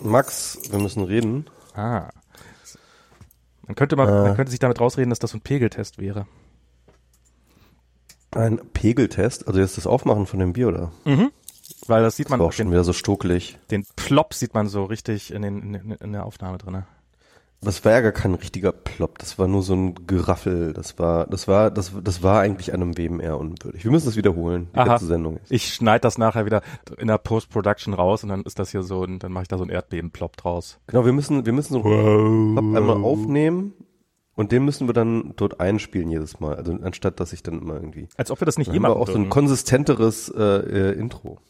Max, wir müssen reden. Ah. Man könnte, mal, Äh. man könnte sich damit rausreden, dass das so ein Pegeltest wäre. Ein Pegeltest, also jetzt das Aufmachen von dem Bier, oder? Weil das sieht Das man, war auch schon den, wieder so stokelig. den Plop sieht man so richtig in, den, in, in der Aufnahme drinne. Das war ja gar kein richtiger Plop, das war nur so ein Geraffel. Das war, das war, das, das war eigentlich einem WMR unwürdig. Wir müssen das wiederholen, die Aha. ganze Sendung ist. Ich schneide das nachher wieder in der Post-Production raus und dann ist das hier so, ein, dann mache ich da so einen Erdbeben-Plop draus. Genau, wir müssen, wir müssen so einen Plop einmal aufnehmen und den müssen wir dann dort einspielen jedes Mal. Also anstatt, dass ich dann immer irgendwie. Als ob wir das nicht Dann haben wir machen auch so ein konsistenteres äh, äh, Intro.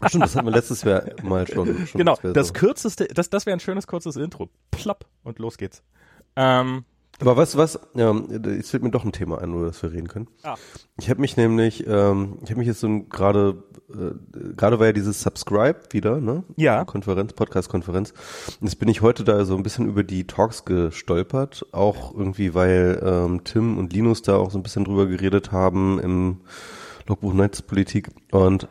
Ach, Stimmt, das hatten wir letztes Jahr mal schon. schon Genau, das so. kürzeste, das, das wäre ein schönes kurzes Intro. Plopp und los geht's. Ähm, Aber du was? Ja, jetzt fällt mir doch ein Thema ein, über das wir reden können. Ah. Ich habe mich nämlich, ähm, ich habe mich jetzt so gerade, äh, gerade war ja dieses Subscribe wieder, ne? Ja. Konferenz, Podcast-Konferenz. Und Jetzt bin ich heute da so ein bisschen über die Talks gestolpert, auch irgendwie, weil ähm, Tim und Linus da auch so ein bisschen drüber geredet haben im Logbuch Netzpolitik und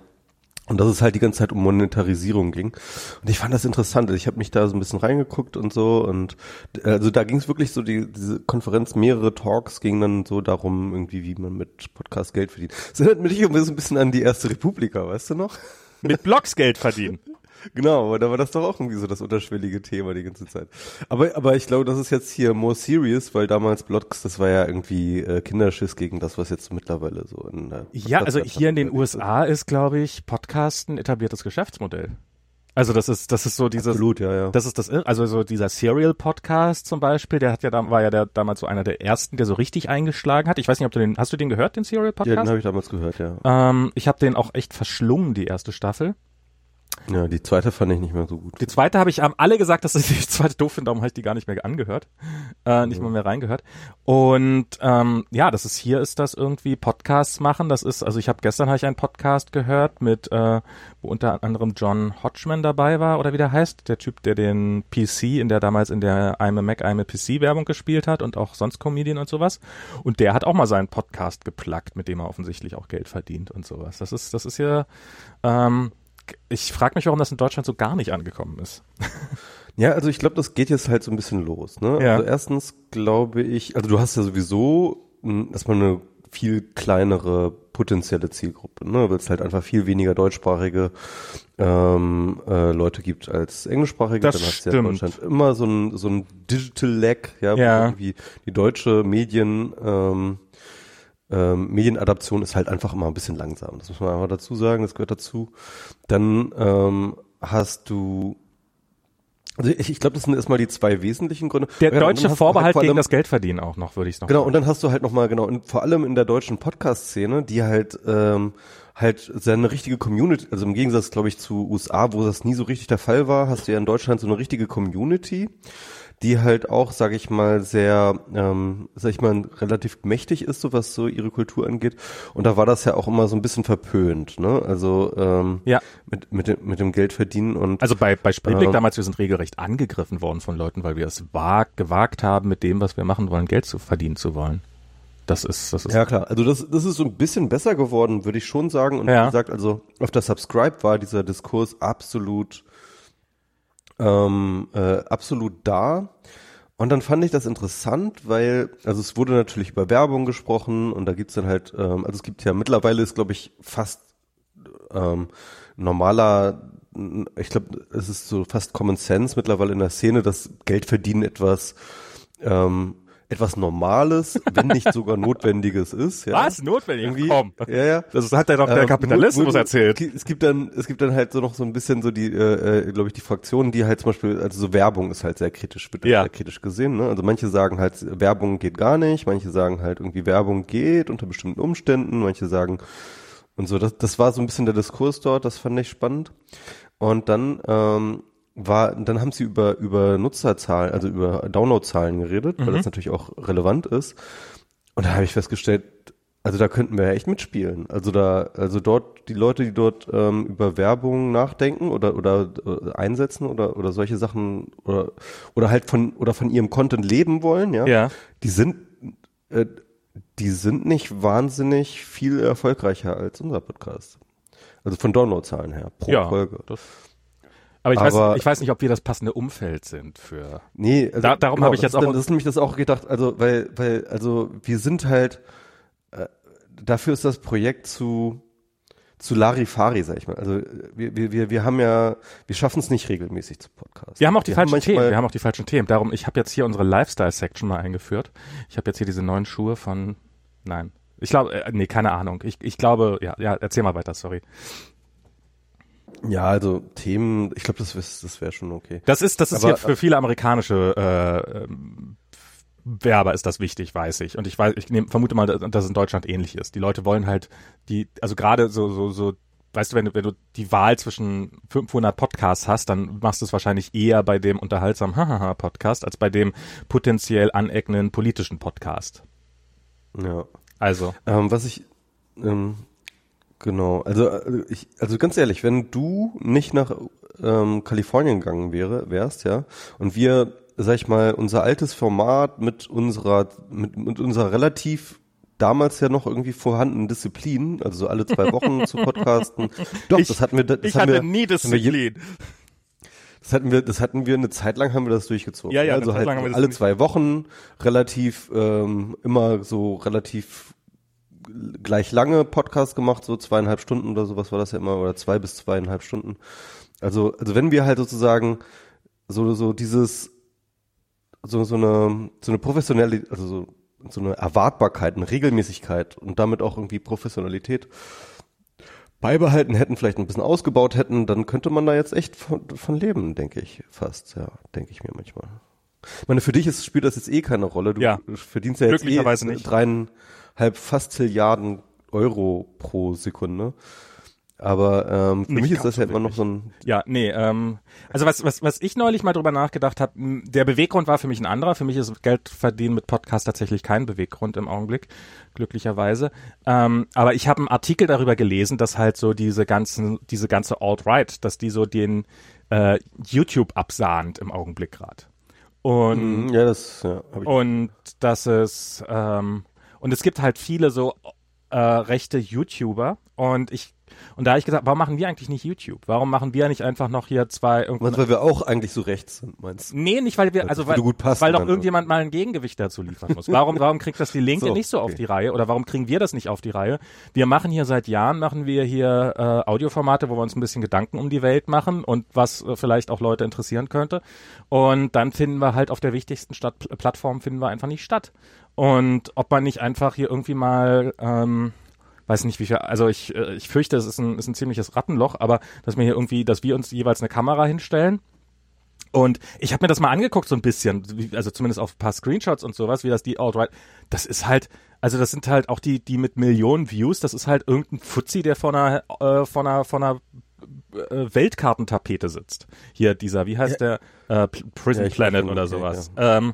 und dass es halt die ganze Zeit um Monetarisierung ging. Und ich fand das interessant. Ich habe mich da so ein bisschen reingeguckt und so. Und äh, also da ging es wirklich so, die, diese Konferenz, mehrere Talks gingen dann so darum, irgendwie, wie man mit Podcast Geld verdient. Das erinnert mich irgendwie so ein bisschen an die erste Republika, weißt du noch? mit Blogs Geld verdienen. Genau, aber da war das doch auch irgendwie so das unterschwellige Thema die ganze Zeit. Aber, aber ich glaube, das ist jetzt hier more serious, weil damals Blogs, das war ja irgendwie äh, Kinderschiss gegen das, was jetzt mittlerweile so in der Ja, also hier in den USA ist, glaube ich, Podcast ein etabliertes Geschäftsmodell. Also das ist, das ist so dieses, Absolut, ja, ja. das ist das, also so dieser Serial Podcast zum Beispiel, der hat ja, da war ja der, damals so einer der ersten, der so richtig eingeschlagen hat. Ich weiß nicht, ob du den, hast du den gehört, den Serial ja, Podcast? den habe ich damals gehört, ja. ähm, ich habe den auch echt verschlungen, die erste Staffel. Ja, die zweite fand ich nicht mehr so gut. Die zweite habe ich, haben alle gesagt, dass ich die zweite doof finde, darum habe ich die gar nicht mehr angehört, äh, nicht mal mehr reingehört. Und ähm, ja, das ist hier ist das irgendwie Podcasts machen. Das ist, also ich habe gestern habe ich einen Podcast gehört mit, äh, wo unter anderem John Hodgman dabei war oder wie der heißt, der Typ, der den PC in der damals in der I'm a Mac, I'm a PC Werbung gespielt hat und auch sonst Comedian und sowas. Und der hat auch mal seinen Podcast geplagt, mit dem er offensichtlich auch Geld verdient und sowas. Das ist, das ist hier. Ähm, ich frage mich, warum das in Deutschland so gar nicht angekommen ist. Ja, also ich glaube, das geht jetzt halt so ein bisschen los. Ne? Ja. Also erstens glaube ich, also du hast ja sowieso erstmal eine viel kleinere potenzielle Zielgruppe, ne? weil es halt einfach viel weniger deutschsprachige ähm, äh, Leute gibt als englischsprachige. Das Dann hast du ja in stimmt. Deutschland immer so ein, so ein Digital Lag, ja, Ja. irgendwie die deutsche Medien ähm, ähm, Medienadaption ist halt einfach immer ein bisschen langsam. Das muss man einfach dazu sagen, das gehört dazu. Dann ähm, hast du also ich, ich glaube, das sind erstmal die zwei wesentlichen Gründe. Der dann deutsche Vorbehalt halt vor gegen das Geldverdienen auch noch, würde ich noch Genau, und dann hast du halt nochmal, genau, und vor allem in der deutschen Podcast-Szene, die halt, ähm, halt seine richtige Community, also im Gegensatz, glaube ich, zu USA, wo das nie so richtig der Fall war, hast du ja in Deutschland so eine richtige Community, die halt auch, sage ich mal, sehr, ähm, sag ich mal, relativ mächtig ist, so was so ihre Kultur angeht. Und da war das ja auch immer so ein bisschen verpönt, ne? Also ähm, Ja. mit, mit, dem, mit dem Geld verdienen und Also bei, bei Spreeblick Ähm. damals, wir sind regelrecht angegriffen worden von Leuten, weil wir es wag, gewagt haben, mit dem, was wir machen wollen, Geld zu verdienen zu wollen. Das ist, das ist, Ja klar, also das, das ist so ein bisschen besser geworden, würde ich schon sagen. Und Ja. wie gesagt, also auf der Subscribe war dieser Diskurs absolut, ähm, äh, absolut da. Und dann fand ich das interessant, weil, also es wurde natürlich über Werbung gesprochen und da gibt's dann halt, ähm, also es gibt ja mittlerweile ist, glaube ich, fast ähm, normaler, ich glaube, es ist so fast Common Sense mittlerweile in der Szene, dass Geld verdienen etwas ähm, etwas Normales, wenn nicht sogar Notwendiges ist. Ja. Was? Notwendig? Irgendwie, Komm. Ja, ja. Das hat ja doch der Ähm, Kapitalismus wo- erzählt. Es gibt dann, es gibt dann halt so noch so ein bisschen so die, äh, äh, glaube ich, die Fraktionen, die halt zum Beispiel, also so Werbung ist halt sehr kritisch, wird Ja. sehr kritisch gesehen. Ne? Also manche sagen halt, Werbung geht gar nicht, manche sagen halt irgendwie Werbung geht unter bestimmten Umständen, manche sagen und so. Das, das war so ein bisschen der Diskurs dort, das fand ich spannend. Und dann ähm, war, dann haben sie über über Nutzerzahlen, also über Downloadzahlen geredet, weil das natürlich auch relevant ist. Und da habe ich festgestellt, also da könnten wir ja echt mitspielen. Also da, also dort, die Leute, die dort ähm, über Werbung nachdenken oder oder äh, einsetzen oder oder solche Sachen oder oder halt von oder von ihrem Content leben wollen, ja, Ja. die sind äh, die sind nicht wahnsinnig viel erfolgreicher als unser Podcast. Also von Downloadzahlen her pro Ja. Folge. Das, Aber ich, Aber- weiß, ich weiß nicht, ob wir das passende Umfeld sind für. Nee, also, Da- darum habe ich jetzt auch- dann- Das ist nämlich das auch gedacht, also, weil, weil, also, wir sind halt, äh, dafür ist das Projekt zu, zu Larifari, sag ich mal. Also, wir, wir, wir, wir haben ja, wir schaffen es nicht regelmäßig zu Podcasten. Wir haben auch die falschen manchmal- Themen. Wir haben auch die falschen Themen. Darum, ich habe jetzt hier unsere Lifestyle-Section mal eingeführt. Ich habe jetzt hier diese neuen Schuhe von. Nein. Ich glaube, äh, nee, keine Ahnung. Ich, ich glaube, ja, ja, erzähl mal weiter, sorry. Ja, also Themen, ich glaube, das, das wäre schon okay. Das ist, das ist Aber- hier für viele amerikanische äh, Werber ist das wichtig, weiß ich. Und ich weiß, ich nehm, vermute mal, dass dass es in Deutschland ähnlich ist. Die Leute wollen halt die, also gerade so, so, so, weißt du, wenn du, wenn du die Wahl zwischen 500 Podcasts hast, dann machst du es wahrscheinlich eher bei dem unterhaltsamen Hahaha Podcast als bei dem potenziell aneckenden politischen Podcast. Ja. Also, Ähm, was ich, ähm, genau, also äh, ich, also ganz ehrlich, wenn du nicht nach ähm, Kalifornien gegangen wäre, wärst, ja, und wir, sag ich mal, unser altes Format mit unserer, mit, mit unserer relativ damals ja noch irgendwie vorhandenen Disziplin, also so alle zwei Wochen zu podcasten. Doch, Ich- das hatten wir, das ich haben hatte wir, nie Disziplin. das hatten wir, das hatten wir eine Zeit lang haben wir das durchgezogen. Ja, ja, eine also halt lang haben wir das alle zwei Wochen relativ ähm, immer so relativ gleich lange Podcast gemacht, so zweieinhalb Stunden oder sowas war das ja immer oder zwei bis zweieinhalb Stunden. Also also wenn wir halt sozusagen so so dieses so so eine so eine professionelle also so so eine Erwartbarkeit, eine Regelmäßigkeit und damit auch irgendwie Professionalität beibehalten hätten, vielleicht ein bisschen ausgebaut hätten, dann könnte man da jetzt echt von, von leben, denke ich fast. Ja, denke ich mir manchmal. Ich meine, für dich ist, spielt das jetzt eh keine Rolle. Du Ja. verdienst ja jetzt Glücklicherweise eh nicht. Dreieinhalb, fast Zilliarden Euro pro Sekunde. Aber ähm, für Nicht mich ist das ja immer noch so ein Ja, nee, ähm, also was, was, was ich neulich mal drüber nachgedacht habe, der Beweggrund war für mich ein anderer. Für mich ist Geld verdienen mit Podcast tatsächlich kein Beweggrund im Augenblick, glücklicherweise. Ähm, aber ich habe einen Artikel darüber gelesen, dass halt so diese ganzen, diese ganze Alt-Right, dass die so den äh, YouTube absahnt im Augenblick gerade. Und ja, das ja, hab ich und dass es ähm, und es gibt halt viele so äh, rechte YouTuber und ich und da habe ich gesagt, warum machen wir eigentlich nicht YouTube? Warum machen wir nicht einfach noch hier zwei irgendwie weil wir auch eigentlich so rechts sind, meinst du? Nee, nicht weil wir, also weil, gut weil doch irgendjemand mal ein Gegengewicht dazu liefern muss. Warum, warum kriegt das die Linke So, nicht so auf okay. die Reihe oder warum kriegen wir das nicht auf die Reihe? Wir machen hier seit Jahren, machen wir hier äh, Audioformate, wo wir uns ein bisschen Gedanken um die Welt machen und was äh, vielleicht auch Leute interessieren könnte. Und dann finden wir halt auf der wichtigsten Stadt, Plattform finden wir einfach nicht statt. Und ob man nicht einfach hier irgendwie mal ähm, weiß nicht wie viel, also ich, äh, ich fürchte, es ist ein, ist ein ziemliches Rattenloch, aber dass wir hier irgendwie, dass wir uns jeweils eine Kamera hinstellen. Und ich habe mir das mal angeguckt so ein bisschen, also zumindest auf ein paar Screenshots und sowas, wie das die Alt-Right, das ist halt, also das sind halt auch die, die mit Millionen Views, das ist halt irgendein Fuzzi, der vor einer, äh, vor einer, vor einer äh, Weltkartentapete sitzt. Hier dieser, wie heißt der, äh, Prison Ja, Planet oder sowas. Ähm, dies,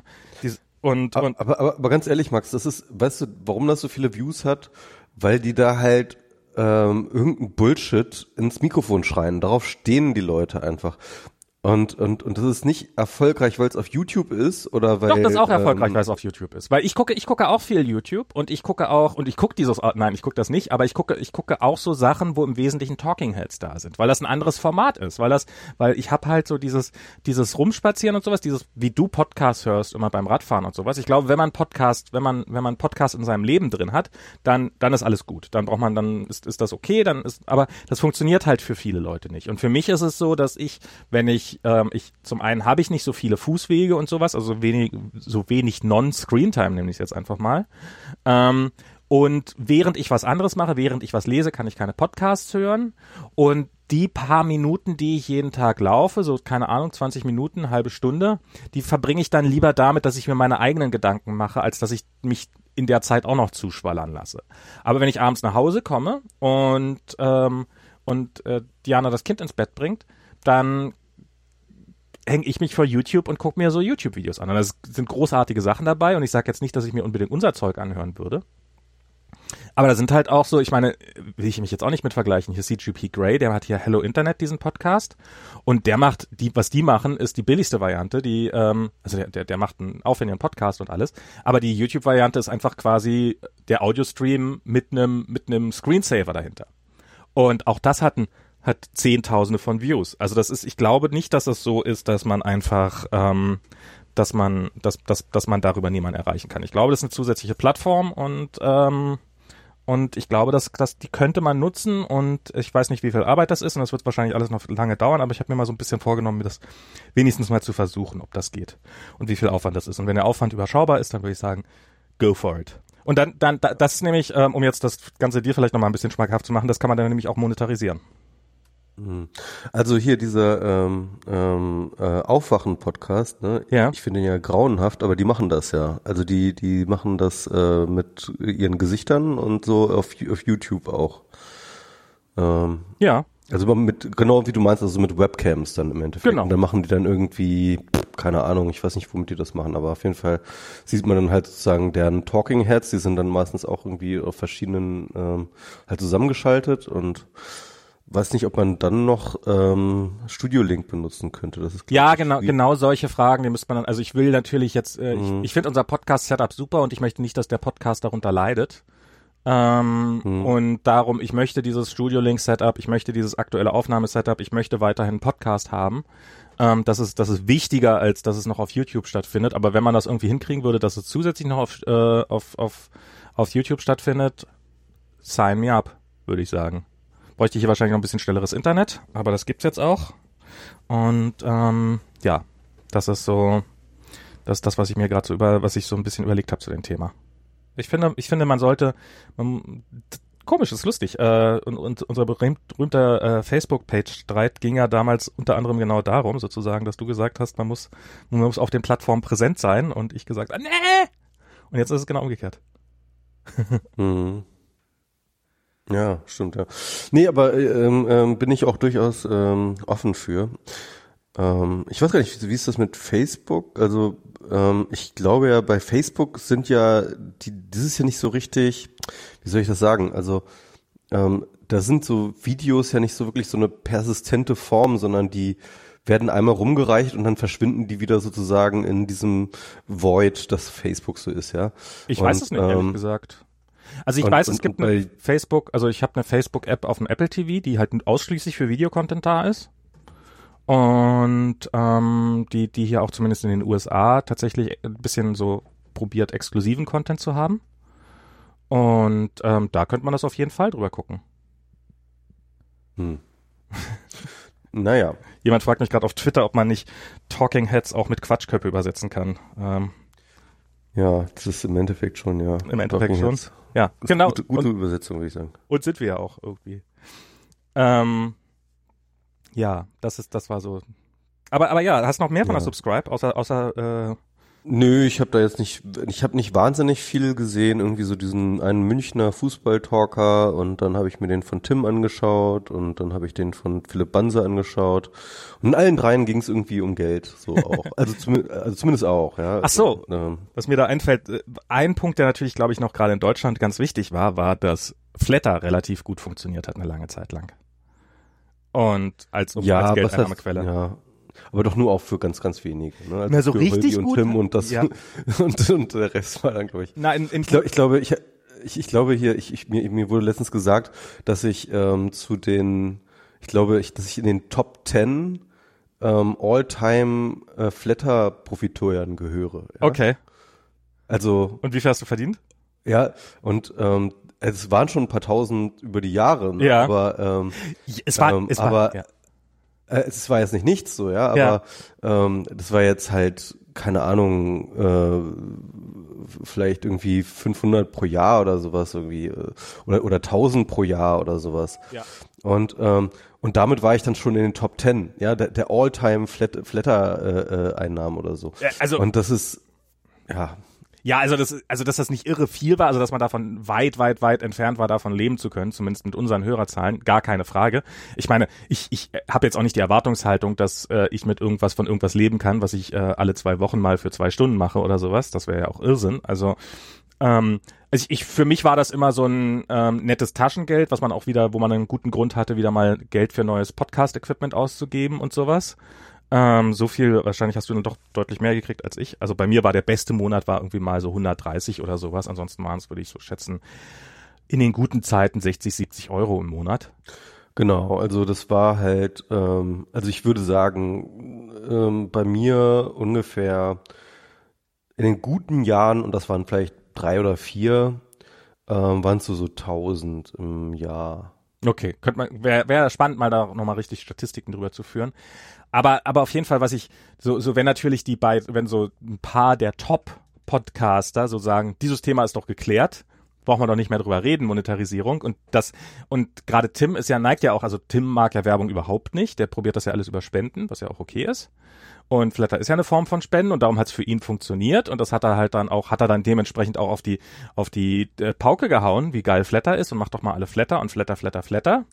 und, Aber, und aber, aber, aber ganz ehrlich, Max, das ist, weißt du, warum das so viele Views hat? Weil die da halt ähm, irgendein Bullshit ins Mikrofon schreien. Darauf stehen die Leute einfach. Und, und, und das ist nicht erfolgreich, weil es auf YouTube ist oder weil. Doch, das ist auch erfolgreich, ähm, weil es auf YouTube ist. Weil ich gucke, ich gucke auch viel YouTube und ich gucke auch, und ich gucke dieses, nein, ich gucke das nicht, aber ich gucke, ich gucke auch so Sachen, wo im Wesentlichen Talking Heads da sind, weil das ein anderes Format ist, weil das, weil ich habe halt so dieses, dieses Rumspazieren und sowas, dieses, wie du Podcast hörst, immer beim Radfahren und sowas. Ich glaube, wenn man Podcast, wenn man, wenn man Podcast in seinem Leben drin hat, dann, dann ist alles gut. Dann braucht man, dann ist, ist das okay, dann ist, aber das funktioniert halt für viele Leute nicht. Und für mich ist es so, dass ich, wenn ich, ähm, ich, zum einen habe ich nicht so viele Fußwege und sowas, also wenig, so wenig Non-Screen-Time nehme ich es jetzt einfach mal. Ähm, und während ich was anderes mache, während ich was lese, kann ich keine Podcasts hören. Und die paar Minuten, die ich jeden Tag laufe, so keine Ahnung, 20 Minuten, halbe Stunde, die verbringe ich dann lieber damit, dass ich mir meine eigenen Gedanken mache, als dass ich mich in der Zeit auch noch zuschwallern lasse. Aber wenn ich abends nach Hause komme und ähm, und äh, Diana das Kind ins Bett bringt, dann hänge ich mich vor YouTube und gucke mir so YouTube-Videos an. Und das sind großartige Sachen dabei und ich sage jetzt nicht, dass ich mir unbedingt unser Zeug anhören würde. Aber da sind halt auch so, ich meine, will ich mich jetzt auch nicht mit vergleichen. Hier ist CGP Grey, der hat hier Hello Internet, diesen Podcast. Und der macht, die, was die machen, ist die billigste Variante, die, ähm, also der, der, der macht einen aufwendigen Podcast und alles. Aber die YouTube-Variante ist einfach quasi der Audiostream mit einem, mit Screensaver dahinter. Und auch das hat ein, hat Zehntausende von Views. Also das ist, ich glaube nicht, dass es so ist, dass man einfach, ähm, dass man, dass, dass, dass man darüber niemanden erreichen kann. Ich glaube, das ist eine zusätzliche Plattform und ähm, und ich glaube, dass, dass die könnte man nutzen und ich weiß nicht, wie viel Arbeit das ist und das wird wahrscheinlich alles noch lange dauern, aber ich habe mir mal so ein bisschen vorgenommen, mir das wenigstens mal zu versuchen, ob das geht und wie viel Aufwand das ist. Und wenn der Aufwand überschaubar ist, dann würde ich sagen, go for it. Und dann, dann, das ist nämlich, ähm, um jetzt das Ganze dir vielleicht nochmal ein bisschen schmackhaft zu machen, das kann man dann nämlich auch monetarisieren. Hm. Also hier dieser ähm, ähm, äh, Aufwachen-Podcast, ne? Ja. Ich finde ihn ja grauenhaft, aber die machen das ja. Also die, die machen das äh, mit ihren Gesichtern und so auf, auf YouTube auch. Ähm, Ja. also mit, genau wie du meinst, also mit Webcams dann im Endeffekt. Genau. Und dann machen die dann irgendwie, keine Ahnung, ich weiß nicht, womit die das machen, aber auf jeden Fall sieht man dann halt sozusagen deren Talking Heads, die sind dann meistens auch irgendwie auf verschiedenen ähm, halt zusammengeschaltet und weiß nicht, ob man dann noch ähm, Studio Link benutzen könnte. Das ist Ja, genau, genau solche Fragen, die müsste man dann, also ich will natürlich jetzt, äh, Mhm. ich, ich finde unser Podcast-Setup super und ich möchte nicht, dass der Podcast darunter leidet. Ähm, Mhm. Und darum, ich möchte dieses Studio-Link-Setup, ich möchte dieses aktuelle Aufnahmesetup, ich möchte weiterhin einen Podcast haben. Ähm, das ist, das ist wichtiger, als dass es noch auf YouTube stattfindet. Aber wenn man das irgendwie hinkriegen würde, dass es zusätzlich noch auf, äh, auf, auf, auf YouTube stattfindet, sign me up, würde ich sagen. Bräuchte ich hier wahrscheinlich noch ein bisschen schnelleres Internet, aber das gibt's jetzt auch. Und ähm, ja, das ist so, das ist das, was ich mir gerade so über, was ich so ein bisschen überlegt habe zu dem Thema. Ich finde, ich finde, man sollte, man, komisch, ist lustig. Äh, und, und unser berühmt, berühmter äh, Facebook-Page-Streit ging ja damals unter anderem genau darum, sozusagen, dass du gesagt hast, man muss, man muss auf den Plattformen präsent sein und ich gesagt, ah, nee! Und jetzt ist es genau umgekehrt. Mhm. Ja, stimmt, ja. Nee, aber ähm, ähm, bin ich auch durchaus ähm, offen für. Ähm, ich weiß gar nicht, wie, ist das mit Facebook? Also ähm, ich glaube ja, bei Facebook sind ja, die, das ist ja nicht so richtig, wie soll ich das sagen? Also ähm, da sind so Videos ja nicht so wirklich so eine persistente Form, sondern die werden einmal rumgereicht und dann verschwinden die wieder sozusagen in diesem Void, das Facebook so ist, ja. Ich Und, weiß es nicht, ehrlich ähm, gesagt. Also ich und- weiß, es und- gibt und eine Facebook, also ich habe eine Facebook-App auf dem Apple TV, die halt ausschließlich für Videocontent da ist. Und ähm, die, die hier auch zumindest in den USA tatsächlich ein bisschen so probiert, exklusiven Content zu haben. Und ähm, da könnte man das auf jeden Fall drüber gucken. Hm. naja. Jemand fragt mich gerade auf Twitter, ob man nicht Talking Heads auch mit Quatschköpfe übersetzen kann. Ähm, Ja, das ist im Endeffekt schon, ja. Im Endeffekt schon. Heads. ja, genau. Gute, gute Und, Übersetzung, würde ich sagen. und sind wir ja auch irgendwie. Ähm, ja, das ist, das war so. Aber, aber ja, hast noch mehr von Ja. der Subscribe, außer, außer, äh, Nö, ich habe da jetzt nicht, ich habe nicht wahnsinnig viel gesehen. Irgendwie so diesen einen Münchner Fußballtalker und dann habe ich mir den von Tim angeschaut und dann habe ich den von Philipp Banse angeschaut. Und in allen dreien ging es irgendwie um Geld, so auch. Also, zumindest, also zumindest auch, ja. Ach so. Also, ähm, was mir da einfällt, äh, ein Punkt, der natürlich, glaube ich, noch gerade in Deutschland ganz wichtig war, war, dass Flatter relativ gut funktioniert hat eine lange Zeit lang. Und als, ja, als Geldeinnahmequelle. ja. Aber doch nur auch für ganz, ganz wenige. Ne? Also Na, so für richtig Holgi und gut? Tim und das Ja. und, und der Rest war dann, glaube ich. Na, in, in, Ich, glaub, ich glaube, ich, ich, ich glaube hier, ich, ich, mir, mir wurde letztens gesagt, dass ich ähm, zu den, ich glaube, ich, dass ich in den Top 10 ähm, All-Time äh, Flatter-Profiteuren gehöre. Ja? okay. Also, Und wie viel hast du verdient? ja, und ähm, es waren schon ein paar tausend über die Jahre, ne? Ja. aber ähm, Es war, Ähm, es war, aber- ja. Äh, es war jetzt nicht nichts so, ja, aber Ja. Ähm, das war jetzt halt, keine Ahnung, äh, vielleicht irgendwie 500 pro Jahr oder sowas irgendwie, äh, oder, oder 1000 pro Jahr oder sowas. Ja. Und, ähm, und damit war ich dann schon in den Top 10, ja, der, der All-Time Flat, Flatter-Einnahmen oder so. Ja, also- und das ist, ja, Ja, also das, also dass das nicht irre viel war, also dass man davon weit, weit, weit entfernt war, davon leben zu können, zumindest mit unseren Hörerzahlen, gar keine Frage. Ich meine, ich, ich habe jetzt auch nicht die Erwartungshaltung, dass äh, ich mit irgendwas von irgendwas leben kann, was ich äh, alle zwei Wochen mal für zwei Stunden mache oder sowas. Das wäre ja auch Irrsinn. Also ähm, also ich, ich, für mich war das immer so ein ähm, nettes Taschengeld, was man auch wieder, wo man einen guten Grund hatte, wieder mal Geld für neues Podcast-Equipment auszugeben und sowas. Ähm, so viel, wahrscheinlich hast du dann doch deutlich mehr gekriegt als ich. Also bei mir war der beste Monat war irgendwie mal so 130 oder sowas. Ansonsten waren es, würde ich so schätzen, in den guten Zeiten 60, 70 Euro im Monat. Genau, also das war halt, ähm, also ich würde sagen, ähm, bei mir ungefähr in den guten Jahren, und das waren vielleicht drei oder vier, ähm, waren es so, so 1000 im Jahr. Okay, könnte man, wäre wär spannend, mal da nochmal richtig Statistiken drüber zu führen. Aber, aber auf jeden Fall, was ich, so, so wenn natürlich die beiden, wenn so ein paar der Top-Podcaster so sagen, dieses Thema ist doch geklärt, braucht man doch nicht mehr drüber reden, Monetarisierung. Und das, und gerade Tim ist ja, neigt ja auch, also Tim mag ja Werbung überhaupt nicht, der probiert das ja alles über Spenden, was ja auch okay ist. Und Flatter ist ja eine Form von Spenden und darum hat es für ihn funktioniert und das hat er halt dann auch, hat er dann dementsprechend auch auf die, auf die äh, Pauke gehauen, wie geil Flatter ist und macht doch mal alle Flatter und Flatter, Flatter, Flatter.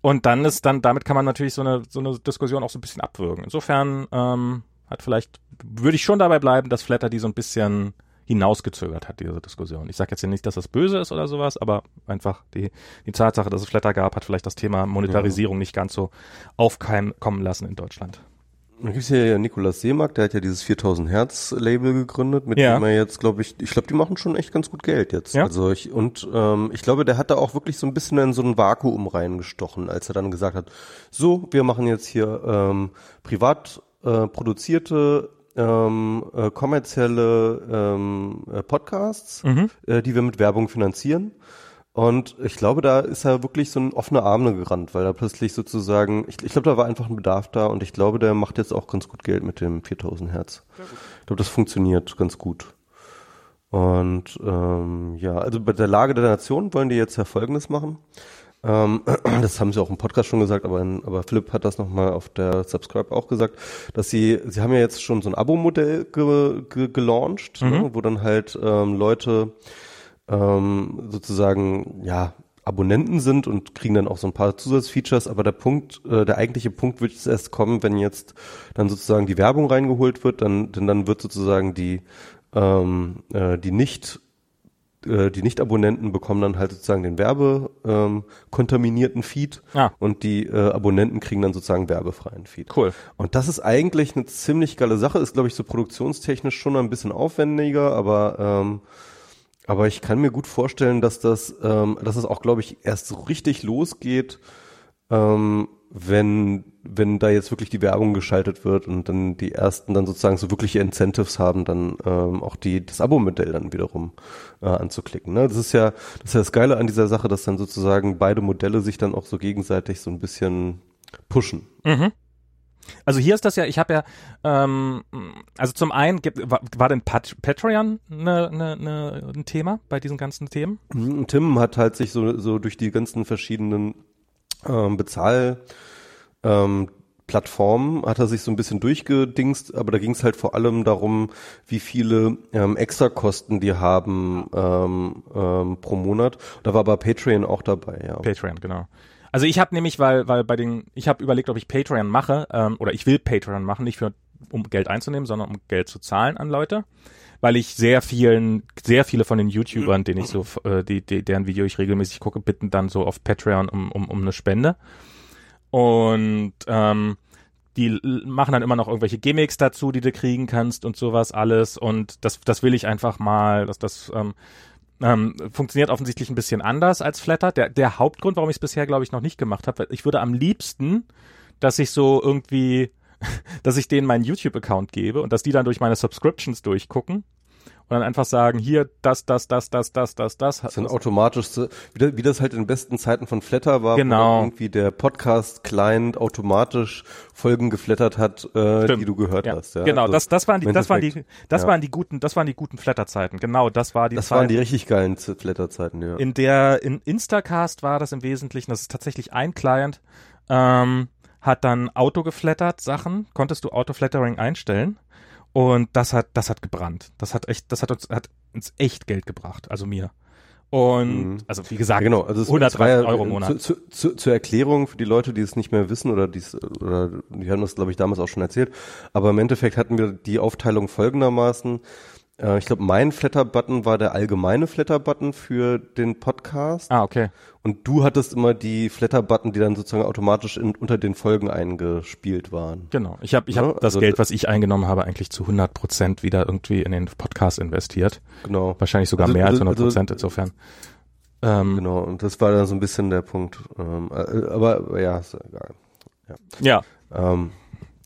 Und dann ist dann, damit kann man natürlich so eine, so eine Diskussion auch so ein bisschen abwürgen. Insofern ähm, hat vielleicht, würde ich schon dabei bleiben, dass Flatter die so ein bisschen hinausgezögert hat, diese Diskussion. Ich sage jetzt ja nicht, dass das böse ist oder sowas, aber einfach die, die Tatsache, dass es Flatter gab, hat vielleicht das Thema Monetarisierung ja. nicht ganz so aufkommen lassen in Deutschland. Dann gibt es ja Nikolaus Seemark, der hat ja dieses 4000 Hertz Label gegründet, mit ja. dem er jetzt, glaube ich, ich glaube, die machen schon echt ganz gut Geld jetzt. Ja. Also ich, und ähm, ich glaube, der hat da auch wirklich so ein bisschen in so ein Vakuum reingestochen, als er dann gesagt hat, so, wir machen jetzt hier ähm, privat äh, produzierte ähm, äh, kommerzielle ähm, äh, Podcasts, mhm. äh, die wir mit Werbung finanzieren. Und ich glaube, da ist er wirklich so ein offener Arme gerannt, weil da plötzlich sozusagen, ich, ich glaube, da war einfach ein Bedarf da und ich glaube, der macht jetzt auch ganz gut Geld mit dem 4000 Hertz. Ich glaube, das funktioniert ganz gut. Und ähm, ja, also bei der Lage der Nation wollen die jetzt ja Folgendes machen. Ähm, das haben sie auch im Podcast schon gesagt, aber, in, aber Philipp hat das nochmal auf der Subscribe auch gesagt, dass sie, sie haben ja jetzt schon so ein Abo-Modell ge, ge, gelauncht, ne, mhm. ne, wo dann halt ähm, Leute ähm, sozusagen, ja, Abonnenten sind und kriegen dann auch so ein paar Zusatzfeatures, aber der Punkt, äh, der eigentliche Punkt wird jetzt erst kommen, wenn jetzt dann sozusagen die Werbung reingeholt wird, dann, denn dann wird sozusagen die, ähm, äh, die nicht äh, die Nicht-Abonnenten bekommen dann halt sozusagen den Werbe ähm, kontaminierten Feed ah. und die äh, Abonnenten kriegen dann sozusagen werbefreien Feed. Cool. Und das ist eigentlich eine ziemlich geile Sache, ist glaube ich so produktionstechnisch schon ein bisschen aufwendiger, aber ähm, aber ich kann mir gut vorstellen, dass das ähm, dass es auch glaube ich erst so richtig losgeht, ähm, wenn, wenn da jetzt wirklich die Werbung geschaltet wird und dann die ersten dann sozusagen so wirkliche Incentives haben, dann ähm, auch die das Abo-Modell dann wiederum äh, anzuklicken. Ne? Das ist ja das ist ja das Geile an dieser Sache, dass dann sozusagen beide Modelle sich dann auch so gegenseitig so ein bisschen pushen. Mhm. Also hier ist das ja, ich habe ja, ähm, also zum einen gibt, war, war denn Pat Patreon ne, ne, ne, ein Thema bei diesen ganzen Themen? Tim hat halt sich so, so durch die ganzen verschiedenen ähm, Bezahl ähm, Plattformen hat er sich so ein bisschen durchgedingst, aber da ging es halt vor allem darum, wie viele ähm, Extrakosten die haben ähm, ähm, pro Monat. Da war aber Patreon auch dabei, ja. Patreon, genau. Also ich habe nämlich, weil, weil bei den, ich habe überlegt, ob ich Patreon mache, ähm, oder ich will Patreon machen, nicht für um Geld einzunehmen, sondern um Geld zu zahlen an Leute weil ich sehr vielen, sehr viele von den YouTubern, denen ich so, äh, die, die, deren Video ich regelmäßig gucke, bitten dann so auf Patreon um, um, um eine Spende. Und ähm, die machen dann immer noch irgendwelche Gimmicks dazu, die du kriegen kannst und sowas alles. Und das, das will ich einfach mal, dass das ähm, ähm, funktioniert offensichtlich ein bisschen anders als Flatter. Der, der Hauptgrund, warum ich es bisher, glaube ich, noch nicht gemacht habe, ich würde am liebsten, dass ich so irgendwie dass ich denen meinen YouTube-Account gebe und dass die dann durch meine Subscriptions durchgucken und dann einfach sagen, hier, das, das, das, das, das, das, das. Das sind automatisch, wie, wie das halt in den besten Zeiten von Flatter war, genau. wo irgendwie der Podcast-Client automatisch Folgen geflattert hat, äh, die du gehört ja. hast. Ja? Genau, also, das, das waren die, das waren die, das ja. waren die guten, das waren die guten Flatter-Zeiten. Genau, das war die Das Zeit, waren die richtig geilen Flatter-Zeiten, ja. In der, in Instacast war das im Wesentlichen, das ist tatsächlich ein Client, ähm, hat dann Auto geflattert Sachen, konntest du Auto-Flattering einstellen und das hat, das hat gebrannt. Das hat echt, das hat uns, hat uns echt Geld gebracht, also mir. Und mhm. also wie gesagt, ja, genau, also 130 ja, Euro im Monat. Zu, zu, zu, zur Erklärung für die Leute, die es nicht mehr wissen oder die oder die haben das glaube ich damals auch schon erzählt, aber im Endeffekt hatten wir die Aufteilung folgendermaßen: äh, ich glaube, mein Flatter-Button war der allgemeine Flatter-Button für den Podcast. Ah, okay. Und du hattest immer die Flatter-Button, die dann sozusagen automatisch in, unter den Folgen eingespielt waren. Genau. Ich habe ich ja, hab das also Geld, was ich eingenommen habe, eigentlich zu 100 Prozent wieder irgendwie in den Podcast investiert. Genau. Wahrscheinlich sogar also, mehr als 100 also, Prozent also, insofern. Ähm, Genau, und das war dann so ein bisschen der Punkt. Ähm, äh, aber, aber ja, ist egal. ja, Ähm,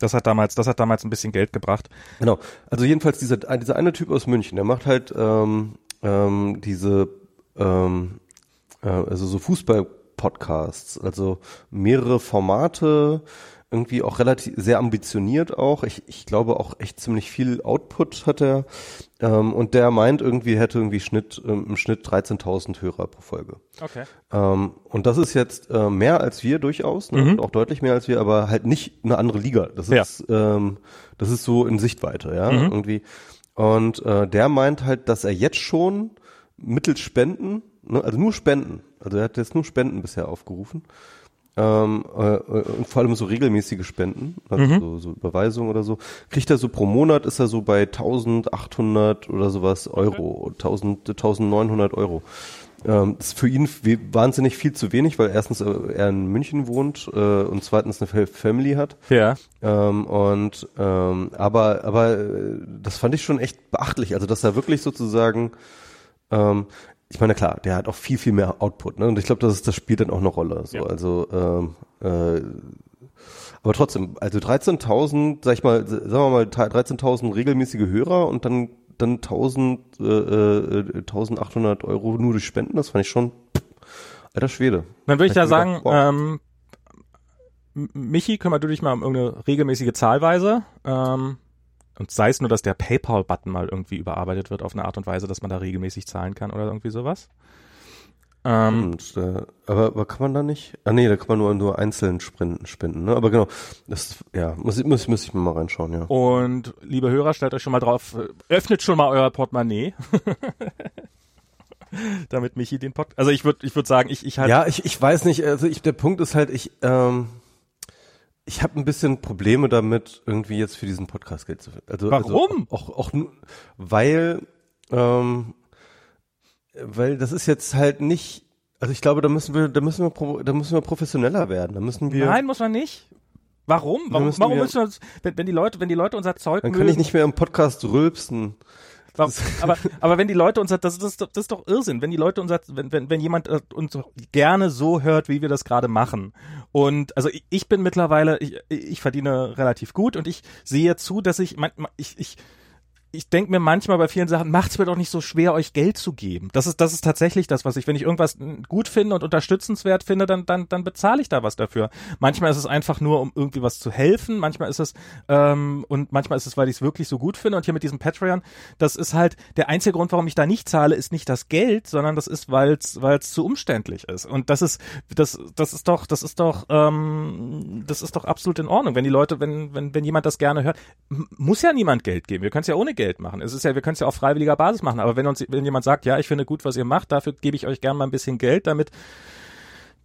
das hat damals, das hat damals ein bisschen Geld gebracht. Genau. Also jedenfalls dieser, dieser eine Typ aus München, der macht halt ähm, ähm, diese, ähm, äh, also so Fußball-Podcasts, also mehrere Formate, irgendwie auch relativ sehr ambitioniert auch. Ich, ich glaube auch echt ziemlich viel Output hat er. Ähm, und der meint irgendwie, hätte irgendwie Schnitt, ähm, im Schnitt 13.000 Hörer pro Folge. Okay. Ähm, und das ist jetzt äh, mehr als wir durchaus, ne? Mhm. und auch deutlich mehr als wir, aber halt nicht eine andere Liga. Das Ja. ist, ähm, das ist so in Sichtweite, ja, Mhm. irgendwie. Und äh, der meint halt, dass er jetzt schon mittels Spenden, ne, also nur Spenden, also er hat jetzt nur Spenden bisher aufgerufen, ähm, äh, äh, und vor allem so regelmäßige Spenden, also Mhm. so, so Überweisungen oder so, kriegt er so pro Monat ist er so bei 1800 oder sowas Euro, 1000, 1900 Euro. Ähm, das ist für ihn wahnsinnig viel zu wenig, weil erstens äh, er in München wohnt äh, und zweitens eine Fa- Family hat. Ja. Ähm, und ähm, aber aber äh, das fand ich schon echt beachtlich, also dass er wirklich sozusagen ähm, ich meine klar, der hat auch viel viel mehr Output, ne? Und ich glaube, das ist, das spielt dann auch eine Rolle. So, Ja. also ähm, äh, aber trotzdem, also 13.000, sag ich mal, sagen wir mal 13.000 regelmäßige Hörer und dann dann 1000 äh, äh, 1800 Euro nur durch Spenden, das fand ich schon alter Schwede. Dann würde ich da sagen, wow. ähm, Michi, kümmer du dich mal um irgendeine regelmäßige Zahlweise. Ähm, und sei es nur, dass der PayPal-Button mal irgendwie überarbeitet wird auf eine Art und Weise, dass man da regelmäßig zahlen kann oder irgendwie sowas. Ähm, Und, äh, aber, aber kann man da nicht? Ah nee, da kann man nur, nur einzeln spenden, spenden, ne? Aber genau, das ja, muss, ich- muss, muss ich mir mal reinschauen, ja. Und liebe Hörer, stellt euch schon mal drauf, äh, öffnet schon mal euer Portemonnaie. Damit Michi den Pod. Also ich würde ich würd sagen, ich, ich halt. Ja, ich, ich weiß nicht, also ich, der Punkt ist halt, ich, ähm, ich habe ein bisschen Probleme damit, irgendwie jetzt für diesen Podcast Geld zu also, Warum? Also auch, auch, nur, weil, ähm, weil das ist jetzt halt nicht, also ich glaube, da müssen wir, da müssen wir, da müssen wir professioneller werden, da müssen wir, Nein, muss man nicht. Warum? Warum, müssen warum wir- müssen wir uns, wenn, wenn die Leute, wenn die Leute unser Zeug dann mögen, kann ich nicht mehr im Podcast rülpsen. Warum- aber, aber wenn die Leute uns, das, das, ist doch- das ist doch Irrsinn, wenn die Leute uns, wenn, wenn, wenn jemand äh, uns gerne so hört, wie wir das gerade machen. Und also ich, ich bin mittlerweile, ich, ich verdiene relativ gut und ich sehe zu, dass ich, man- ich, ich, ich denke mir manchmal bei vielen Sachen, macht's mir doch nicht so schwer, euch Geld zu geben. Das ist, das ist tatsächlich das, was ich, wenn ich irgendwas gut finde und unterstützenswert finde, dann, dann, dann bezahle ich da was dafür. Manchmal ist es einfach nur, um irgendwie was zu helfen. Manchmal ist es, ähm, und manchmal ist es, weil ich es wirklich so gut finde. Und hier mit diesem Patreon, das ist halt, der einzige Grund, warum ich da nicht zahle, ist nicht das Geld, sondern das ist, weil es, zu umständlich ist. Und das ist, das, das ist doch, das ist doch, ähm, das ist doch absolut in Ordnung. Wenn die Leute, wenn, wenn, wenn jemand das gerne hört, muss ja niemand Geld geben. Wir können es ja ohne Geld machen. Es ist ja, wir können es ja auf freiwilliger Basis machen. Aber wenn uns, wenn jemand sagt, ja, ich finde gut, was ihr macht, dafür gebe ich euch gerne mal ein bisschen Geld, damit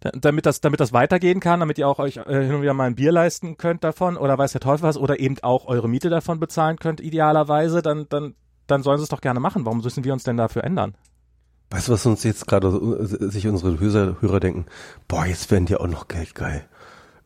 da- damit das, damit das weitergehen kann, damit ihr auch euch äh, hin und wieder mal ein Bier leisten könnt davon oder weiß der Teufel was oder eben auch eure Miete davon bezahlen könnt, idealerweise, dann, dann, dann sollen sie es doch gerne machen. Warum müssen wir uns denn dafür ändern? Weißt du, was uns jetzt gerade äh, sich unsere Hörer denken? Boah, jetzt werden die auch noch Geld geil.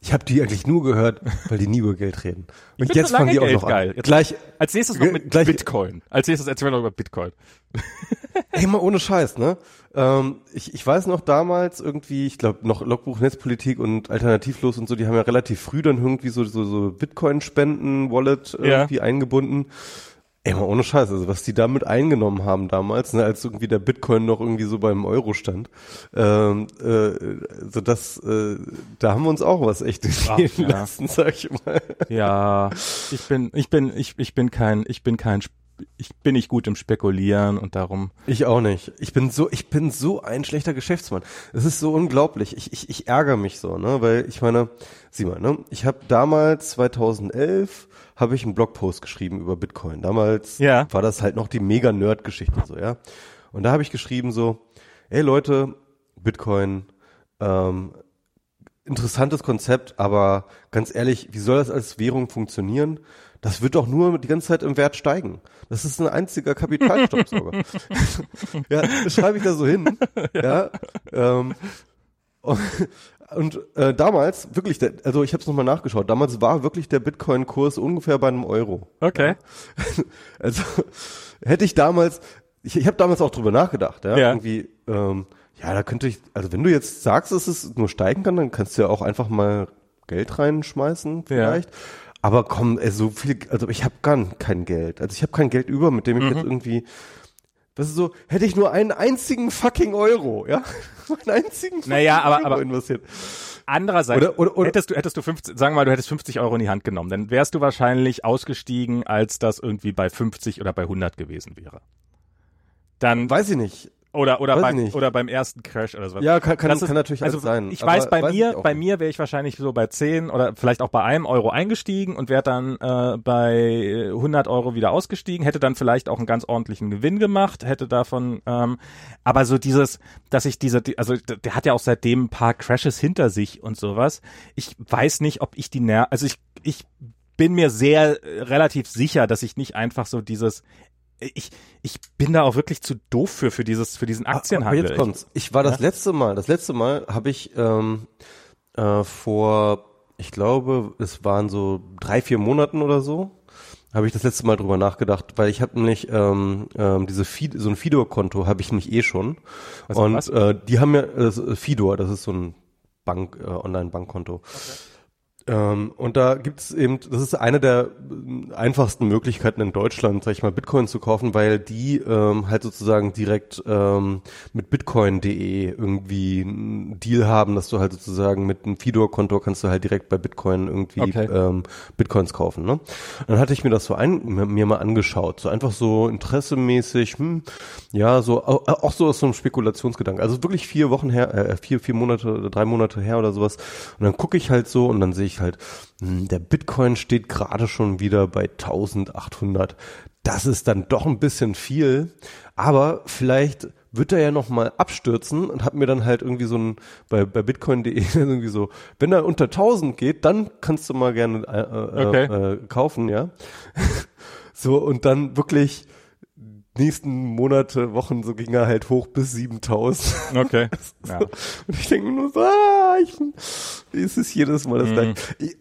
Ich habe die eigentlich nur gehört, weil die nie über Geld reden. Und jetzt fangen die auch noch geil. an. Jetzt- Gleich, Als nächstes noch mit gleich- Bitcoin. Als nächstes erzählen wir noch über Bitcoin. ey mal ohne Scheiß, ne? Ähm, ich, ich weiß noch damals irgendwie, ich glaube noch Logbuch Netzpolitik und Alternativlos und so, die haben ja relativ früh dann irgendwie so so, so Bitcoin-Spenden, Wallet Ja. irgendwie eingebunden. Ey, mal ohne Scheiß, also was die damit eingenommen haben damals, ne, als irgendwie der Bitcoin noch irgendwie so beim Euro stand, ähm, äh, so das, äh, da haben wir uns auch was echt entgehen ja. lassen, sag ich mal. Ja, ich bin, ich bin, ich, ich bin kein, ich bin kein, ich bin nicht gut im Spekulieren und darum. Ich auch nicht. Ich bin so, ich bin so ein schlechter Geschäftsmann. Es ist so unglaublich. Ich, ich, ich ärgere mich so, ne, weil ich meine, sieh mal, ne, ich habe damals 2011 habe ich einen Blogpost geschrieben über Bitcoin. Damals Ja. war das halt noch die mega Nerd-Geschichte so, ja. Und da habe ich geschrieben so, ey Leute, Bitcoin, ähm, interessantes Konzept, aber ganz ehrlich, wie soll das als Währung funktionieren? Das wird doch nur die ganze Zeit im Wert steigen. Das ist ein einziger Kapitalstoppsauger. ja, das schreibe ich da so hin. ja. ähm, und und äh, damals, wirklich, der, also ich habe es nochmal nachgeschaut, damals war wirklich der Bitcoin-Kurs ungefähr bei einem Euro. Okay. Also hätte ich damals, ich, ich habe damals auch drüber nachgedacht, ja, Ja. irgendwie, ähm, Ja, da könnte ich, also wenn du jetzt sagst, dass es nur steigen kann, dann kannst du ja auch einfach mal Geld reinschmeißen vielleicht. Ja. Aber komm, ey, so viel, also ich habe gar kein Geld. Also ich habe kein Geld über, mit dem ich mhm. jetzt irgendwie das ist so, hätte ich nur einen einzigen fucking Euro, ja? einen einzigen fucking naja, aber, Euro aber investiert. Andererseits, oder, oder, oder, hättest du, hättest du 50, sagen wir mal, du hättest 50 Euro in die Hand genommen, dann wärst du wahrscheinlich ausgestiegen, als das irgendwie bei 50 oder bei 100 gewesen wäre. Dann. Weiß ich nicht. Oder oder beim oder beim ersten Crash oder so. Ja, kann, kann, ist, kann natürlich also sein. Ich weiß, bei weiß mir, bei mir wäre ich wahrscheinlich so bei 10 oder vielleicht auch bei einem Euro eingestiegen und wäre dann äh, bei 100 Euro wieder ausgestiegen, hätte dann vielleicht auch einen ganz ordentlichen Gewinn gemacht, hätte davon, ähm, aber so dieses, dass ich diese, also der hat ja auch seitdem ein paar Crashes hinter sich und sowas. Ich weiß nicht, ob ich die, Ner also ich, ich bin mir sehr äh, relativ sicher, dass ich nicht einfach so dieses ich, ich bin da auch wirklich zu doof für, für dieses, für diesen Aktienhandel. Aber jetzt kommt's. Ich war das ja? letzte Mal, das letzte Mal habe ich ähm, äh, vor, ich glaube, es waren so drei, vier Monaten oder so, habe ich das letzte Mal drüber nachgedacht, weil ich habe nämlich ähm, ähm, diese Feed, so ein Fidor-Konto habe ich nämlich eh schon. Was und äh, die haben ja äh, Fidor, das ist so ein Bank, äh, Online-Bankkonto. Okay. Ähm, und da gibt es eben, das ist eine der einfachsten Möglichkeiten in Deutschland, sag ich mal, Bitcoin zu kaufen, weil die ähm, halt sozusagen direkt ähm, mit Bitcoin.de irgendwie einen Deal haben, dass du halt sozusagen mit einem Fidor-Konto kannst du halt direkt bei Bitcoin irgendwie okay. ähm, Bitcoins kaufen. Ne? dann hatte ich mir das so ein, mir mal angeschaut, so einfach so interessemäßig, hm, ja, so auch so aus so einem Spekulationsgedanken. Also wirklich vier Wochen her, äh, vier, vier Monate, drei Monate her oder sowas. Und dann gucke ich halt so und dann sehe ich halt, hm, der Bitcoin steht gerade schon wieder bei 1800. Das ist dann doch ein bisschen viel, aber vielleicht wird er ja noch mal abstürzen und hat mir dann halt irgendwie so ein bei bei bitcoin.de irgendwie so, wenn er unter 1000 geht, dann kannst du mal gerne äh, äh, okay. äh, kaufen, ja. so und dann wirklich nächsten Monate, Wochen, so ging er halt hoch bis 7000. Okay. so. ja. Und ich denke nur so, ah, ich, es ist jedes Mal das mhm. gleiche. Ich,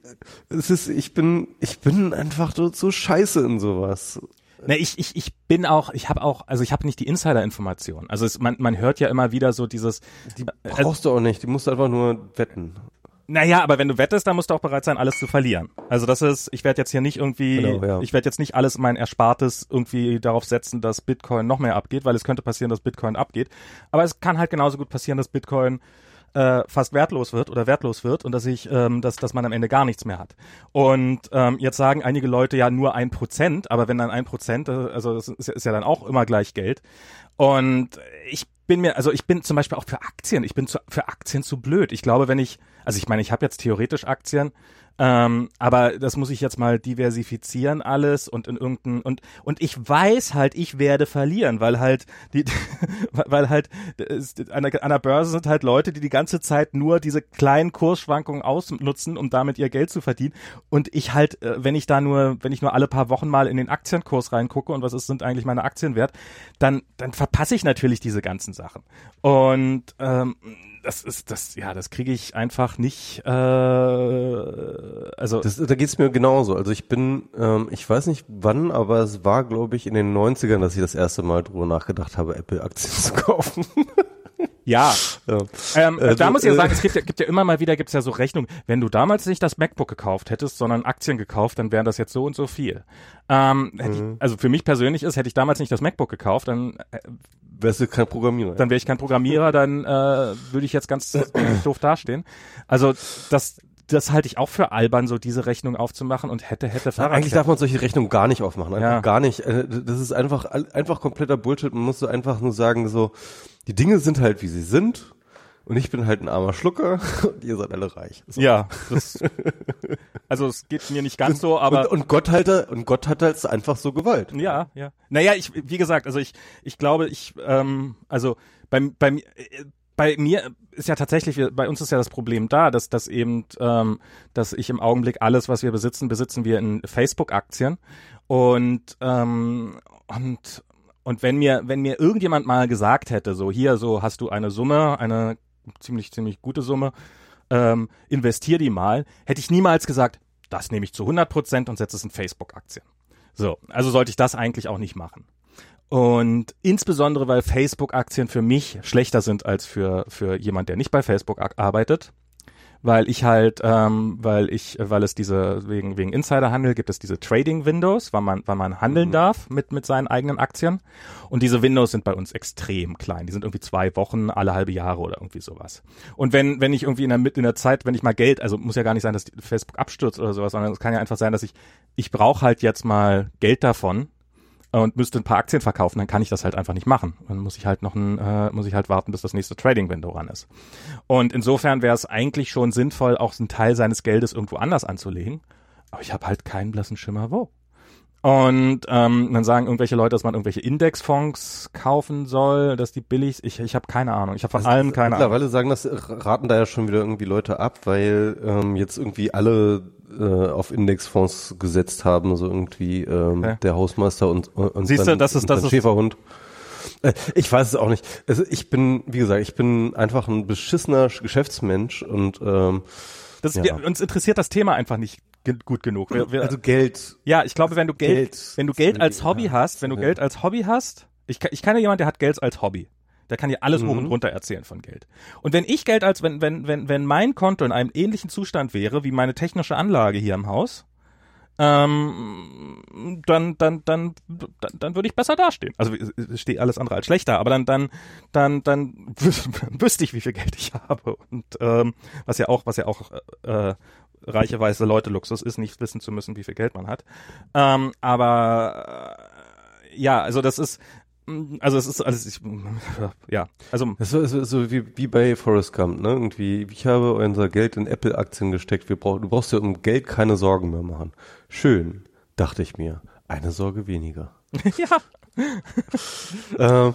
es ist, ich bin, ich bin einfach so, so scheiße in sowas. Ne, ich, ich, ich bin auch, ich habe auch, also ich habe nicht die Insider-Information. Also es, man, man hört ja immer wieder so dieses. Die brauchst äh, du auch nicht, die musst du einfach nur wetten. Naja, aber wenn du wettest, dann musst du auch bereit sein, alles zu verlieren. Also das ist, ich werde jetzt hier nicht irgendwie, genau, ja. ich werde jetzt nicht alles mein Erspartes irgendwie darauf setzen, dass Bitcoin noch mehr abgeht, weil es könnte passieren, dass Bitcoin abgeht. Aber es kann halt genauso gut passieren, dass Bitcoin äh, fast wertlos wird oder wertlos wird und dass ich, ähm, dass, dass man am Ende gar nichts mehr hat. Und ähm, jetzt sagen einige Leute ja nur ein Prozent, aber wenn dann ein Prozent, äh, also das ist, ist ja dann auch immer gleich Geld. Und ich bin mir, also ich bin zum Beispiel auch für Aktien, ich bin zu, für Aktien zu blöd. Ich glaube, wenn ich also ich meine, ich habe jetzt theoretisch Aktien, ähm, aber das muss ich jetzt mal diversifizieren alles und in irgendein und und ich weiß halt, ich werde verlieren, weil halt die weil halt an der, an der Börse sind halt Leute, die die ganze Zeit nur diese kleinen Kursschwankungen ausnutzen, um damit ihr Geld zu verdienen. Und ich halt, äh, wenn ich da nur, wenn ich nur alle paar Wochen mal in den Aktienkurs reingucke und was ist sind eigentlich meine Aktien wert, dann dann verpasse ich natürlich diese ganzen Sachen. Und ähm, das ist das, ja, das kriege ich einfach nicht. Äh, also das, da geht's mir genauso. Also ich bin, ähm, ich weiß nicht wann, aber es war, glaube ich, in den 90ern, dass ich das erste Mal drüber nachgedacht habe, Apple-Aktien zu kaufen. Ja. ja. Ähm, äh, da muss ich ja sagen, es gibt ja, gibt ja immer mal wieder gibt's ja so Rechnungen. Wenn du damals nicht das MacBook gekauft hättest, sondern Aktien gekauft, dann wären das jetzt so und so viel. Ähm, mhm. ich, also für mich persönlich ist, hätte ich damals nicht das MacBook gekauft, dann äh, wärst du kein Programmierer. Dann wäre ich kein Programmierer, dann äh, würde ich jetzt ganz doof dastehen. Also das das halte ich auch für albern, so diese Rechnung aufzumachen und hätte, hätte Fahrrad. Eigentlich darf man solche Rechnungen gar nicht aufmachen. Einfach ja. gar nicht. Äh, das ist einfach, einfach kompletter Bullshit. Man muss so einfach nur sagen, so, die Dinge sind halt, wie sie sind. Und ich bin halt ein armer Schlucker und ihr seid alle reich. So. Ja, das, also es geht mir nicht ganz so, aber und, und Gott halt und Gott hat halt einfach so Gewalt. Ja, ja. Naja, ich wie gesagt, also ich ich glaube, ich ähm, also beim beim äh, bei mir ist ja tatsächlich, bei uns ist ja das Problem da, dass, dass eben, ähm, dass ich im Augenblick alles, was wir besitzen, besitzen wir in Facebook-Aktien. Und, ähm, und, und wenn mir, wenn mir irgendjemand mal gesagt hätte, so hier, so hast du eine Summe, eine ziemlich, ziemlich gute Summe, ähm, investier die mal, hätte ich niemals gesagt, das nehme ich zu 100 Prozent und setze es in Facebook-Aktien. So, also sollte ich das eigentlich auch nicht machen. Und insbesondere, weil Facebook-Aktien für mich schlechter sind als für, für jemand, der nicht bei Facebook arbeitet weil ich halt, ähm, weil ich, weil es diese wegen wegen Insiderhandel gibt es diese Trading Windows, wann man wann man handeln mhm. darf mit mit seinen eigenen Aktien und diese Windows sind bei uns extrem klein. Die sind irgendwie zwei Wochen alle halbe Jahre oder irgendwie sowas. Und wenn wenn ich irgendwie in der in der Zeit, wenn ich mal Geld, also muss ja gar nicht sein, dass Facebook abstürzt oder sowas, sondern es kann ja einfach sein, dass ich ich brauche halt jetzt mal Geld davon und müsste ein paar Aktien verkaufen, dann kann ich das halt einfach nicht machen. Dann muss ich halt noch ein, äh, muss ich halt warten, bis das nächste Trading Window ran ist. Und insofern wäre es eigentlich schon sinnvoll, auch einen Teil seines Geldes irgendwo anders anzulegen. Aber ich habe halt keinen blassen Schimmer wo. Und ähm, dann sagen irgendwelche Leute, dass man irgendwelche Indexfonds kaufen soll, dass die billig. Ich, ich habe keine Ahnung. Ich habe von also allem keine mittlerweile Ahnung. Mittlerweile sagen das, raten da ja schon wieder irgendwie Leute ab, weil ähm, jetzt irgendwie alle äh, auf Indexfonds gesetzt haben, so irgendwie ähm, okay. der Hausmeister und, und Siehst dann, du, das ist das Schäferhund. Äh, ich weiß es auch nicht. Also ich bin, wie gesagt, ich bin einfach ein beschissener Geschäftsmensch und ähm, das, ja. wir, uns interessiert das Thema einfach nicht gut genug. Wir, wir, also Geld. Ja, ich glaube, wenn du Geld, Geld wenn du Geld als Hobby ja. hast, wenn du ja. Geld als Hobby hast, ich, ich kenne jemand, der hat Geld als Hobby. Der kann dir alles mhm. hoch und mhm. runter erzählen von Geld. Und wenn ich Geld als, wenn, wenn, wenn, wenn mein Konto in einem ähnlichen Zustand wäre wie meine technische Anlage hier im Haus, ähm, dann, dann, dann, dann, dann würde ich besser dastehen. Also ich stehe alles andere als schlechter, aber dann, dann, dann, dann wüsste ich, wie viel Geld ich habe. Und ähm, was ja auch, was ja auch äh, reiche weiße Leute Luxus ist, nicht wissen zu müssen, wie viel Geld man hat. Ähm, aber äh, ja, also das ist also es ist alles, ich, ja, also. Es ist so, so wie, wie bei Forrest Gump, ne? Irgendwie, ich habe unser Geld in Apple-Aktien gesteckt. Wir brauchen, du brauchst dir um Geld keine Sorgen mehr machen. Schön, dachte ich mir. Eine Sorge weniger. ja. äh,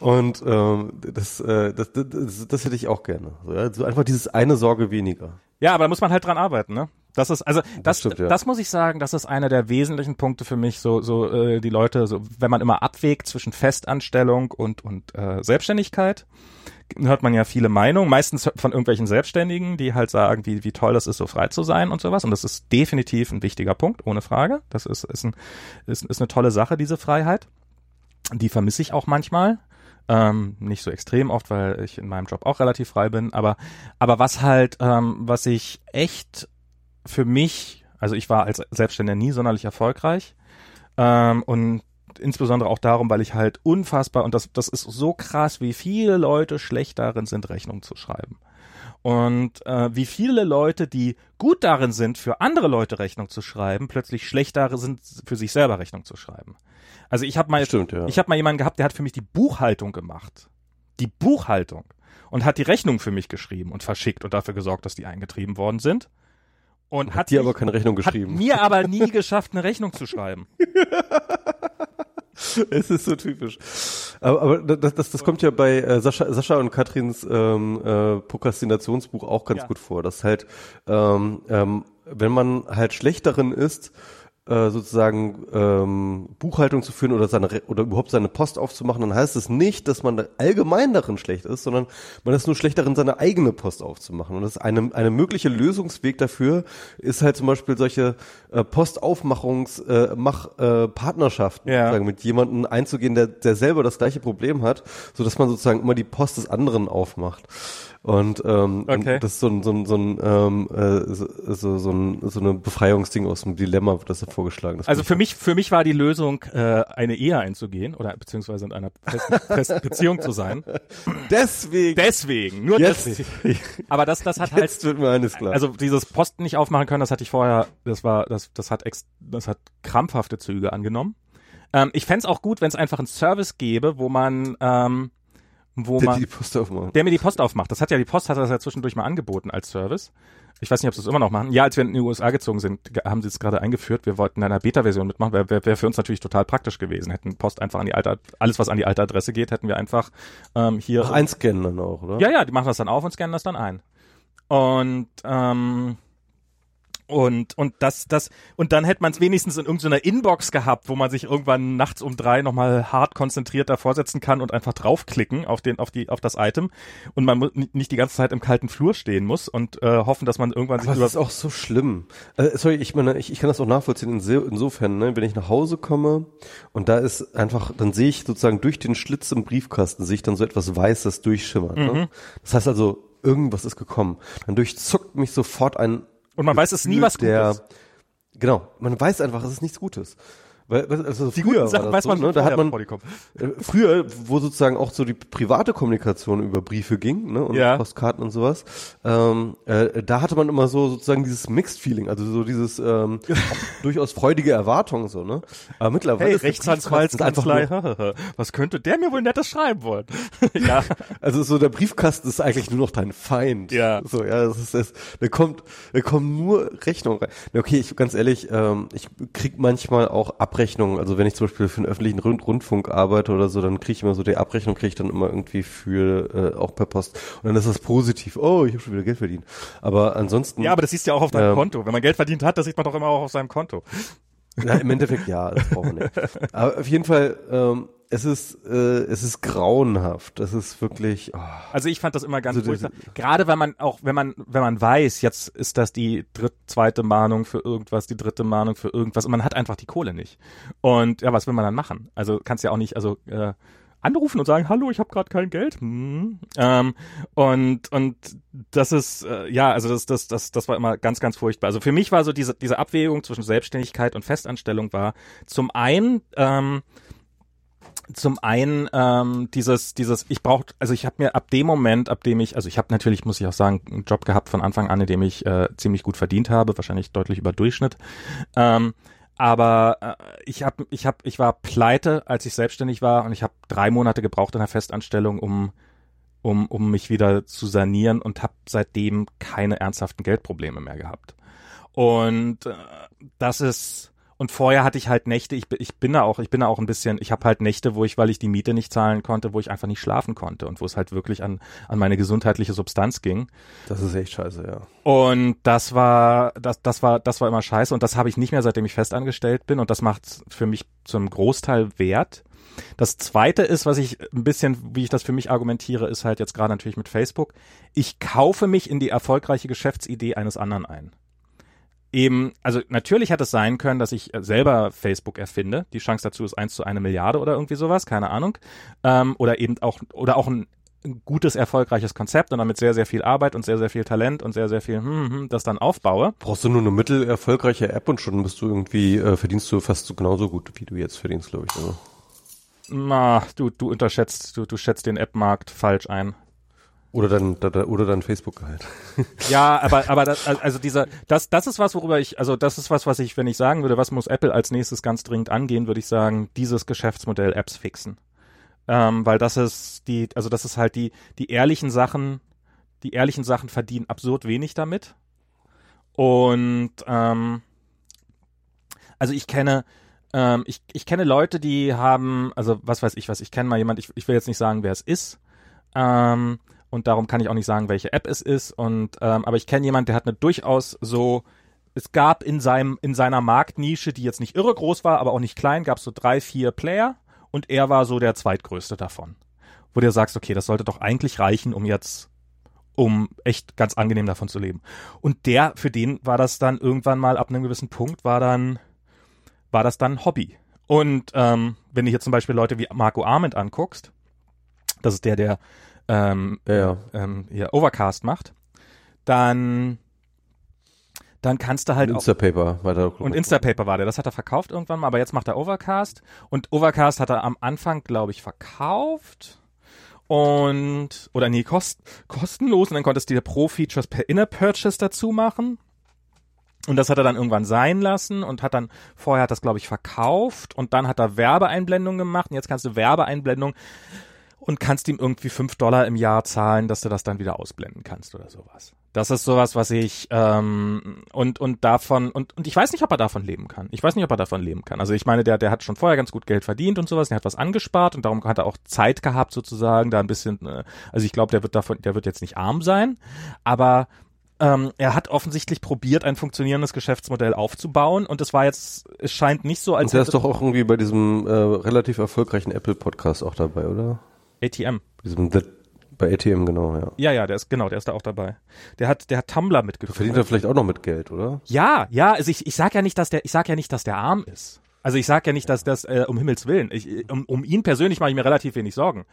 und ähm, das, äh, das, das, das hätte ich auch gerne. So, ja? so einfach dieses eine Sorge weniger. Ja, aber da muss man halt dran arbeiten, ne? Das ist also das das, stimmt, ja. das muss ich sagen, das ist einer der wesentlichen Punkte für mich. So so äh, die Leute, so wenn man immer abwägt zwischen Festanstellung und und äh, Selbstständigkeit, hört man ja viele Meinungen, meistens von irgendwelchen Selbstständigen, die halt sagen, wie wie toll das ist, so frei zu sein und sowas. Und das ist definitiv ein wichtiger Punkt, ohne Frage. Das ist ist ein ist, ist eine tolle Sache, diese Freiheit. Die vermisse ich auch manchmal. Ähm, nicht so extrem oft, weil ich in meinem Job auch relativ frei bin, aber, aber was halt, ähm, was ich echt für mich, also ich war als Selbstständiger nie sonderlich erfolgreich ähm, und insbesondere auch darum, weil ich halt unfassbar, und das, das ist so krass, wie viele Leute schlecht darin sind, Rechnungen zu schreiben. Und äh, wie viele Leute, die gut darin sind, für andere Leute Rechnung zu schreiben, plötzlich schlecht darin sind, für sich selber Rechnung zu schreiben. Also ich habe mal, Stimmt, ja. ich habe mal jemanden gehabt, der hat für mich die Buchhaltung gemacht. Die Buchhaltung. Und hat die Rechnung für mich geschrieben und verschickt und dafür gesorgt, dass die eingetrieben worden sind. Und hat, hat dir aber keine Rechnung geschrieben. Hat mir aber nie geschafft, eine Rechnung zu schreiben. es ist so typisch. Aber, aber das, das, das kommt ja bei äh, Sascha, Sascha und Katrins ähm, äh, Prokrastinationsbuch auch ganz ja. gut vor. Dass halt, ähm, ähm, wenn man halt schlecht darin ist, äh, sozusagen ähm, Buchhaltung zu führen oder seine oder überhaupt seine Post aufzumachen, dann heißt es nicht, dass man allgemein darin schlecht ist, sondern man ist nur schlecht darin, seine eigene Post aufzumachen. Und das ist eine, eine mögliche Lösungsweg dafür ist halt zum Beispiel solche äh, Postaufmachungs äh, mach äh, Partnerschaften ja. sozusagen, mit jemandem einzugehen, der, der selber das gleiche Problem hat, so dass man sozusagen immer die Post des anderen aufmacht. Und, ähm, okay. das ist so ein, so ein, so ein, ähm, äh, so, so, ein, so eine Befreiungsding aus dem Dilemma, das er vorgeschlagen ist. Also für mich, für mich war die Lösung, äh, eine Ehe einzugehen oder beziehungsweise in einer festen, festen Beziehung zu sein. Deswegen. Deswegen, nur Jetzt. deswegen. Aber das, das hat Jetzt halt. wird mir eines klar. Also dieses Posten nicht aufmachen können, das hatte ich vorher, das war, das, das hat ex, das hat krampfhafte Züge angenommen. Ähm, ich fände auch gut, wenn es einfach einen Service gäbe, wo man ähm, wo der man, die Post aufmacht. Der mir die Post aufmacht. Das hat ja die Post hat das ja zwischendurch mal angeboten als Service. Ich weiß nicht, ob sie es immer noch machen. Ja, als wir in die USA gezogen sind, haben sie es gerade eingeführt. Wir wollten in einer Beta-Version mitmachen. Wäre wär, wär für uns natürlich total praktisch gewesen. Hätten Post einfach an die alte, alles was an die alte Adresse geht, hätten wir einfach ähm, hier. Ach, einscannen dann auch, oder? Ja, ja, die machen das dann auf und scannen das dann ein. Und ähm, Und, und das, das, und dann hätte man es wenigstens in irgendeiner Inbox gehabt, wo man sich irgendwann nachts um drei nochmal hart konzentriert davor setzen kann und einfach draufklicken auf den, auf die, auf das Item. Und man muss nicht die ganze Zeit im kalten Flur stehen muss und äh, hoffen, dass man irgendwann sich Aber Das ist auch so schlimm. Äh, sorry, ich meine, ich, ich kann das auch nachvollziehen insofern, ne, wenn ich nach Hause komme und da ist einfach, dann sehe ich sozusagen durch den Schlitz im Briefkasten, sehe ich dann so etwas Weißes durchschimmern. Ne? Mhm. Ne? Das heißt also, irgendwas ist gekommen. Dann durchzuckt mich sofort ein und man weiß es nie, was Gutes. Genau, man weiß einfach, es ist nichts Gutes. Weil, also die früher Sachen weiß man so, ne? da hat man äh, früher, wo sozusagen auch so die private Kommunikation über Briefe ging, ne, und ja. Postkarten und sowas, ähm, äh, da hatte man immer so sozusagen dieses Mixed Feeling, also so dieses ähm, durchaus freudige Erwartung so, ne? Aber mittlerweile hey, Rechtsanwaltskanzlei, was könnte der mir wohl nettes schreiben wollen? ja, also so der Briefkasten ist eigentlich nur noch dein Feind. Ja, so ja, das ist das, da kommt, da kommen nur Rechnungen rein. Okay, ich ganz ehrlich, ähm, ich krieg manchmal auch ab Abrechnung, also wenn ich zum Beispiel für einen öffentlichen Rund Rundfunk arbeite oder so, dann kriege ich immer so die Abrechnung, kriege ich dann immer irgendwie für äh, auch per Post. Und dann ist das positiv. Oh, ich habe schon wieder Geld verdient. Aber ansonsten. Ja, aber das siehst du ja auch auf deinem ähm, Konto. Wenn man Geld verdient hat, das sieht man doch immer auch auf seinem Konto. Ja, im Endeffekt ja, das braucht man nicht. Aber auf jeden Fall, ähm, es ist, äh, es ist grauenhaft. Das ist wirklich. Oh. Also ich fand das immer ganz also furchtbar. Gerade wenn man auch, wenn man, wenn man weiß, jetzt ist das die dritte, zweite Mahnung für irgendwas, die dritte Mahnung für irgendwas und man hat einfach die Kohle nicht. Und ja, was will man dann machen? Also kannst ja auch nicht, also äh, anrufen und sagen, hallo, ich habe gerade kein Geld. Hm. Ähm, und und das ist äh, ja, also das das das das war immer ganz ganz furchtbar. Also für mich war so diese diese Abwägung zwischen Selbstständigkeit und Festanstellung war zum einen ähm, zum einen ähm, dieses, dieses, ich brauche, also ich habe mir ab dem Moment, ab dem ich, also ich habe natürlich, muss ich auch sagen, einen Job gehabt von Anfang an, in dem ich äh, ziemlich gut verdient habe, wahrscheinlich deutlich über Durchschnitt. Ähm, aber äh, ich habe, ich habe, ich war pleite, als ich selbstständig war und ich habe drei Monate gebraucht in der Festanstellung, um um, um mich wieder zu sanieren und habe seitdem keine ernsthaften Geldprobleme mehr gehabt. Und äh, das ist und vorher hatte ich halt Nächte, ich, ich bin da auch, ich bin da auch ein bisschen, ich habe halt Nächte, wo ich, weil ich die Miete nicht zahlen konnte, wo ich einfach nicht schlafen konnte und wo es halt wirklich an, an meine gesundheitliche Substanz ging. Das ist echt scheiße, ja. Und das war, das, das war, das war immer scheiße und das habe ich nicht mehr, seitdem ich festangestellt bin und das macht für mich zum Großteil wert. Das zweite ist, was ich ein bisschen, wie ich das für mich argumentiere, ist halt jetzt gerade natürlich mit Facebook. Ich kaufe mich in die erfolgreiche Geschäftsidee eines anderen ein eben, also natürlich hätte es sein können, dass ich selber Facebook erfinde. Die Chance dazu ist eins zu eine Milliarde oder irgendwie sowas, keine Ahnung. Ähm, oder eben auch, oder auch ein, gutes, erfolgreiches Konzept und damit sehr, sehr viel Arbeit und sehr, sehr viel Talent und sehr, sehr viel, hm, hm, das dann aufbaue. Brauchst du nur eine mittelerfolgreiche App und schon bist du irgendwie, äh, verdienst du fast so genauso gut, wie du jetzt verdienst, glaube ich. Also. Na, du, du unterschätzt, du, du schätzt den App-Markt falsch ein. Oder dann, oder dann Facebook halt. Ja, aber, aber das, also dieser, das, das ist was, worüber ich, also das ist was, was ich, wenn ich sagen würde, was muss Apple als nächstes ganz dringend angehen, würde ich sagen, dieses Geschäftsmodell Apps fixen. Ähm, weil das ist die, also das ist halt die, die ehrlichen Sachen, die ehrlichen Sachen verdienen absurd wenig damit. Und ähm, also ich kenne, ähm, ich, ich kenne Leute, die haben, also was weiß ich was, ich kenne mal jemand, ich, ich will jetzt nicht sagen, wer es ist, ähm, und darum kann ich auch nicht sagen, welche App es ist. Und ähm, aber ich kenne jemanden, der hat eine durchaus so es gab in seinem in seiner Marktnische, die jetzt nicht irre groß war, aber auch nicht klein, gab es so drei, vier Player und er war so der zweitgrößte davon. Wo du sagst, okay, das sollte doch eigentlich reichen, um jetzt um echt ganz angenehm davon zu leben. Und der, für den war das dann irgendwann mal ab einem gewissen Punkt, war dann, war das dann Hobby. Und ähm, wenn du hier zum Beispiel Leute wie Marco Arment anguckst, das ist der, der ähm, ja. ähm, hier Overcast macht, dann dann kannst du halt und Instapaper war der und Instapaper war der, das hat er verkauft irgendwann mal, aber jetzt macht er Overcast. Und Overcast hat er am Anfang, glaube ich, verkauft. Und oder nee, kost, kostenlos. Und dann konntest du dir Pro-Features per Inner Purchase dazu machen. Und das hat er dann irgendwann sein lassen und hat dann, vorher hat das, glaube ich, verkauft. Und dann hat er Werbeeinblendungen gemacht. Und jetzt kannst du Werbeeinblendungen und kannst ihm irgendwie fünf Dollar im Jahr zahlen, dass du das dann wieder ausblenden kannst oder sowas. Das ist sowas, was ich ähm, und und davon und und ich weiß nicht, ob er davon leben kann. Ich weiß nicht, ob er davon leben kann. Also ich meine, der der hat schon vorher ganz gut Geld verdient und sowas. Der hat was angespart und darum hat er auch Zeit gehabt sozusagen, da ein bisschen. Äh, also ich glaube, der wird davon, der wird jetzt nicht arm sein, aber ähm, er hat offensichtlich probiert, ein funktionierendes Geschäftsmodell aufzubauen und es war jetzt, es scheint nicht so, als und der ist doch auch irgendwie bei diesem äh, relativ erfolgreichen Apple-Podcast auch dabei, oder? ATM. Diesem The bei ATM, genau, ja. Ja, ja, der ist, genau, der ist da auch dabei. Der hat, der hat Tumblr mitgeführt. verdient er vielleicht auch noch mit Geld, oder? Ja, ja, also ich, ich sag ja nicht, dass der, ich sag ja nicht, dass der arm ist. Also ich sag ja nicht, dass das äh, um Himmels willen. Ich, um, um ihn persönlich mache ich mir relativ wenig Sorgen.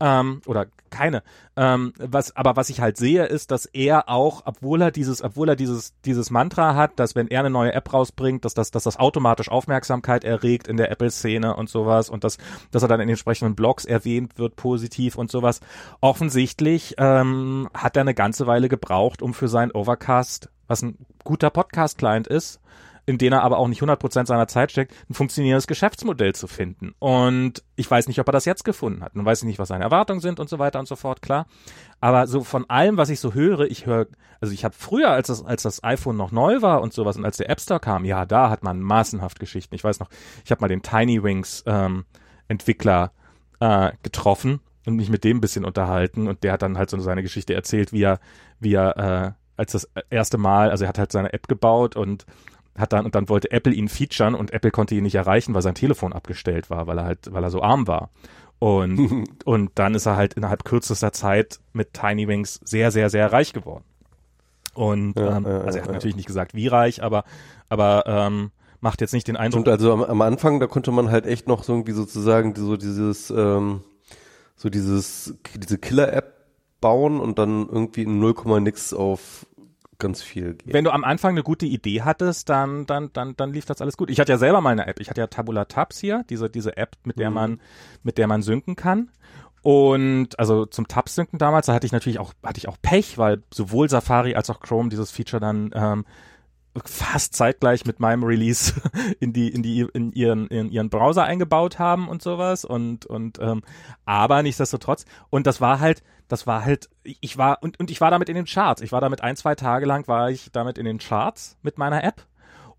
Ähm, oder keine. Ähm, was, aber was ich halt sehe, ist, dass er auch, obwohl er dieses, obwohl er dieses, dieses Mantra hat, dass wenn er eine neue App rausbringt, dass das, dass das automatisch Aufmerksamkeit erregt in der Apple-Szene und sowas und dass, dass er dann in den entsprechenden Blogs erwähnt wird, positiv und sowas. Offensichtlich ähm, hat er eine ganze Weile gebraucht, um für sein Overcast, was ein guter Podcast-Client ist, in den er aber auch nicht 100% seiner Zeit steckt, ein funktionierendes Geschäftsmodell zu finden. Und ich weiß nicht, ob er das jetzt gefunden hat. Nun weiß ich nicht, was seine Erwartungen sind und so weiter und so fort, klar. Aber so von allem, was ich so höre, ich höre, also ich habe früher, als das, als das iPhone noch neu war und sowas und als der App Store kam, ja, da hat man massenhaft Geschichten. Ich weiß noch, ich habe mal den Tiny Wings ähm, Entwickler äh, getroffen und mich mit dem ein bisschen unterhalten und der hat dann halt so seine Geschichte erzählt, wie er, wie er äh, als das erste Mal, also er hat halt seine App gebaut und hat dann und dann wollte Apple ihn featuren und Apple konnte ihn nicht erreichen, weil sein Telefon abgestellt war, weil er halt, weil er so arm war. Und, und dann ist er halt innerhalb kürzester Zeit mit Tiny Wings sehr, sehr, sehr reich geworden. Und Ja, ähm, ja, also er hat ja. natürlich nicht gesagt, wie reich, aber, aber ähm, macht jetzt nicht den Eindruck. Und also am, am Anfang, da konnte man halt echt noch so irgendwie sozusagen so dieses, ähm, so dieses, diese Killer-App bauen und dann irgendwie in 0, nix auf ganz viel gehen. Wenn du am Anfang eine gute Idee hattest, dann, dann, dann, dann lief das alles gut. Ich hatte ja selber mal eine App. Ich hatte ja Tabula Tabs hier, diese, diese App, mit der Mhm. man, mit der man synken kann. Und also zum Tab-Synken damals, da hatte ich natürlich auch, hatte ich auch Pech, weil sowohl Safari als auch Chrome dieses Feature dann ähm, fast zeitgleich mit meinem Release in die in die in ihren in ihren Browser eingebaut haben und sowas und und ähm, aber nichtsdestotrotz und das war halt das war halt ich war und und ich war damit in den Charts ich war damit ein zwei Tage lang war ich damit in den Charts mit meiner App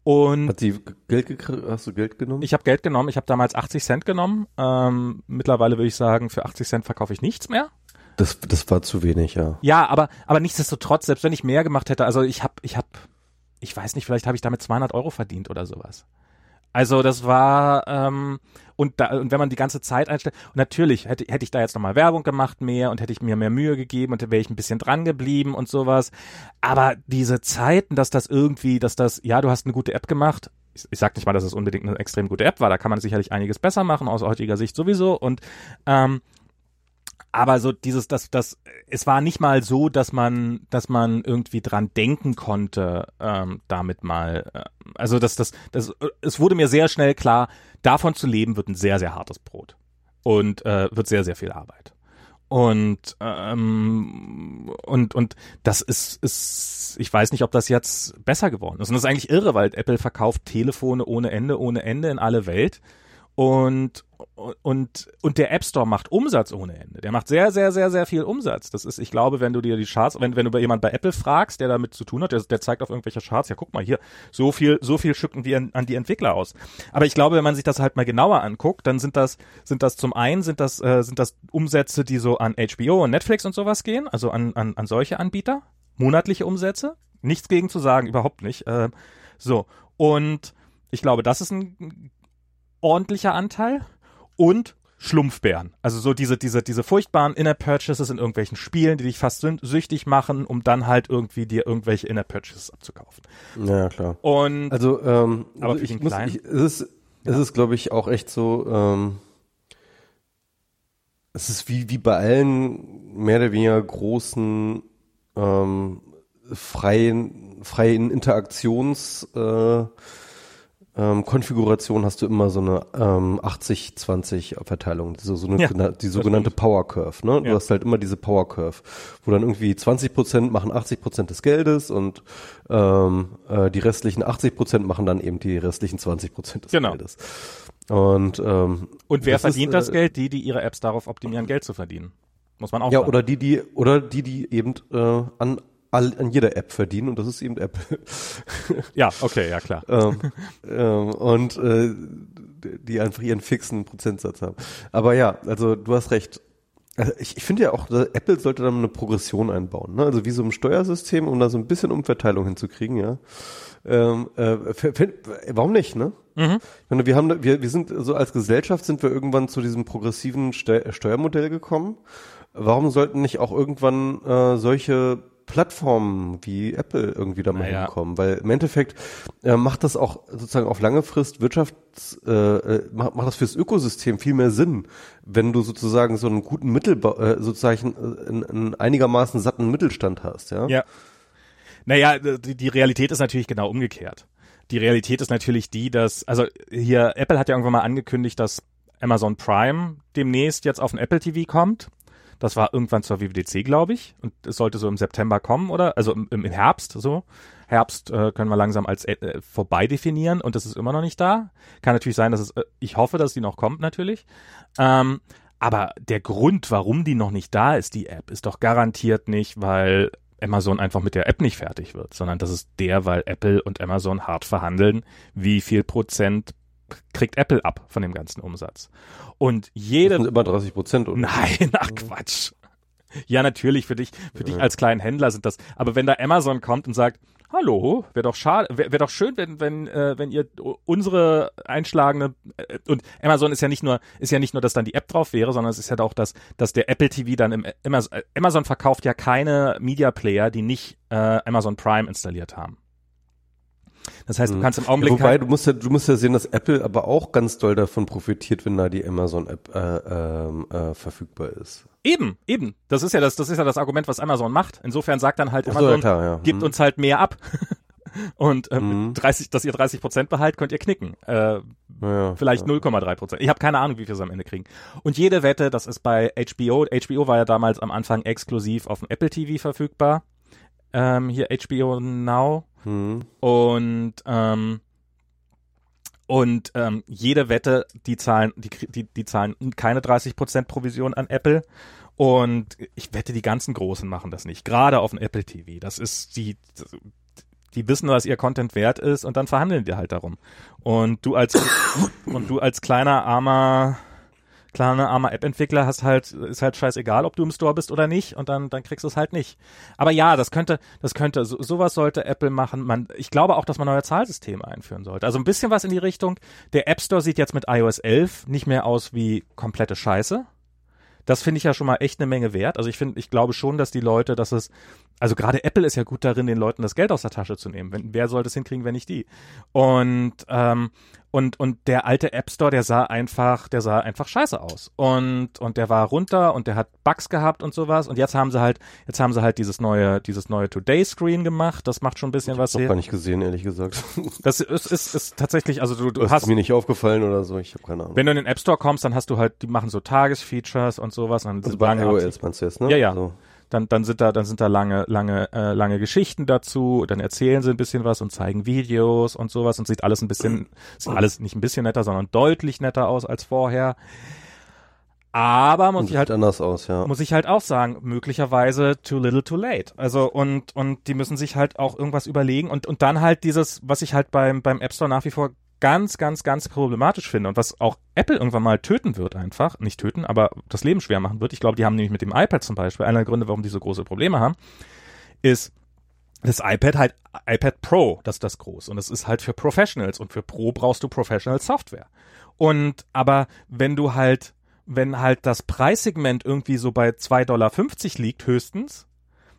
und Hat die Geld gekriegt? Hast du Geld genommen? ich habe Geld genommen ich habe damals 80 Cent genommen ähm, mittlerweile würde ich sagen für 80 Cent verkaufe ich nichts mehr das, das war zu wenig, ja. ja, aber aber nichtsdestotrotz, selbst wenn ich mehr gemacht hätte, also ich habe ich habe ich weiß nicht, vielleicht habe ich damit 200 Euro verdient oder sowas. Also das war ähm, und da und wenn man die ganze Zeit einstellt und natürlich hätte hätte ich da jetzt nochmal Werbung gemacht mehr und hätte ich mir mehr Mühe gegeben und wäre ich ein bisschen dran geblieben und sowas. Aber diese Zeiten, dass das irgendwie, dass das ja, du hast eine gute App gemacht. Ich, ich sag nicht mal, dass es unbedingt eine extrem gute App war. Da kann man sicherlich einiges besser machen aus heutiger Sicht sowieso und ähm, aber so dieses, das, das, es war nicht mal so, dass man, dass man irgendwie dran denken konnte, ähm, damit mal, äh, also das, das, das, es wurde mir sehr schnell klar, davon zu leben wird ein sehr, sehr hartes Brot und äh, wird sehr, sehr viel Arbeit. Und ähm, und und das ist ist ich weiß nicht, ob das jetzt besser geworden ist. Und das ist eigentlich irre, weil Apple verkauft Telefone ohne Ende, ohne Ende in alle Welt und und und der App Store macht Umsatz ohne Ende. Der macht sehr sehr sehr sehr viel Umsatz. Das ist, ich glaube, wenn du dir die Charts, wenn wenn du bei jemand bei Apple fragst, der damit zu tun hat, der, der zeigt auf irgendwelche Charts, ja guck mal hier, so viel so viel schütten wir an, an die Entwickler aus. Aber ich glaube, wenn man sich das halt mal genauer anguckt, dann sind das sind das zum einen sind das äh, sind das Umsätze, die so an HBO und Netflix und sowas gehen, also an an, an solche Anbieter, monatliche Umsätze. Nichts gegen zu sagen, überhaupt nicht. Äh, so und ich glaube, das ist ein ordentlicher Anteil und Schlumpfbären. Also so diese, diese, diese furchtbaren Inner-Purchases in irgendwelchen Spielen, die dich fast sü- süchtig machen, um dann halt irgendwie dir irgendwelche Inner-Purchases abzukaufen. Ja, klar. Und Also, ähm, Aber also für ich den muss, Kleinen? ich, es ist, es ist, glaube ich, auch echt so, ähm, es ist wie, wie bei allen mehr oder weniger großen, ähm, freien, freien Interaktions, äh, ähm, Konfiguration hast du immer so eine ähm, 80-20 Verteilung, so, so eine, Ja, die das sogenannte Power Curve. Ne? Du Ja. hast halt immer diese Power Curve, wo dann irgendwie 20 Prozent machen 80 Prozent des Geldes und ähm, äh, die restlichen 80 Prozent machen dann eben die restlichen 20 Prozent des Genau. Geldes. Und ähm, Und wer das ist, verdient das äh, Geld? Die, die ihre Apps darauf optimieren, Geld zu verdienen. Muss man auch Ja, sagen. oder die, die, oder die, die eben äh, an, all, an jeder App verdienen und das ist eben Apple. Ja, okay, ja klar. ähm, ähm, und äh, die einfach ihren fixen Prozentsatz haben. Aber ja, also du hast recht. Also ich, ich finde ja auch, Apple sollte dann eine Progression einbauen, ne? Also wie so ein Steuersystem, um da so ein bisschen Umverteilung hinzukriegen, ja. Ähm, äh, warum nicht, ne? Mhm. Ich meine, wir haben, wir, wir sind so als Gesellschaft sind wir irgendwann zu diesem progressiven Ste Steuermodell gekommen. Warum sollten nicht auch irgendwann äh, solche Plattformen wie Apple irgendwie da mal naja. hinkommen, weil im Endeffekt äh, macht das auch sozusagen auf lange Frist Wirtschafts, äh, äh, macht, macht das fürs Ökosystem viel mehr Sinn, wenn du sozusagen so einen guten Mittelbau, äh, sozusagen einen, einen einigermaßen satten Mittelstand hast, ja. Ja. Naja, die, die Realität ist natürlich genau umgekehrt. Die Realität ist natürlich die, dass, also hier, Apple hat ja irgendwann mal angekündigt, dass Amazon Prime demnächst jetzt auf ein Apple TV kommt. Das war irgendwann zur WWDC, glaube ich. Und es sollte so im September kommen, oder? Also im, im Herbst so. Herbst äh, können wir langsam als äh, vorbei definieren und das ist immer noch nicht da. Kann natürlich sein, dass es, äh, ich hoffe, dass die noch kommt natürlich. Ähm, aber der Grund, warum die noch nicht da ist, die App, ist doch garantiert nicht, weil Amazon einfach mit der App nicht fertig wird, sondern das ist der, weil Apple und Amazon hart verhandeln, wie viel Prozent kriegt Apple ab von dem ganzen Umsatz. Und jede. Das sind immer 30 Prozent, oder? Nein, ach Quatsch. Ja, natürlich, für dich, für dich als kleinen Händler sind das. Aber wenn da Amazon kommt und sagt, hallo, wäre doch schade, wäre wär doch schön, wenn, wenn, äh, wenn ihr unsere einschlagende äh, und Amazon ist ja nicht nur, ist ja nicht nur, dass dann die App drauf wäre, sondern es ist ja auch, dass, dass der Apple TV dann im Amazon, Amazon verkauft ja keine Media Player, die nicht äh, Amazon Prime installiert haben. Das heißt, du mhm. kannst im Augenblick. Wobei, du musst ja, du musst ja sehen, dass Apple aber auch ganz doll davon profitiert, wenn da die Amazon-App äh, ähm, äh, verfügbar ist. Eben, eben. Das ist ja das, das ist ja das Argument, was Amazon macht. Insofern sagt dann halt Amazon, so, ja, klar, ja. gibt mhm. uns halt mehr ab. Und ähm, mhm. 30, dass ihr 30 Prozent behalt, könnt ihr knicken. Äh, ja, vielleicht ja. 0,3 Prozent. Ich habe keine Ahnung, wie viel sie am Ende kriegen. Und jede Wette, das ist bei HBO. HBO war ja damals am Anfang exklusiv auf dem Apple TV verfügbar. Ähm, hier HBO Now. Mhm. Und ähm, und ähm, jede Wette, die zahlen, die, die, die zahlen keine 30% Provision an Apple. Und ich wette, die ganzen Großen machen das nicht. Gerade auf dem Apple TV. Das ist die, die wissen, was ihr Content wert ist und dann verhandeln die halt darum. Und du als, und du als kleiner armer kleiner armer App-Entwickler hast halt, ist halt scheißegal, ob du im Store bist oder nicht und dann, dann kriegst du es halt nicht. Aber ja, das könnte, das könnte, so, sowas sollte Apple machen. Man, ich glaube auch, dass man neue Zahlsysteme einführen sollte. Also ein bisschen was in die Richtung. Der App Store sieht jetzt mit iOS 11 nicht mehr aus wie komplette Scheiße. Das finde ich ja schon mal echt eine Menge wert. Also ich finde, ich glaube schon, dass die Leute, dass es, also gerade Apple ist ja gut darin, den Leuten das Geld aus der Tasche zu nehmen. Wenn, wer soll das hinkriegen, wenn nicht die? Und ähm, und und der alte App Store, der sah einfach, der sah einfach scheiße aus. Und und der war runter und der hat Bugs gehabt und sowas. Und jetzt haben sie halt, jetzt haben sie halt dieses neue, dieses neue Today Screen gemacht. Das macht schon ein bisschen ich was. Ich habe gar nicht gesehen, ehrlich gesagt. Das ist, ist, ist tatsächlich, also du, du das hast mir nicht aufgefallen oder so. Ich habe keine Ahnung. Wenn du in den App Store kommst, dann hast du halt, die machen so Tagesfeatures und sowas. Und also bei iOS meinst du jetzt, ne? Ja, ja. So dann, dann sind da, dann sind da lange, lange, äh, lange Geschichten dazu, dann erzählen sie ein bisschen was und zeigen Videos und sowas und sieht alles ein bisschen, sieht alles nicht ein bisschen netter, sondern deutlich netter aus als vorher. Aber muss ich halt anders aus, ja. Muss ich halt auch sagen, möglicherweise too little too late. Also und und die müssen sich halt auch irgendwas überlegen und und dann halt dieses, was ich halt beim beim App Store nach wie vor ganz, ganz, ganz problematisch finde und was auch Apple irgendwann mal töten wird einfach, nicht töten, aber das Leben schwer machen wird. Ich glaube, die haben nämlich mit dem iPad zum Beispiel, einer der Gründe, warum die so große Probleme haben, ist, das iPad halt iPad Pro, das ist das groß und das ist halt für Professionals und für Pro brauchst du Professional Software. Und aber wenn du halt, wenn halt das Preissegment irgendwie so bei 2,50 Dollar liegt höchstens,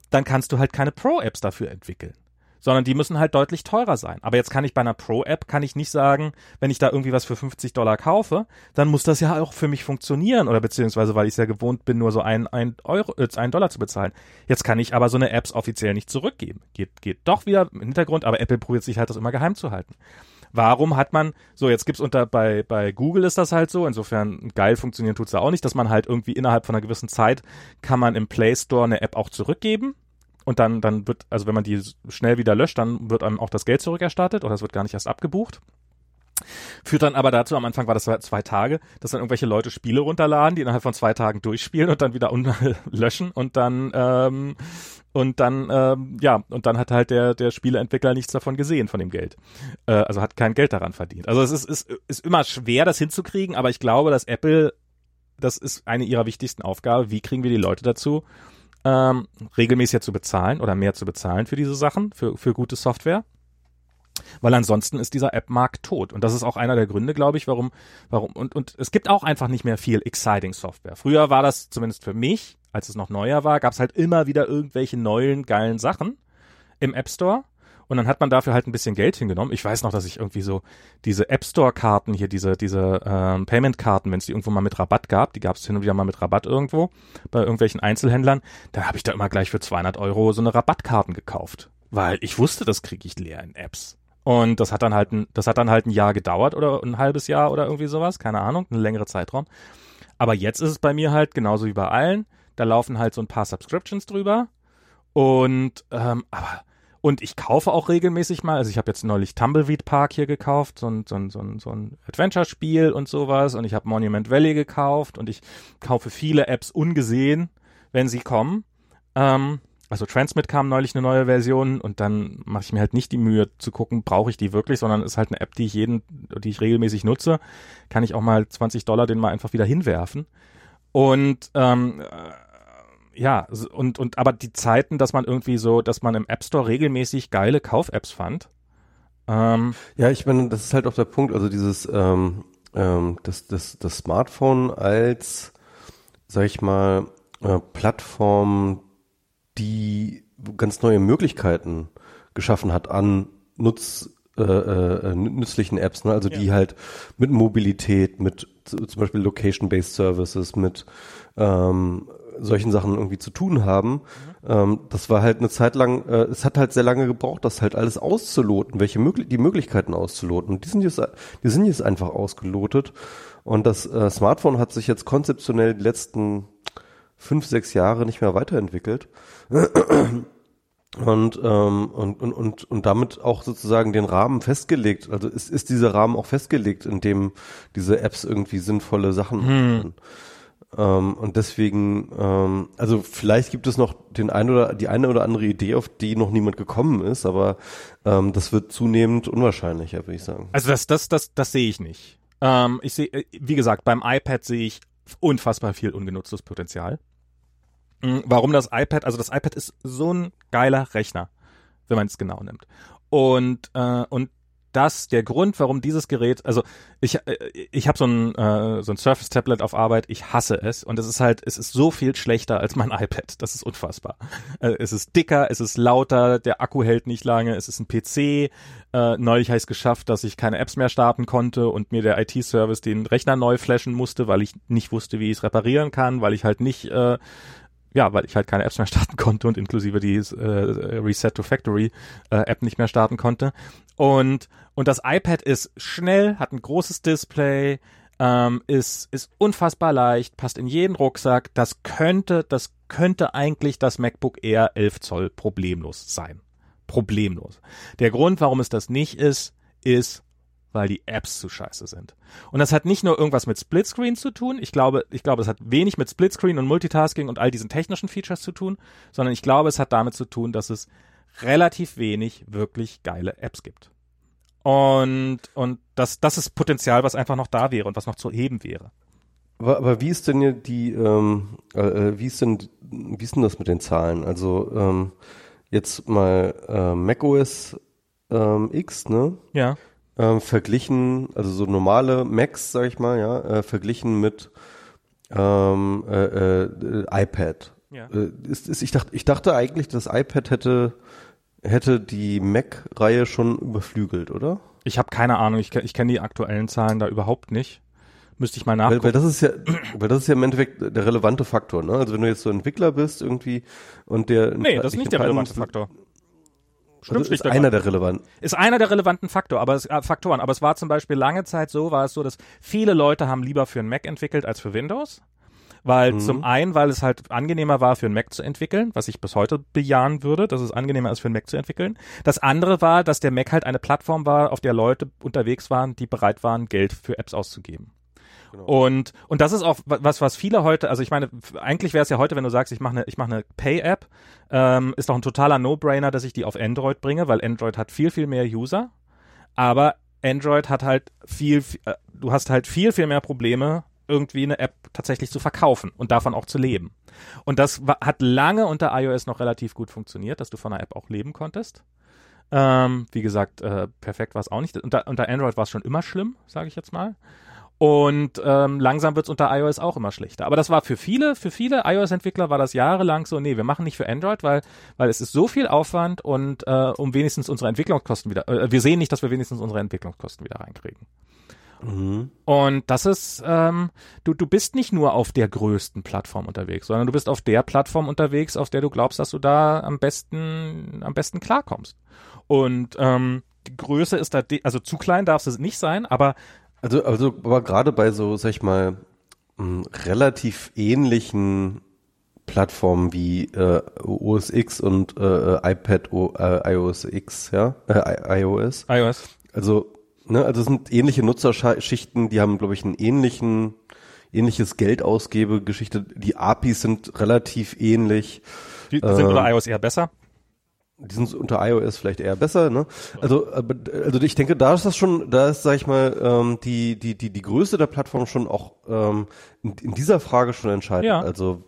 dann kannst du halt keine Pro-Apps dafür entwickeln sondern die müssen halt deutlich teurer sein. Aber jetzt kann ich bei einer Pro-App, kann ich nicht sagen, wenn ich da irgendwie was für 50 Dollar kaufe, dann muss das ja auch für mich funktionieren oder beziehungsweise, weil ich es ja gewohnt bin, nur so ein, ein Euro, äh, einen Dollar zu bezahlen. Jetzt kann ich aber so eine Apps offiziell nicht zurückgeben. Geht, geht doch wieder im Hintergrund, aber Apple probiert sich halt das immer geheim zu halten. Warum hat man, so jetzt gibt's unter, bei, bei Google ist das halt so, insofern geil funktionieren tut's da auch nicht, dass man halt irgendwie innerhalb von einer gewissen Zeit kann man im Play Store eine App auch zurückgeben und dann, dann wird, also wenn man die schnell wieder löscht, dann wird einem auch das Geld zurückerstattet oder es wird gar nicht erst abgebucht. Führt dann aber dazu, am Anfang war das zwei Tage, dass dann irgendwelche Leute Spiele runterladen, die innerhalb von zwei Tagen durchspielen und dann wieder löschen und dann ähm, und dann ähm, ja und dann hat halt der der Spieleentwickler nichts davon gesehen von dem Geld, äh, also hat kein Geld daran verdient. Also es ist, ist ist immer schwer, das hinzukriegen, aber ich glaube, dass Apple das ist eine ihrer wichtigsten Aufgaben. Wie kriegen wir die Leute dazu, ähm, regelmäßiger zu bezahlen oder mehr zu bezahlen für diese Sachen, für, für gute Software? Weil ansonsten ist dieser App-Markt tot. Und das ist auch einer der Gründe, glaube ich, warum, warum, und, und es gibt auch einfach nicht mehr viel exciting Software. Früher war das zumindest für mich, als es noch neuer war, gab es halt immer wieder irgendwelche neuen, geilen Sachen im App Store. Und dann hat man dafür halt ein bisschen Geld hingenommen. Ich weiß noch, dass ich irgendwie so diese App Store-Karten hier, diese, diese ähm, Payment-Karten, wenn es die irgendwo mal mit Rabatt gab, die gab es hin und wieder mal mit Rabatt irgendwo bei irgendwelchen Einzelhändlern, da habe ich da immer gleich für 200 Euro so eine Rabattkarten gekauft. Weil ich wusste, das kriege ich leer in Apps. Und das hat dann halt ein, das hat dann halt ein Jahr gedauert oder ein halbes Jahr oder irgendwie sowas, keine Ahnung, ein längere Zeitraum. Aber jetzt ist es bei mir halt genauso wie bei allen. Da laufen halt so ein paar Subscriptions drüber. Und ähm, aber und ich kaufe auch regelmäßig mal, also ich habe jetzt neulich Tumbleweed Park hier gekauft, so ein, so ein, so ein, so ein Adventure-Spiel und sowas. Und ich habe Monument Valley gekauft und ich kaufe viele Apps ungesehen, wenn sie kommen. Ähm, also Transmit kam neulich eine neue Version und dann mache ich mir halt nicht die Mühe zu gucken, brauche ich die wirklich, sondern ist halt eine App, die ich jeden, die ich regelmäßig nutze. Kann ich auch mal 20 Dollar den mal einfach wieder hinwerfen. Und ähm, ja, und, und aber die Zeiten, dass man irgendwie so, dass man im App Store regelmäßig geile Kauf-Apps fand. Ähm, ja, ich meine, das ist halt auch der Punkt, also dieses, ähm, ähm, das, das, das Smartphone als, sag ich mal, äh, Plattform, die ganz neue Möglichkeiten geschaffen hat an Nutz, äh, äh, nützlichen Apps, ne? also ja. die halt mit Mobilität, mit zum Beispiel Location-Based Services, mit ähm, solchen Sachen irgendwie zu tun haben. Mhm. Ähm, das war halt eine Zeit lang, äh, es hat halt sehr lange gebraucht, das halt alles auszuloten, welche möglich die Möglichkeiten auszuloten. Und die sind jetzt, die sind jetzt einfach ausgelotet. Und das äh, Smartphone hat sich jetzt konzeptionell die letzten fünf, sechs Jahre nicht mehr weiterentwickelt. Und, ähm, und, und, und, und damit auch sozusagen den Rahmen festgelegt. Also ist, ist dieser Rahmen auch festgelegt, in dem diese Apps irgendwie sinnvolle Sachen hm. machen. Ähm, und deswegen, ähm, also vielleicht gibt es noch den ein oder die eine oder andere Idee, auf die noch niemand gekommen ist, aber ähm, das wird zunehmend unwahrscheinlicher, würde ich sagen. Also das, das, das, das sehe ich nicht. Ähm, ich sehe, äh, wie gesagt, beim iPad sehe ich unfassbar viel ungenutztes Potenzial. Mhm, warum das iPad? Also das iPad ist so ein geiler Rechner, wenn man es genau nimmt. Und äh, und das der Grund, warum dieses Gerät, also ich äh, ich habe so ein äh, so ein Surface Tablet auf Arbeit, ich hasse es und es ist halt es ist so viel schlechter als mein iPad, das ist unfassbar. Äh, es ist dicker, es ist lauter, der Akku hält nicht lange, es ist ein PC. Äh, neulich habe ich es geschafft, dass ich keine Apps mehr starten konnte und mir der IT-Service den Rechner neu flashen musste, weil ich nicht wusste, wie ich es reparieren kann, weil ich halt nicht äh, ja, weil ich halt keine Apps mehr starten konnte und inklusive die äh, Reset to Factory äh, App nicht mehr starten konnte. Und, und das iPad ist schnell, hat ein großes Display, ähm, ist, ist unfassbar leicht, passt in jeden Rucksack. Das könnte, das könnte eigentlich das MacBook Air 11 Zoll problemlos sein. Problemlos. Der Grund, warum es das nicht ist, ist, weil die Apps zu scheiße sind. Und das hat nicht nur irgendwas mit Splitscreen zu tun. Ich glaube, ich glaube, es hat wenig mit Splitscreen und Multitasking und all diesen technischen Features zu tun, sondern ich glaube, es hat damit zu tun, dass es relativ wenig wirklich geile Apps gibt. Und, und das, das ist Potenzial, was einfach noch da wäre und was noch zu heben wäre. Aber, aber wie ist denn die, ähm, äh, äh, wie ist denn, wie ist denn das mit den Zahlen? Also ähm, jetzt mal äh, macOS ähm, X, ne? Ja ähm, verglichen, also so normale Macs, sag ich mal, ja, äh, verglichen mit ähm, äh, äh, iPad. Ja. Äh, ist, ist, ich, dachte, ich dachte eigentlich, das iPad hätte, hätte die Mac-Reihe schon überflügelt, oder? Ich habe keine Ahnung, ich, ich kenne die aktuellen Zahlen da überhaupt nicht. Müsste ich mal nachgucken. Weil, weil das ist ja, weil das ist ja im Endeffekt der relevante Faktor, ne? Also wenn du jetzt so Entwickler bist irgendwie und der Nee, das ist nicht der relevante Faktor. Stimmt also ist einer der relevanten. Ist einer der relevanten Faktor, aber es, äh, Faktoren. Aber es war zum Beispiel lange Zeit so, war es so, dass viele Leute haben lieber für einen Mac entwickelt als für Windows. Weil mhm. zum einen, weil es halt angenehmer war, für einen Mac zu entwickeln, was ich bis heute bejahen würde, dass es angenehmer ist, für einen Mac zu entwickeln. Das andere war, dass der Mac halt eine Plattform war, auf der Leute unterwegs waren, die bereit waren, Geld für Apps auszugeben. Genau. Und, und das ist auch was, was viele heute, also ich meine, eigentlich wäre es ja heute, wenn du sagst, ich mache eine, ich eine Pay-App, ähm, ist doch ein totaler No-Brainer, dass ich die auf Android bringe, weil Android hat viel, viel mehr User. Aber Android hat halt viel, äh, du hast halt viel, viel mehr Probleme, irgendwie eine App tatsächlich zu verkaufen und davon auch zu leben. Und das hat lange unter iOS noch relativ gut funktioniert, dass du von einer App auch leben konntest. Ähm, wie gesagt, äh, perfekt war es auch nicht. Unter, unter Android war es schon immer schlimm, sage ich jetzt mal. Und ähm, langsam wird's unter iOS auch immer schlechter. Aber das war für viele, für viele iOS-Entwickler war das jahrelang so, nee, wir machen nicht für Android, weil, weil es ist so viel Aufwand und äh, um wenigstens unsere Entwicklungskosten wieder, äh, wir sehen nicht, dass wir wenigstens unsere Entwicklungskosten wieder reinkriegen. Mhm. Und das ist, ähm, du, du bist nicht nur auf der größten Plattform unterwegs, sondern du bist auf der Plattform unterwegs, auf der du glaubst, dass du da am besten, am besten klarkommst. Und ähm, die Größe ist da, also zu klein darf es nicht sein, aber also, also, aber gerade bei so, sag ich mal, m, relativ ähnlichen Plattformen wie äh, OS X und äh, iPad o, äh, iOS X, ja, äh, iOS. iOS. Also, ne, also es sind ähnliche Nutzerschichten, die haben, glaube ich, einen ähnlichen, ähnliches Geldausgebegeschichte. Die APIs sind relativ ähnlich. Die sind ähm, unter iOS eher besser? Die sind unter iOS vielleicht eher besser, ne? Also, also ich denke, da ist das schon, da ist, sag ich mal, ähm, die, die, die, die Größe der Plattform schon auch ähm, in, in dieser Frage schon entscheidend. Ja. Also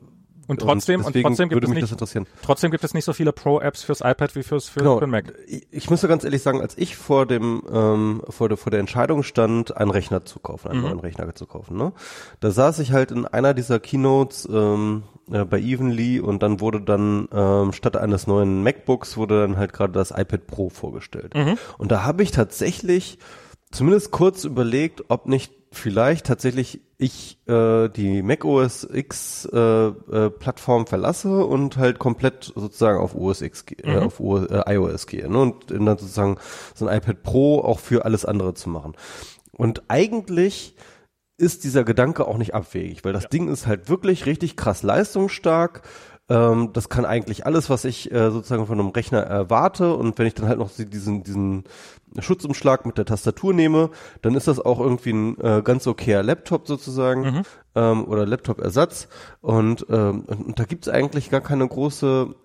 und trotzdem, und, und trotzdem gibt es nicht, trotzdem gibt es nicht so viele Pro-Apps fürs iPad wie fürs für, genau. für den Mac. Ich, ich müsste ganz ehrlich sagen, als ich vor dem ähm, vor der vor der Entscheidung stand, einen Rechner zu kaufen, einen mhm. neuen Rechner zu kaufen, ne, da saß ich halt in einer dieser Keynotes ähm, äh, bei Evenly und dann wurde dann ähm, statt eines neuen MacBooks wurde dann halt gerade das iPad Pro vorgestellt. Mhm. Und da habe ich tatsächlich zumindest kurz überlegt, ob nicht vielleicht tatsächlich ich äh, die Mac OS X äh, äh, Plattform verlasse und halt komplett sozusagen auf OS X äh, mhm. auf OS, äh, iOS gehe ne? und dann sozusagen so ein iPad Pro auch für alles andere zu machen. Und eigentlich ist dieser Gedanke auch nicht abwegig, weil das ja. Ding ist halt wirklich richtig krass leistungsstark. Ähm, das kann eigentlich alles, was ich äh, sozusagen von einem Rechner erwarte. Und wenn ich dann halt noch diesen, diesen Schutzumschlag mit der Tastatur nehme, dann ist das auch irgendwie ein äh, ganz okayer Laptop sozusagen mhm. ähm, oder Laptop-Ersatz. Und, ähm, und, und da gibt's eigentlich gar keine große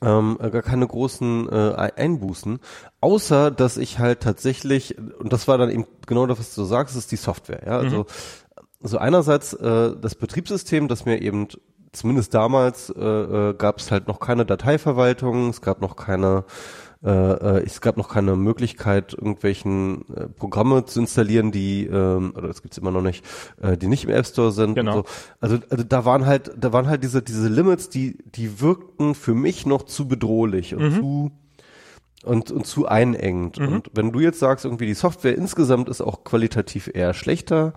ähm, gar keine großen äh, Einbußen, außer dass ich halt tatsächlich, und das war dann eben genau das, was du sagst, ist die Software. Ja? Also, mhm. also einerseits äh, das Betriebssystem, das mir eben zumindest damals äh, äh, gab es halt noch keine Dateiverwaltung, es gab noch keine äh, es gab noch keine Möglichkeit, irgendwelchen äh, Programme zu installieren, die, ähm, oder das gibt's immer noch nicht, äh, die nicht im App Store sind. Genau. So. Also, also da waren halt, da waren halt diese, diese Limits, die, die wirkten für mich noch zu bedrohlich und mhm. zu und, und zu einengend. Mhm. Und wenn du jetzt sagst, irgendwie die Software insgesamt ist auch qualitativ eher schlechter,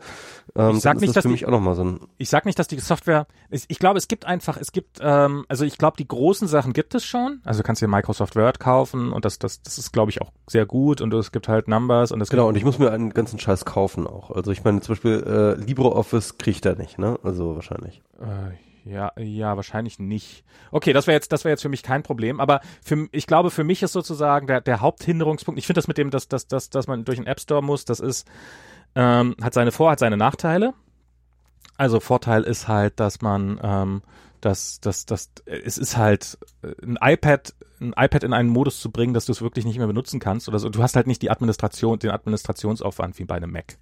ähm, ich sag nicht, das noch mal so ein. Ich sag nicht, dass die Software. Ich, ich glaube, es gibt einfach, es gibt, ähm, also ich glaube, die großen Sachen gibt es schon. Also du kannst dir Microsoft Word kaufen und das, das, das ist, glaube ich, auch sehr gut und es gibt halt Numbers und es Genau, und ich muss mir einen ganzen Scheiß kaufen auch. Also ich meine, zum Beispiel äh, LibreOffice kriegt er nicht, ne? Also wahrscheinlich. Äh, ja, ja, wahrscheinlich nicht. Okay, das wäre jetzt, das wäre jetzt für mich kein Problem. Aber für, ich glaube, für mich ist sozusagen der, der Haupthinderungspunkt. Ich finde das mit dem, dass, dass, dass, dass man durch den App Store muss. Das ist, ähm, hat seine Vor-, hat seine Nachteile. Also Vorteil ist halt, dass man, ähm, dass, dass, dass es ist halt äh, ein iPad, ein iPad in einen Modus zu bringen, dass du es wirklich nicht mehr benutzen kannst oder so. Du hast halt nicht die Administration, den Administrationsaufwand wie bei einem Mac.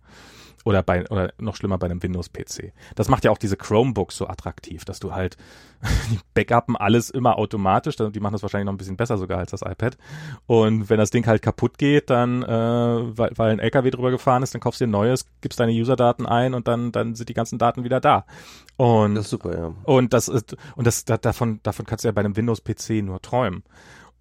Oder bei, oder noch schlimmer bei einem Windows-PC. Das macht ja auch diese Chromebooks so attraktiv, dass du halt, die backuppen alles immer automatisch, die machen das wahrscheinlich noch ein bisschen besser sogar als das iPad. Und wenn das Ding halt kaputt geht, dann, äh, weil, weil ein LKW drüber gefahren ist, dann kaufst du dir ein neues, gibst deine User-Daten ein und dann, dann sind die ganzen Daten wieder da. Und, das ist super, ja. Und das ist, und das, davon, davon kannst du ja bei einem Windows-PC nur träumen.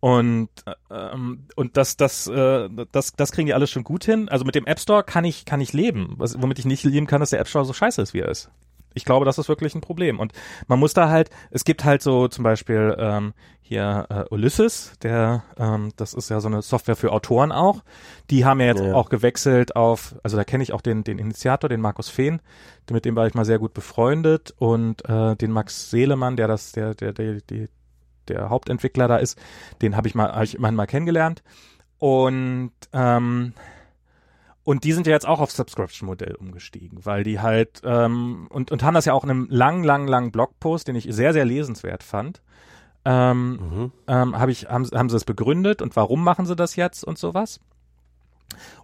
Und ähm, und das das äh, das das kriegen die alles schon gut hin. Also mit dem App Store kann ich kann ich leben. Was, womit ich nicht leben kann, dass der App Store so scheiße ist, wie er ist. Ich glaube, das ist wirklich ein Problem. Und man muss da halt, es gibt halt so zum Beispiel ähm, hier äh, Ulysses, der, ähm, das ist ja so eine Software für Autoren auch. Die haben ja jetzt ja. auch gewechselt auf, also da kenne ich auch den, den Initiator, den Markus Fehn, mit dem war ich mal sehr gut befreundet und äh, den Max Seelemann, der das, der, der, der, die, der Hauptentwickler da ist, den habe ich mal, hab ich mal kennengelernt. Und ähm, und die sind ja jetzt auch auf Subscription-Modell umgestiegen, weil die halt ähm, und und haben das ja auch in einem lang, lang, langen Blogpost, den ich sehr, sehr lesenswert fand. Ähm, mhm. ähm, hab ich, haben, haben sie es begründet und warum machen sie das jetzt und sowas.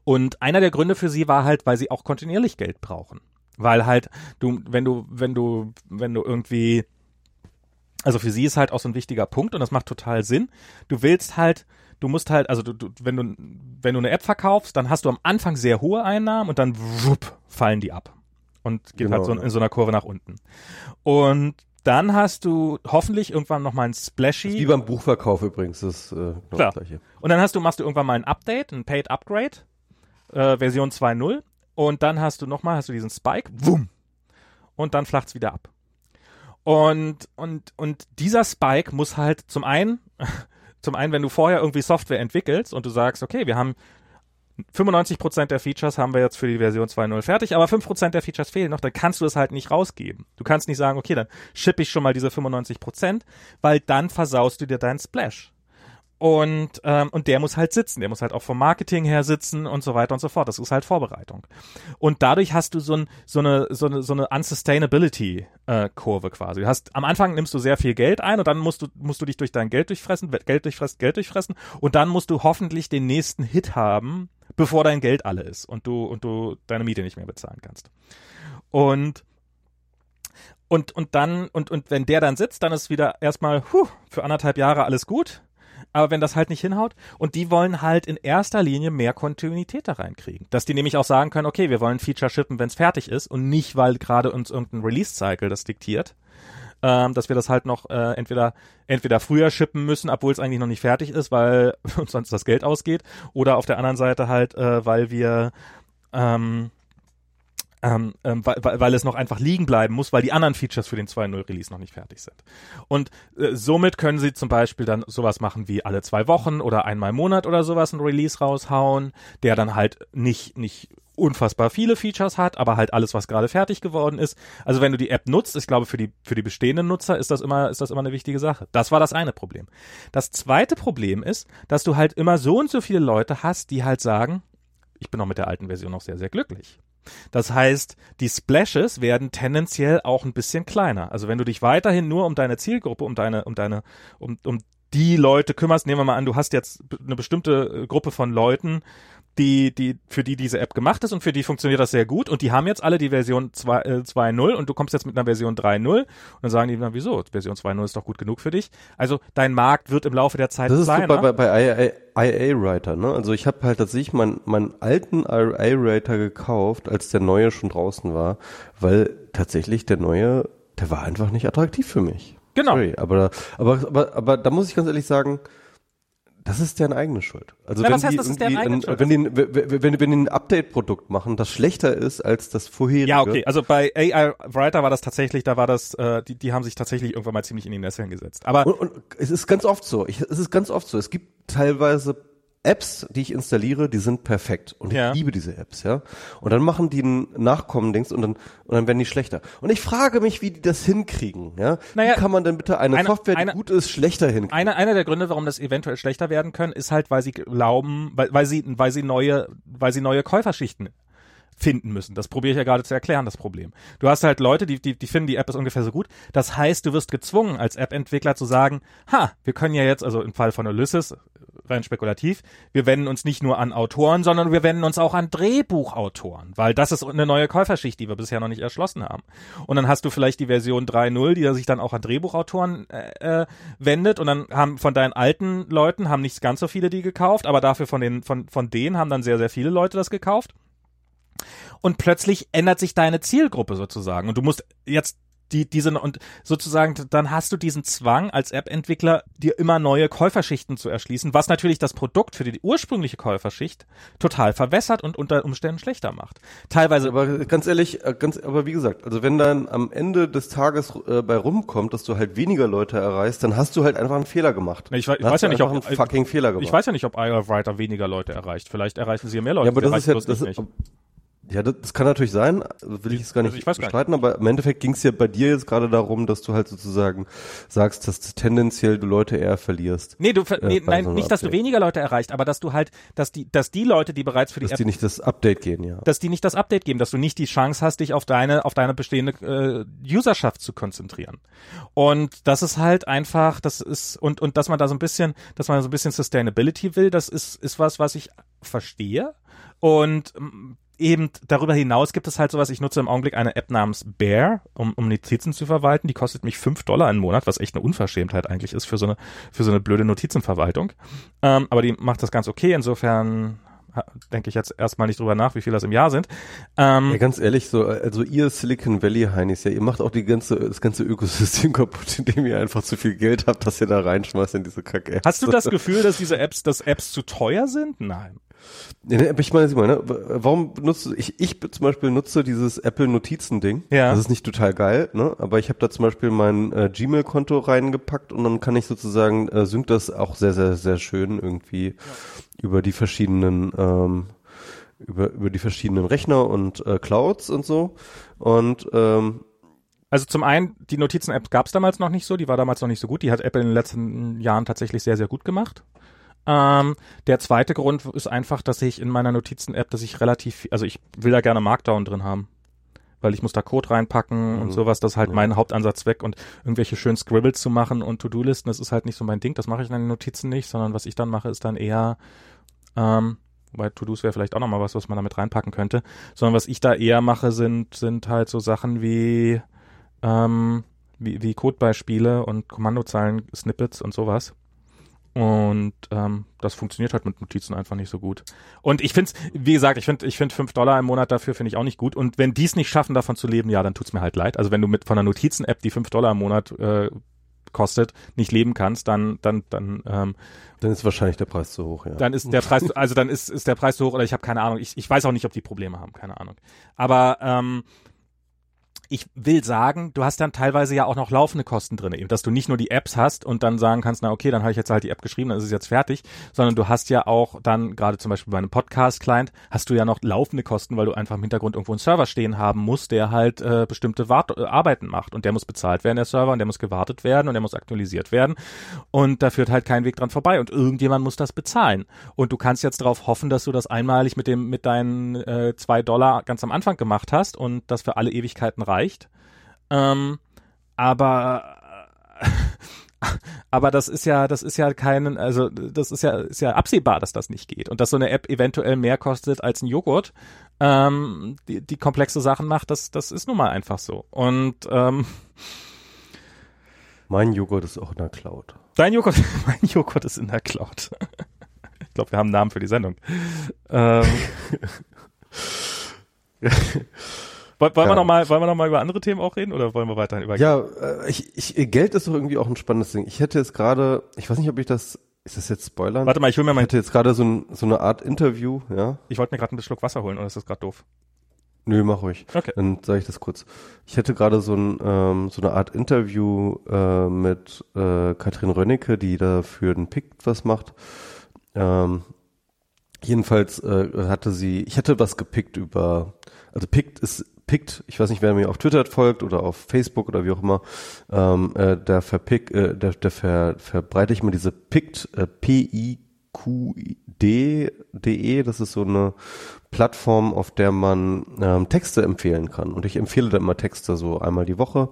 Und einer der Gründe für sie war halt, weil sie auch kontinuierlich Geld brauchen. Weil halt du, wenn du, wenn du, wenn du irgendwie, also für sie ist halt auch so ein wichtiger Punkt und das macht total Sinn. Du willst halt, du musst halt, also du, du, wenn du, wenn du eine App verkaufst, dann hast du am Anfang sehr hohe Einnahmen und dann wupp, fallen die ab. Und geht Genau, halt so ja. in so einer Kurve nach unten. Und dann hast du hoffentlich irgendwann noch mal ein Splashy. Wie beim Buchverkauf übrigens, das ist äh, genau Klar. das gleiche. Und dann hast du, machst du irgendwann mal ein Update, ein Paid Upgrade, äh, Version 2.0. Und dann hast du nochmal, hast du diesen Spike, wumm. Und dann flacht's wieder ab. Und, und, und dieser Spike muss halt zum einen, zum einen, wenn du vorher irgendwie Software entwickelst und du sagst, okay, wir haben 95% der Features haben wir jetzt für die Version 2.0 fertig, aber 5% der Features fehlen noch, dann kannst du es halt nicht rausgeben. Du kannst nicht sagen, okay, dann shippe ich schon mal diese 95%, weil dann versaust du dir deinen Splash. Und, ähm, und der muss halt sitzen, der muss halt auch vom Marketing her sitzen und so weiter und so fort. Das ist halt Vorbereitung. Und dadurch hast du so, ein, so eine, so eine, so eine Unsustainability-Kurve quasi. Du hast, am Anfang nimmst du sehr viel Geld ein und dann musst du, musst du dich durch dein Geld durchfressen, Geld durchfressen, Geld durchfressen und dann musst du hoffentlich den nächsten Hit haben, bevor dein Geld alle ist und du, und du deine Miete nicht mehr bezahlen kannst. Und und, und dann, und, und wenn der dann sitzt, dann ist wieder erstmal, huh, für anderthalb Jahre alles gut. Aber wenn das halt nicht hinhaut, und die wollen halt in erster Linie mehr Kontinuität da reinkriegen. Dass die nämlich auch sagen können, okay, wir wollen Feature shippen, wenn es fertig ist und nicht, weil gerade uns irgendein Release-Cycle das diktiert. Ähm, dass wir das halt noch äh, entweder entweder früher shippen müssen, obwohl es eigentlich noch nicht fertig ist, weil uns sonst das Geld ausgeht, oder auf der anderen Seite halt, äh, weil wir ähm, ähm, ähm, weil, weil, es noch einfach liegen bleiben muss, weil die anderen Features für den 2.0 Release noch nicht fertig sind. Und äh, somit können sie zum Beispiel dann sowas machen wie alle zwei Wochen oder einmal im Monat oder sowas ein Release raushauen, der dann halt nicht, nicht unfassbar viele Features hat, aber halt alles, was gerade fertig geworden ist. Also wenn du die App nutzt, ich glaube, für die, für die bestehenden Nutzer ist das immer, ist das immer eine wichtige Sache. Das war das eine Problem. Das zweite Problem ist, dass du halt immer so und so viele Leute hast, die halt sagen, ich bin auch mit der alten Version noch sehr, sehr glücklich. Das heißt, die Splashes werden tendenziell auch ein bisschen kleiner. Also wenn du dich weiterhin nur um deine Zielgruppe, um deine, um deine, um, um die Leute kümmerst, nehmen wir mal an, du hast jetzt eine bestimmte äh, Gruppe von Leuten, die, die, für die diese App gemacht ist und für die funktioniert das sehr gut und die haben jetzt alle die Version 2, äh, 2.0 und du kommst jetzt mit einer Version 3.0 und dann sagen die, na wieso, Version 2.0 ist doch gut genug für dich. Also dein Markt wird im Laufe der Zeit Das ist so kleiner. bei, bei, bei IA-Writer, ne? Also ich habe halt tatsächlich meinen meinen alten IA-Writer gekauft, als der neue schon draußen war, weil tatsächlich der neue, der war einfach nicht attraktiv für mich. Genau. Sorry, aber, aber, aber, aber da muss ich ganz ehrlich sagen, das ist deren eigene Schuld. Also Na, wenn heißt, die eigene ein, Schuld? wenn die, wenn, wenn, wenn die ein Update-Produkt machen, das schlechter ist als das vorherige. Ja, okay. Also bei AI Writer war das tatsächlich, da war das, äh, die, die haben sich tatsächlich irgendwann mal ziemlich in die Nesseln gesetzt. Aber Und, und es ist ganz oft so. Ich, es ist ganz oft so. Es gibt teilweise Apps, die ich installiere, die sind perfekt und ich Ja. liebe diese Apps, ja. Und dann machen die ein Nachkommen-Dings und dann und dann werden die schlechter. Und ich frage mich, wie die das hinkriegen, ja. Naja, wie kann man denn bitte eine, eine- Software, die eine- gut ist, schlechter hinkriegen? einer, einer der Gründe, warum das eventuell schlechter werden können, ist halt, weil sie glauben, weil, weil sie, weil sie neue, weil sie neue Käuferschichten finden müssen. Das probiere ich ja gerade zu erklären, das Problem. Du hast halt Leute, die, die, die finden, die App ist ungefähr so gut. Das heißt, du wirst gezwungen, als App-Entwickler zu sagen, ha, wir können ja jetzt, also im Fall von Ulysses, rein spekulativ, wir wenden uns nicht nur an Autoren, sondern wir wenden uns auch an Drehbuchautoren, weil das ist eine neue Käuferschicht, die wir bisher noch nicht erschlossen haben. Und dann hast du vielleicht die Version 3.0, die sich dann auch an Drehbuchautoren äh, äh, wendet. Und dann haben von deinen alten Leuten haben nicht ganz so viele die gekauft, aber dafür von den von von denen haben dann sehr sehr viele Leute das gekauft. Und plötzlich ändert sich deine Zielgruppe sozusagen. Und du musst jetzt die diese und sozusagen dann hast du diesen Zwang als App-Entwickler dir immer neue Käuferschichten zu erschließen, was natürlich das Produkt für die ursprüngliche Käuferschicht total verwässert und unter Umständen schlechter macht. Teilweise aber ganz ehrlich, äh, ganz, aber wie gesagt, also wenn dann am Ende des Tages äh, bei rumkommt, dass du halt weniger Leute erreichst, dann hast du halt einfach einen Fehler gemacht. Ich, ich weiß ja nicht, ob einen fucking Fehler gemacht. ich weiß ja nicht, ob IR Writer weniger Leute erreicht. Vielleicht erreichen sie ja mehr Leute. Ja, aber das ist ja, das ist, ja, das, das kann natürlich sein, will ich jetzt gar nicht Also nicht. bestreiten, aber im Endeffekt ging es ja bei dir jetzt gerade darum, dass du halt sozusagen sagst, dass du tendenziell du Leute eher verlierst. Nee, du ver- äh, nee, nein, so nicht, dass du weniger Leute erreicht, aber dass du halt, dass die, dass die Leute, die bereits für die Dass App die nicht das Update gehen, ja. dass die nicht das Update geben, dass du nicht die Chance hast, dich auf deine, auf deine bestehende äh, Userschaft zu konzentrieren. Und das ist halt einfach, das ist, und, und dass man da so ein bisschen, dass man so ein bisschen Sustainability will, das ist, ist was, was ich verstehe. Und eben darüber hinaus gibt es halt sowas, ich nutze im Augenblick eine App namens Bear, um, um Notizen zu verwalten. Die kostet mich fünf Dollar im Monat, was echt eine Unverschämtheit eigentlich ist für so eine, für so eine blöde Notizenverwaltung. Ähm, aber die macht das ganz okay. Insofern denke ich jetzt erstmal nicht drüber nach, wie viel das im Jahr sind. Ähm, ja, ganz ehrlich, so, also ihr Silicon Valley Heinis, ja, ihr macht auch die ganze, das ganze Ökosystem kaputt, indem ihr einfach zu viel Geld habt, dass ihr da reinschmeißt in diese Kack-Apps. Hast du das Gefühl, dass diese Apps, dass Apps zu teuer sind? Nein. Ja, ne, ich meine, ne, warum nutze ich, ich zum Beispiel nutze dieses Apple Notizen Ding. Ja. Das ist nicht total geil, ne? Aber ich habe da zum Beispiel mein äh, Gmail-Konto reingepackt und dann kann ich sozusagen, äh, synkt das auch sehr, sehr, sehr schön irgendwie ja. über die verschiedenen, ähm, über, über die verschiedenen Rechner und äh, Clouds und so. Und ähm, also zum einen, die Notizen-App gab es damals noch nicht so, die war damals noch nicht so gut, die hat Apple in den letzten Jahren tatsächlich sehr, sehr gut gemacht. Ähm, der zweite Grund ist einfach, dass ich in meiner Notizen-App, dass ich relativ, also ich will da gerne Markdown drin haben. Weil ich muss da Code reinpacken mhm. und sowas, das ist halt mhm. mein Hauptansatz weg und irgendwelche schönen Scribbles zu machen und To-Do-Listen, das ist halt nicht so mein Ding, das mache ich in den Notizen nicht, sondern was ich dann mache, ist dann eher, ähm, wobei To-Dos wäre vielleicht auch nochmal was, was man damit reinpacken könnte, sondern was ich da eher mache, sind, sind halt so Sachen wie, ähm, wie, wie Codebeispiele und Kommandozeilen, Snippets und sowas. Und ähm, das funktioniert halt mit Notizen einfach nicht so gut. Und ich finde wie gesagt, ich finde ich finde fünf Dollar im Monat dafür finde ich auch nicht gut. Und wenn die es nicht schaffen, davon zu leben, ja, dann tut's mir halt leid. Also wenn du mit von einer Notizen-App, die fünf Dollar im Monat äh, kostet, nicht leben kannst, dann dann dann ähm, dann ist wahrscheinlich der Preis zu hoch, ja. Dann ist der Preis, also dann ist ist der Preis zu hoch oder ich habe keine Ahnung. Ich, ich weiß auch nicht, ob die Probleme haben, keine Ahnung. Aber ähm, ich will sagen, du hast dann teilweise ja auch noch laufende Kosten drin, eben, dass du nicht nur die Apps hast und dann sagen kannst, na okay, dann habe ich jetzt halt die App geschrieben, dann ist es jetzt fertig, sondern du hast ja auch dann, gerade zum Beispiel bei einem Podcast-Client, hast du ja noch laufende Kosten, weil du einfach im Hintergrund irgendwo einen Server stehen haben musst, der halt äh, bestimmte Wart äh, Arbeiten macht. Und der muss bezahlt werden, der Server, und der muss gewartet werden und der muss aktualisiert werden. Und da führt halt kein Weg dran vorbei. Und irgendjemand muss das bezahlen. Und du kannst jetzt darauf hoffen, dass du das einmalig mit dem mit deinen äh, zwei Dollar ganz am Anfang gemacht hast und das für alle Ewigkeiten reicht reicht. Ähm, aber aber das ist ja, das ist ja keinen, also das ist ja, ist ja absehbar, dass das nicht geht und dass so eine App eventuell mehr kostet als ein Joghurt, ähm, die, die komplexe Sachen macht, das, das ist nun mal einfach so. Und ähm, mein Joghurt ist auch in der Cloud. Dein Joghurt, mein Joghurt ist in der Cloud. ich glaube, wir haben einen Namen für die Sendung. Ähm, wollen, ja. wir noch mal, wollen wir noch mal über andere Themen auch reden oder wollen wir weiterhin über Ja, äh, ich, ich, Geld ist doch irgendwie auch ein spannendes Ding. Ich hätte jetzt gerade, ich weiß nicht, ob ich das, ist das jetzt Spoilern? Warte mal, ich hol mir mal. Ich hätte jetzt gerade so, ein, so eine Art Interview, ja. Ich wollte mir gerade einen Schluck Wasser holen, oder ist das gerade doof? Nö, mach ruhig. Okay. Dann sage ich das kurz. Ich hätte gerade so, ein, ähm, so eine Art Interview äh, mit äh, Katrin Rönnecke, die da für den Pick was macht. Ähm, jedenfalls äh, hatte sie, ich hätte was gepickt über, also Pict ist pickt, ich weiß nicht, wer mir auf Twitter folgt oder auf Facebook oder wie auch immer, ähm, äh, der verpick, äh, der, der ver, verbreite ich mal diese pickt, äh, P-I-Q-D.de, das ist so eine Plattform, auf der man ähm, Texte empfehlen kann. Und ich empfehle da immer Texte so einmal die Woche.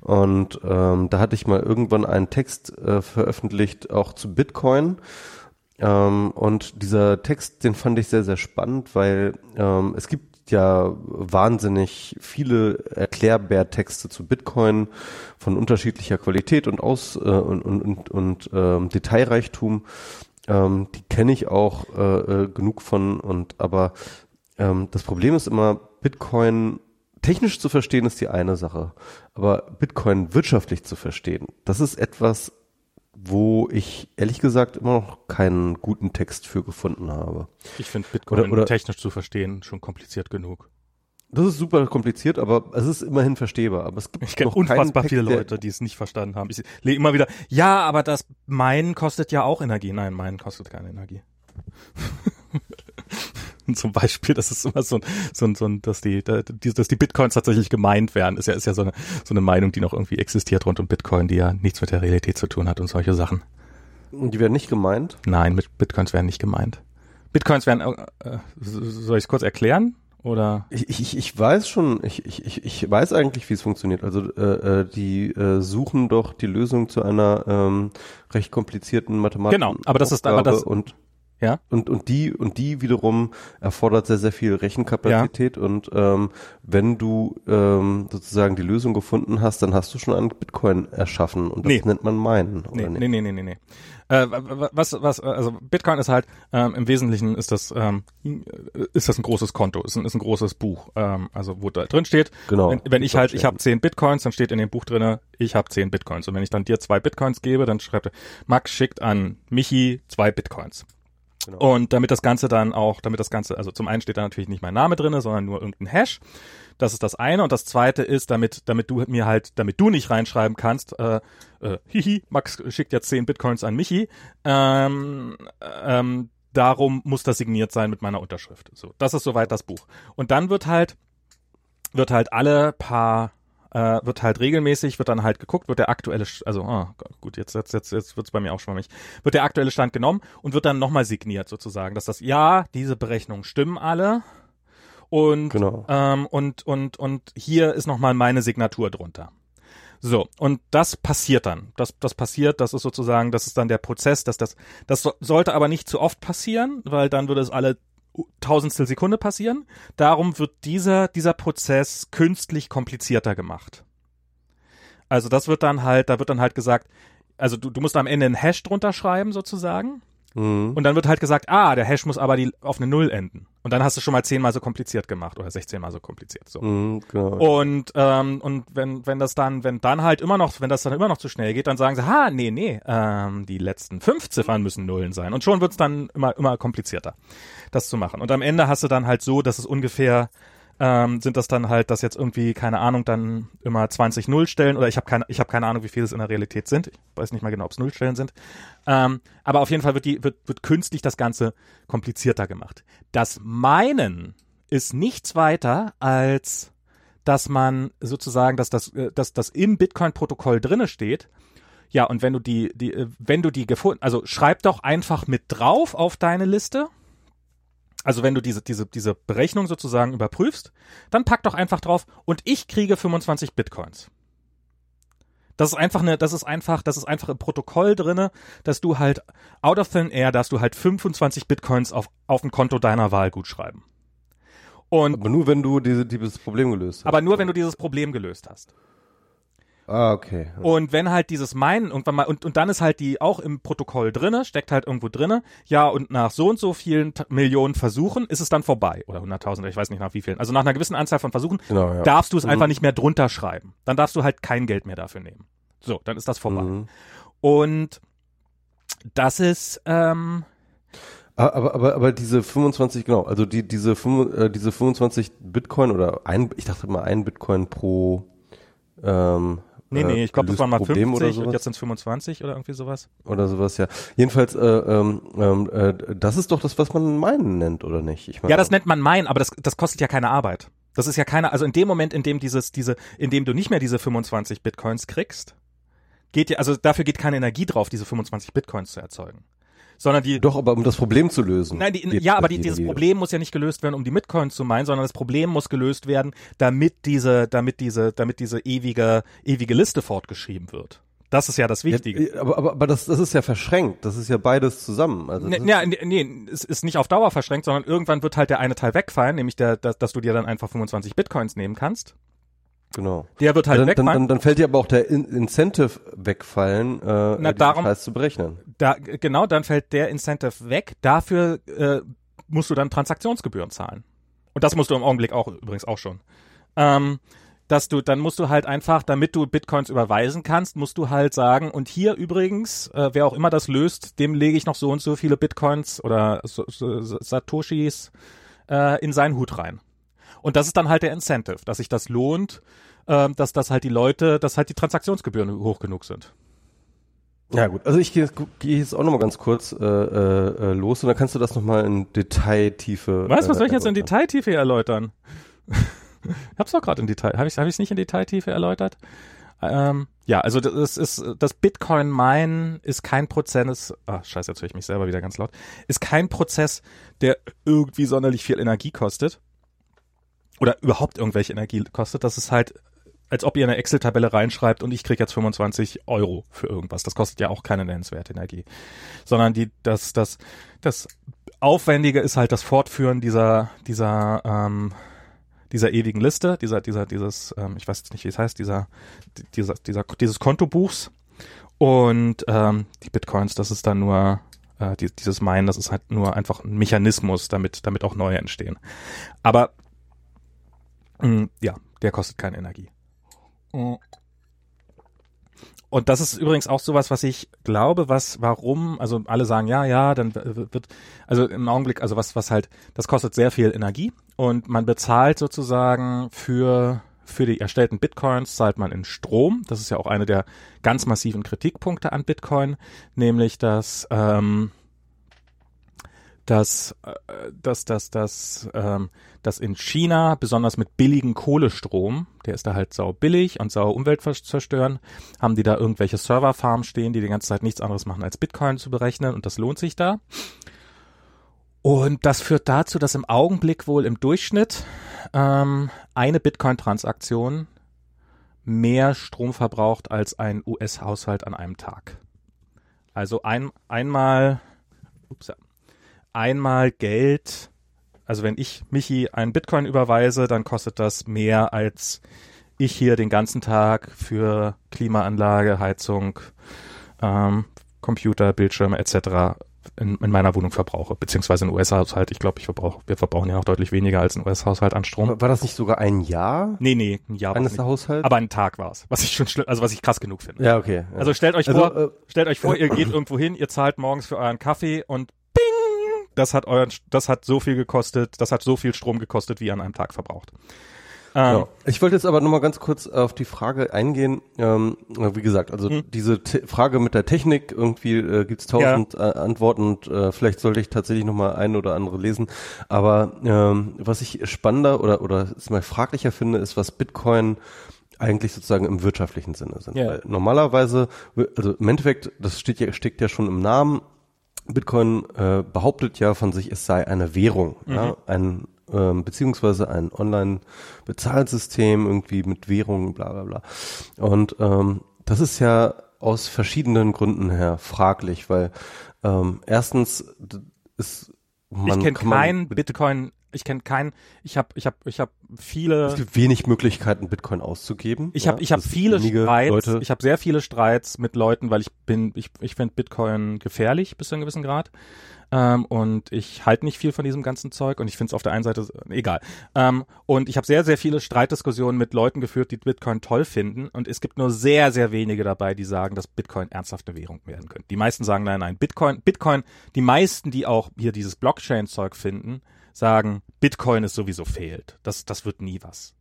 Und ähm, da hatte ich mal irgendwann einen Text äh, veröffentlicht, auch zu Bitcoin. Ähm, und dieser Text, den fand ich sehr, sehr spannend, weil ähm, es gibt ja wahnsinnig viele Erklärbär-Texte zu Bitcoin von unterschiedlicher Qualität und aus äh, und, und, und, und ähm, Detailreichtum. Ähm, die kenne ich auch äh, äh, genug von und aber ähm, das Problem ist immer, Bitcoin technisch zu verstehen ist die eine Sache, aber Bitcoin wirtschaftlich zu verstehen, das ist etwas, wo ich ehrlich gesagt immer noch keinen guten Text für gefunden habe. Ich finde Bitcoin oder, oder, technisch zu verstehen schon kompliziert genug. Das ist super kompliziert, aber es ist immerhin verstehbar. Aber es gibt ich kenne unfassbar viele Leute, die es nicht verstanden haben. Ich lege immer wieder, ja, aber das meinen kostet ja auch Energie. Nein, meinen kostet keine Energie. zum Beispiel, das ist immer so ein, so ein, so ein dass die, dass die Bitcoins tatsächlich gemeint werden, ist ja, ist ja so eine, so eine Meinung, die noch irgendwie existiert rund um Bitcoin, die ja nichts mit der Realität zu tun hat und solche Sachen. Und die werden nicht gemeint? Nein, mit Bitcoins werden nicht gemeint. Bitcoins werden, äh, äh soll ich es kurz erklären? Oder? Ich, ich, ich weiß schon, ich, ich, ich weiß eigentlich, wie es funktioniert. Also äh, äh, die äh, suchen doch die Lösung zu einer ähm, recht komplizierten Mathematik. Genau, aber das ist aber das und Ja. Und, und die, und die wiederum erfordert sehr, sehr viel Rechenkapazität und ähm, wenn du ähm, sozusagen die Lösung gefunden hast, dann hast du schon einen Bitcoin erschaffen und das Nee. nennt man meinen, oder Nee, nicht? nee, nee, nee, nee, nee. Äh, wa- was, was, also Bitcoin ist halt, ähm, im Wesentlichen ist das, ähm, ist das ein großes Konto, ist ein, ist ein großes Buch, ähm, also wo da drin steht, Genau. wenn, wenn ich halt, ich habe 10 Bitcoins, dann steht in dem Buch drinne, ich habe 10 Bitcoins. Und wenn ich dann dir zwei Bitcoins gebe, dann schreibt er, Max schickt an Michi zwei Bitcoins. Genau. Und damit das Ganze dann auch, damit das Ganze, also zum einen steht da natürlich nicht mein Name drinne, sondern nur irgendein Hash. Das ist das eine. Und das zweite ist, damit, damit du mir halt, damit du nicht reinschreiben kannst, äh, äh, hihi, Max schickt jetzt 10 Bitcoins an Michi, ähm, ähm, darum muss das signiert sein mit meiner Unterschrift. So, das ist soweit das Buch. Und dann wird halt, wird halt alle paar äh, wird halt regelmäßig, wird dann halt geguckt, wird der aktuelle, also ah, gut, jetzt jetzt jetzt jetzt wird's bei mir auch schwammig, wird der aktuelle Stand genommen und wird dann nochmal signiert sozusagen, dass das ja diese Berechnungen stimmen alle und Genau. ähm, und und und hier ist nochmal meine Signatur drunter. So, und das passiert dann. Das, das passiert, das ist sozusagen, das ist dann der Prozess, dass das, das so, sollte aber nicht zu oft passieren, weil dann würde es alle Tausendstel Sekunde passieren. Darum wird dieser, dieser Prozess künstlich komplizierter gemacht. Also das wird dann halt, da wird dann halt gesagt, also du, du musst am Ende einen Hash drunter schreiben sozusagen. Mhm. Und dann wird halt gesagt, ah, der Hash muss aber die, auf eine Null enden. Und dann hast du schon mal zehnmal so kompliziert gemacht oder 16 mal so kompliziert. So. Mhm, genau. Und ähm, und wenn wenn das dann wenn dann halt immer noch wenn das dann immer noch zu schnell geht, dann sagen sie, ha nee nee, ähm, die letzten fünf Ziffern müssen Nullen sein und schon wird's dann immer immer komplizierter, das zu machen. Und am Ende hast du dann halt so, dass es ungefähr ähm, sind das dann halt, dass jetzt irgendwie keine Ahnung dann immer 20 Nullstellen oder ich habe keine habe keine Ahnung, wie viele es in der Realität sind. Ich weiß nicht mal genau, ob es Nullstellen sind. Ähm, aber auf jeden Fall wird die wird wird künstlich das Ganze komplizierter gemacht. Das Meinen ist nichts weiter als dass man sozusagen, dass das, äh, dass das im Bitcoin-Protokoll drinne steht. Ja, und wenn du die, die, äh, wenn du die gefunden, also schreib doch einfach mit drauf auf deine Liste. Also wenn du diese, diese, diese Berechnung sozusagen überprüfst, dann pack doch einfach drauf und ich kriege 25 Bitcoins. Das ist einfach eine, das ist einfach, das ist einfach im Protokoll drinne, dass du halt out of thin air, dass du halt 25 Bitcoins auf, auf ein Konto deiner Wahl gut schreiben. Und aber nur wenn du diese, dieses Problem gelöst hast. aber nur, wenn du dieses Problem gelöst hast. Ah, okay. Und wenn halt dieses Meinen irgendwann mal, und, und dann ist halt die auch im Protokoll drinne, steckt halt irgendwo drinne, ja, und nach so und so vielen Millionen Versuchen ist es dann vorbei. Oder 100.000, ich weiß nicht nach wie vielen. Also nach einer gewissen Anzahl von Versuchen Genau, ja. darfst du es Mhm. einfach nicht mehr drunter schreiben. Dann darfst du halt kein Geld mehr dafür nehmen. So, dann ist das vorbei. Mhm. Und das ist, ähm, Aber, aber, aber diese 25, genau, also die, diese, 5, äh, diese 25 Bitcoin oder ein, ich dachte mal ein Bitcoin pro, ähm, nee, nee, ich glaube, das waren mal Problem 50 oder und jetzt sind es 25 oder irgendwie sowas. Oder sowas, ja. Jedenfalls, äh, ähm, ähm, äh, das ist doch das, was man meinen nennt, oder nicht? Ich meine, Ja, das nennt man mein, aber das, das kostet ja keine Arbeit. Das ist ja keine, also in dem Moment, in dem dieses, diese, in dem du nicht mehr diese 25 Bitcoins kriegst, geht ja, also dafür geht keine Energie drauf, diese 25 Bitcoins zu erzeugen. Sondern die, Doch, aber um das Problem zu lösen. nein, die, ja, aber die, dieses die- Problem muss ja nicht gelöst werden, um die Bitcoins zu meinen, sondern das Problem muss gelöst werden, damit diese, damit diese, damit diese ewige, ewige Liste fortgeschrieben wird. Das ist ja das Wichtige. Ja, aber, aber, aber das, das ist ja verschränkt. Das ist ja beides zusammen. Also Nee, ist, nee, nee, es ist nicht auf Dauer verschränkt, sondern irgendwann wird halt der eine Teil wegfallen, nämlich der, dass, dass du dir dann einfach 25 Bitcoins nehmen kannst. Genau. Der wird halt dann, dann, wegfallen. dann, dann fällt dir aber auch der In Incentive wegfallen, äh, diesen darum- Preis zu berechnen. da, genau, dann fällt der Incentive weg. Dafür äh, musst du dann Transaktionsgebühren zahlen. Und das musst du im Augenblick auch übrigens auch schon. Ähm, dass du, dann musst du halt einfach, damit du Bitcoins überweisen kannst, musst du halt sagen, und hier übrigens, äh, wer auch immer das löst, dem lege ich noch so und so viele Bitcoins oder so, so, Satoshis äh, in seinen Hut rein. Und das ist dann halt der Incentive, dass sich das lohnt, äh, dass das halt die Leute, dass halt die Transaktionsgebühren hoch genug sind. Ja gut, also ich gehe jetzt, gehe jetzt auch nochmal ganz kurz äh, äh, äh, los und dann kannst du das nochmal in Detailtiefe. Was, was äh, soll ich jetzt in. Detailtiefe erläutern? ich hab's doch gerade in Detail. Habe ich hab ich's nicht in Detailtiefe erläutert? Ähm, ja, also das ist das Bitcoin Mine ist kein Prozess. Ah, scheiße, jetzt höre ich mich selber wieder ganz laut. Ist kein Prozess, der irgendwie sonderlich viel Energie kostet oder überhaupt irgendwelche Energie kostet. Das ist halt als ob ihr eine Excel-Tabelle reinschreibt und ich krieg jetzt 25 Euro für irgendwas. Das kostet ja auch keine nennenswerte Energie. Sondern die, das, das, das Aufwendige ist halt das Fortführen dieser, dieser, ähm, dieser ewigen Liste, dieser, dieser, dieses, ähm, ich weiß jetzt nicht, wie es heißt, dieser, dieser, dieser, dieses Kontobuchs. Und ähm, die Bitcoins, das ist dann nur äh, die, dieses Meinen, das ist halt nur einfach ein Mechanismus, damit, damit auch neue entstehen. Aber ja, der kostet keine Energie. Und das ist übrigens auch sowas, was ich glaube, was, warum, also alle sagen, ja, ja, dann wird, also im Augenblick, also was, was halt, das kostet sehr viel Energie und man bezahlt sozusagen für für die erstellten Bitcoins zahlt man in Strom. Das ist ja auch eine der ganz massiven Kritikpunkte an Bitcoin, nämlich dass ähm, dass, äh, dass, dass, dass, ähm, dass in China besonders mit billigen Kohlestrom, der ist da halt sau billig und sau Umwelt zerstören, haben die da irgendwelche Serverfarmen stehen, die die ganze Zeit nichts anderes machen als Bitcoin zu berechnen und das lohnt sich da. Und das führt dazu, dass im Augenblick wohl im Durchschnitt ähm, eine Bitcoin-Transaktion mehr Strom verbraucht als ein US-Haushalt an einem Tag. Also ein, einmal, ups, einmal Geld, also wenn ich Michi einen Bitcoin überweise, dann kostet das mehr als ich hier den ganzen Tag für Klimaanlage, Heizung, ähm, Computer, Bildschirme etc in, in meiner Wohnung verbrauche, beziehungsweise ein US-Haushalt. Ich glaube, ich verbrauche, wir verbrauchen ja noch deutlich weniger als ein US-Haushalt an Strom. War das nicht sogar ein Jahr? Nee, nee, ein Jahr eines Haushalts? Aber ein Tag war es, was ich schon schlimm, also was ich krass genug finde. Ja, okay. Ja. Also stellt euch also, vor, äh, stellt euch vor, ihr geht irgendwo hin, ihr zahlt morgens für euren Kaffee und das hat euren, das hat so viel gekostet, das hat so viel Strom gekostet, wie ihr an einem Tag verbraucht. Ähm, ja. Ich wollte jetzt aber nochmal ganz kurz auf die Frage eingehen. Ähm, wie gesagt, also hm. diese Te Frage mit der Technik, irgendwie äh, gibt es tausend ja. äh, Antworten und äh, vielleicht sollte ich tatsächlich nochmal ein oder andere lesen. Aber ähm, was ich spannender oder, oder mal fraglicher finde, ist, was Bitcoin eigentlich sozusagen im wirtschaftlichen Sinne sind. Ja. Weil normalerweise, also im Endeffekt, das steht ja, steckt ja schon im Namen, Bitcoin äh, behauptet ja von sich, es sei eine Währung, mhm. ja, ein ähm, beziehungsweise ein Online-Bezahlsystem irgendwie mit Währungen, bla bla bla. Und ähm, das ist ja aus verschiedenen Gründen her fraglich, weil ähm, erstens ist man ich kenne keinen Bitcoin ich kenne keinen, ich habe ich habe ich habe viele Es gibt wenig Möglichkeiten Bitcoin auszugeben. Ich habe ja, ich habe viele Streits, Leute. ich habe sehr viele Streits mit Leuten, weil ich bin ich ich finde Bitcoin gefährlich bis zu einem gewissen Grad. Ähm, und ich halte nicht viel von diesem ganzen Zeug und ich finde es auf der einen Seite egal. Ähm, und ich habe sehr, sehr viele Streitdiskussionen mit Leuten geführt, die Bitcoin toll finden und es gibt nur sehr, sehr wenige dabei, die sagen, dass Bitcoin ernsthaft eine Währung werden könnte. Die meisten sagen, nein, nein, Bitcoin, Bitcoin, die meisten, die auch hier dieses Blockchain-Zeug finden, sagen, Bitcoin ist sowieso fehlt. Das, das wird nie was.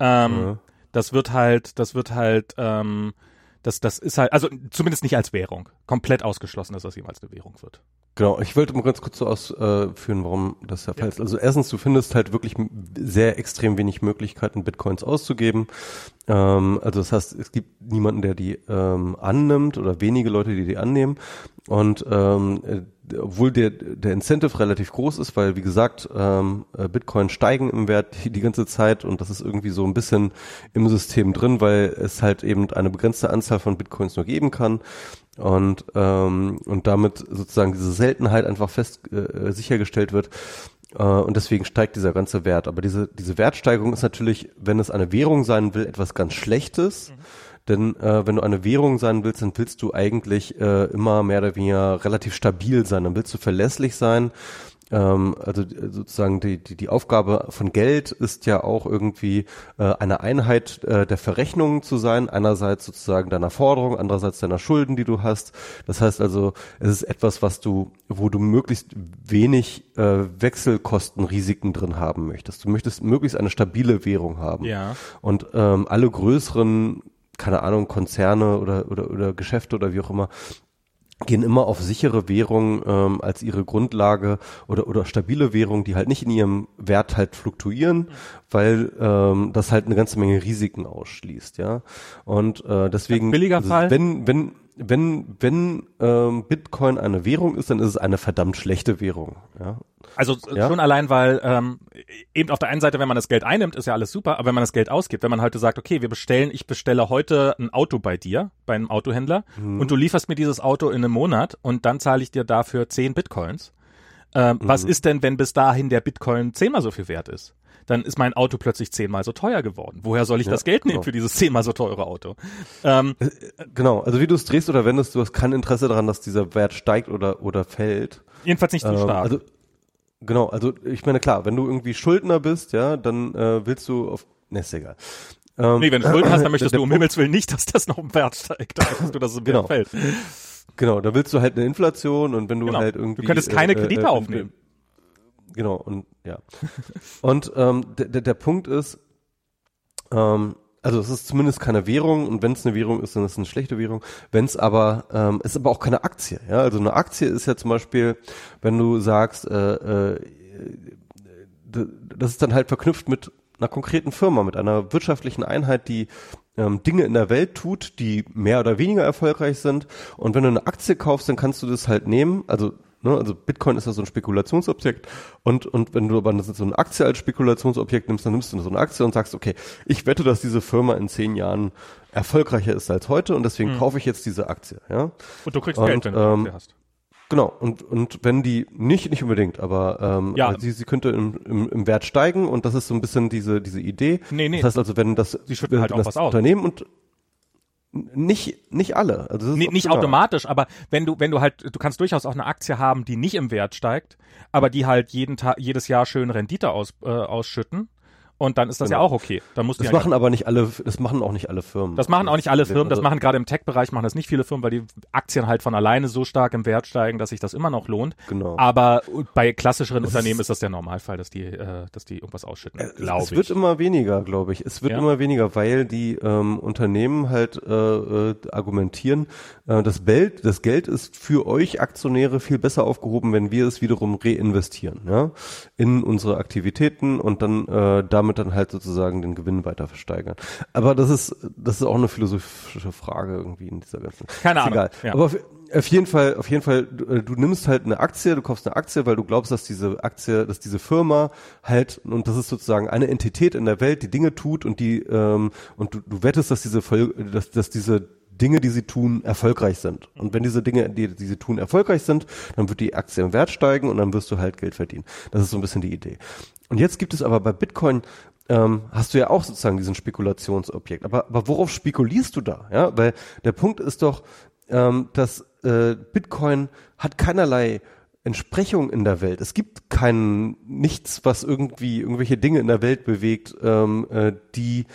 Ähm, ja. Das wird halt, das wird halt, ähm, das, das ist halt, also zumindest nicht als Währung. Komplett ausgeschlossen, dass das jemals eine Währung wird. Genau, ich wollte mal ganz kurz so ausführen, warum das der Fall ja. ist. Also erstens, du findest halt wirklich sehr extrem wenig Möglichkeiten, Bitcoins auszugeben. Ähm, also das heißt, es gibt niemanden, der die ähm, annimmt oder wenige Leute, die die annehmen. Und ähm, äh, obwohl der, der Incentive relativ groß ist, weil wie gesagt, ähm, äh, Bitcoin steigen im Wert die, die ganze Zeit und das ist irgendwie so ein bisschen im System drin, weil es halt eben eine begrenzte Anzahl von Bitcoins nur geben kann und ähm, und damit sozusagen diese Seltenheit einfach fest äh, sichergestellt wird äh, und deswegen steigt dieser ganze Wert. Aber diese diese Wertsteigerung ist natürlich, wenn es eine Währung sein will, etwas ganz Schlechtes. Mhm. Denn äh, wenn du eine Währung sein willst, dann willst du eigentlich äh, immer mehr oder weniger relativ stabil sein. Dann willst du verlässlich sein ähm, also äh, sozusagen die, die, die Aufgabe von Geld ist ja auch irgendwie äh, eine Einheit äh, der Verrechnungen zu sein, einerseits sozusagen deiner Forderung, andererseits deiner Schulden, die du hast. Das heißt also, es ist etwas, was du, wo du möglichst wenig äh, Wechselkostenrisiken drin haben möchtest. Du möchtest möglichst eine stabile Währung haben. Ja. Und ähm, alle größeren keine Ahnung, Konzerne oder, oder, oder Geschäfte oder wie auch immer, gehen immer auf sichere Währungen ähm, als ihre Grundlage oder oder stabile Währungen, die halt nicht in ihrem Wert halt fluktuieren, weil ähm, das halt eine ganze Menge Risiken ausschließt, ja. Und äh, deswegen, billiger also Fall. wenn wenn wenn, wenn ähm, Bitcoin eine Währung ist, dann ist es eine verdammt schlechte Währung. Ja? Also Ja. schon allein, weil ähm, eben auf der einen Seite, wenn man das Geld einnimmt, ist ja alles super, aber wenn man das Geld ausgibt, wenn man heute sagt, okay, wir bestellen, ich bestelle heute ein Auto bei dir, bei einem Autohändler, Mhm. und du lieferst mir dieses Auto in einem Monat und dann zahle ich dir dafür 10 Bitcoins. Ähm, Was Mhm. ist denn, wenn bis dahin der Bitcoin zehnmal so viel wert ist? Dann ist mein Auto plötzlich zehnmal so teuer geworden. Woher soll ich Ja, das Geld nehmen genau. für dieses zehnmal so teure Auto? Ähm, Genau, also wie du es drehst oder wendest, du hast kein Interesse daran, dass dieser Wert steigt oder, oder fällt. jedenfalls nicht so Ähm, stark. Also, genau, also ich meine, klar, wenn du irgendwie Schuldner bist, ja, dann äh, willst du auf, ne, ist egal. Ähm, nee, wenn du Schulden hast, dann möchtest der du um Punkt- Himmels Willen nicht, dass das noch im Wert steigt. Dann möchtest du, dass es im Genau. Wert fällt. Genau, da willst du halt eine Inflation und wenn du Genau. halt irgendwie. Du könntest keine äh, äh, Kredite äh, aufnehmen. Genau, und ja. und ähm, der, der, Punkt ist, ähm, also es ist zumindest keine Währung und wenn es eine Währung ist, dann ist es eine schlechte Währung. Wenn es aber, ähm, ist aber auch keine Aktie. Ja, also eine Aktie ist ja zum Beispiel, wenn du sagst, äh, äh, das ist dann halt verknüpft mit einer konkreten Firma, mit einer wirtschaftlichen Einheit, die ähm, Dinge in der Welt tut, die mehr oder weniger erfolgreich sind. Und wenn du eine Aktie kaufst, dann kannst du das halt nehmen. Also, ne, also Bitcoin ist ja so ein Spekulationsobjekt. Und, und wenn du aber so eine Aktie als Spekulationsobjekt nimmst, dann nimmst du so eine Aktie und sagst, okay, ich wette, dass diese Firma in zehn Jahren erfolgreicher ist als heute und deswegen kaufe ich jetzt diese Aktie. Ja, Und du kriegst Und, Geld, wenn du ähm, Aktie hast. Genau, und, und wenn die, nicht, nicht unbedingt, aber ähm, Ja. aber sie, sie könnte im, im, im Wert steigen und das ist so ein bisschen diese, diese Idee. Nee, nee. Das heißt also, wenn das, Sie wenn halt das was aus. Unternehmen und nicht, nicht alle. Also nicht optional. automatisch, aber wenn du, wenn du halt, du kannst durchaus auch eine Aktie haben, die nicht im Wert steigt, aber die halt jeden Tag, jedes Jahr schön Rendite aus, äh, ausschütten. Und dann ist das ja Genau. auch okay. Dann musst Das ja machen aber nicht alle, das machen auch nicht alle Firmen. Das machen auch nicht alle Firmen, das Also- machen gerade im Tech-Bereich machen das nicht viele Firmen, weil die Aktien halt von alleine so stark im Wert steigen, dass sich das immer noch lohnt. Genau. Aber bei klassischeren Es Unternehmen ist- ist das der Normalfall, dass die, äh, dass die irgendwas ausschütten, Es- glaube Es wird ich. immer weniger, glaube ich. Es wird Ja? immer weniger, weil die ähm, Unternehmen halt äh, äh, argumentieren, äh, das, Geld, das Geld ist für euch Aktionäre viel besser aufgehoben, wenn wir es wiederum reinvestieren, ja, in unsere Aktivitäten und dann äh, damit dann halt sozusagen den Gewinn weiter versteigern. Aber das ist das ist auch eine philosophische Frage irgendwie in dieser ganzen. Keine Ahnung, Egal. ja. Aber auf, auf jeden Fall, auf jeden Fall, du, äh, du nimmst halt eine Aktie, du kaufst eine Aktie, weil du glaubst, dass diese Aktie, dass diese Firma halt, und das ist sozusagen eine Entität in der Welt, die Dinge tut und die, ähm, und du, du wettest, dass diese dass, dass diese Dinge, die sie tun, erfolgreich sind. Und wenn diese Dinge, die, die sie tun, erfolgreich sind, dann wird die Aktie im Wert steigen und dann wirst du halt Geld verdienen. Das ist so ein bisschen die Idee. Und jetzt gibt es aber bei Bitcoin, ähm, hast du ja auch sozusagen diesen Spekulationsobjekt. Aber, aber worauf spekulierst du da? Ja, weil der Punkt ist doch, ähm, dass äh, Bitcoin hat keinerlei Entsprechung in der Welt. Es gibt kein nichts, was irgendwie irgendwelche Dinge in der Welt bewegt, ähm, äh, die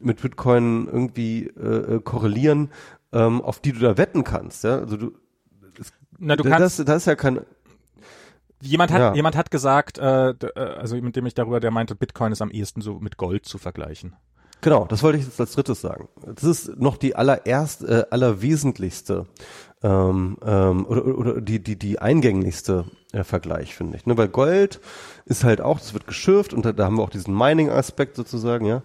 mit Bitcoin irgendwie äh, äh, korrelieren, ähm, auf die du da wetten kannst. Ja? Also du, Na, du kannst, das, das ist ja kein jemand hat, ja. jemand hat gesagt, äh, äh, also mit dem ich darüber, der meinte, Bitcoin ist am ehesten so mit Gold zu vergleichen. Genau, das wollte ich jetzt als drittes sagen. Das ist noch die allererst, äh, allerwesentlichste ähm, ähm, oder, oder die, die, die eingänglichste äh, Vergleich, finde ich. Ne? Weil Gold ist halt auch, das wird geschürft und da, da haben wir auch diesen Mining-Aspekt sozusagen, ja.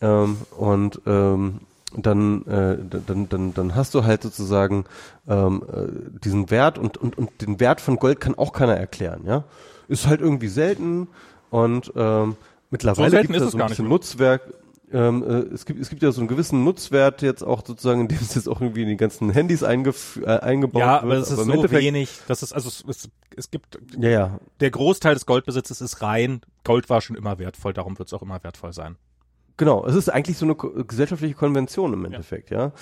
Ähm, und ähm, dann, äh, dann, dann, dann hast du halt sozusagen ähm, äh, diesen Wert und, und, und den Wert von Gold kann auch keiner erklären, ja. Ist halt irgendwie selten und ähm, mittlerweile selten gibt es so ein bisschen. Nutzwerk, ähm, äh, es gibt es gibt ja so einen gewissen Nutzwert jetzt auch sozusagen, indem es jetzt auch irgendwie in die ganzen Handys eingef äh, eingebaut Ja, wird. aber es ist im so wenig, das ist, also es, es, es gibt, Ja, ja, der Großteil des Goldbesitzes ist rein. Gold war schon immer wertvoll, darum wird es auch immer wertvoll sein. Genau. Es ist eigentlich so eine gesellschaftliche Konvention im Endeffekt, ja.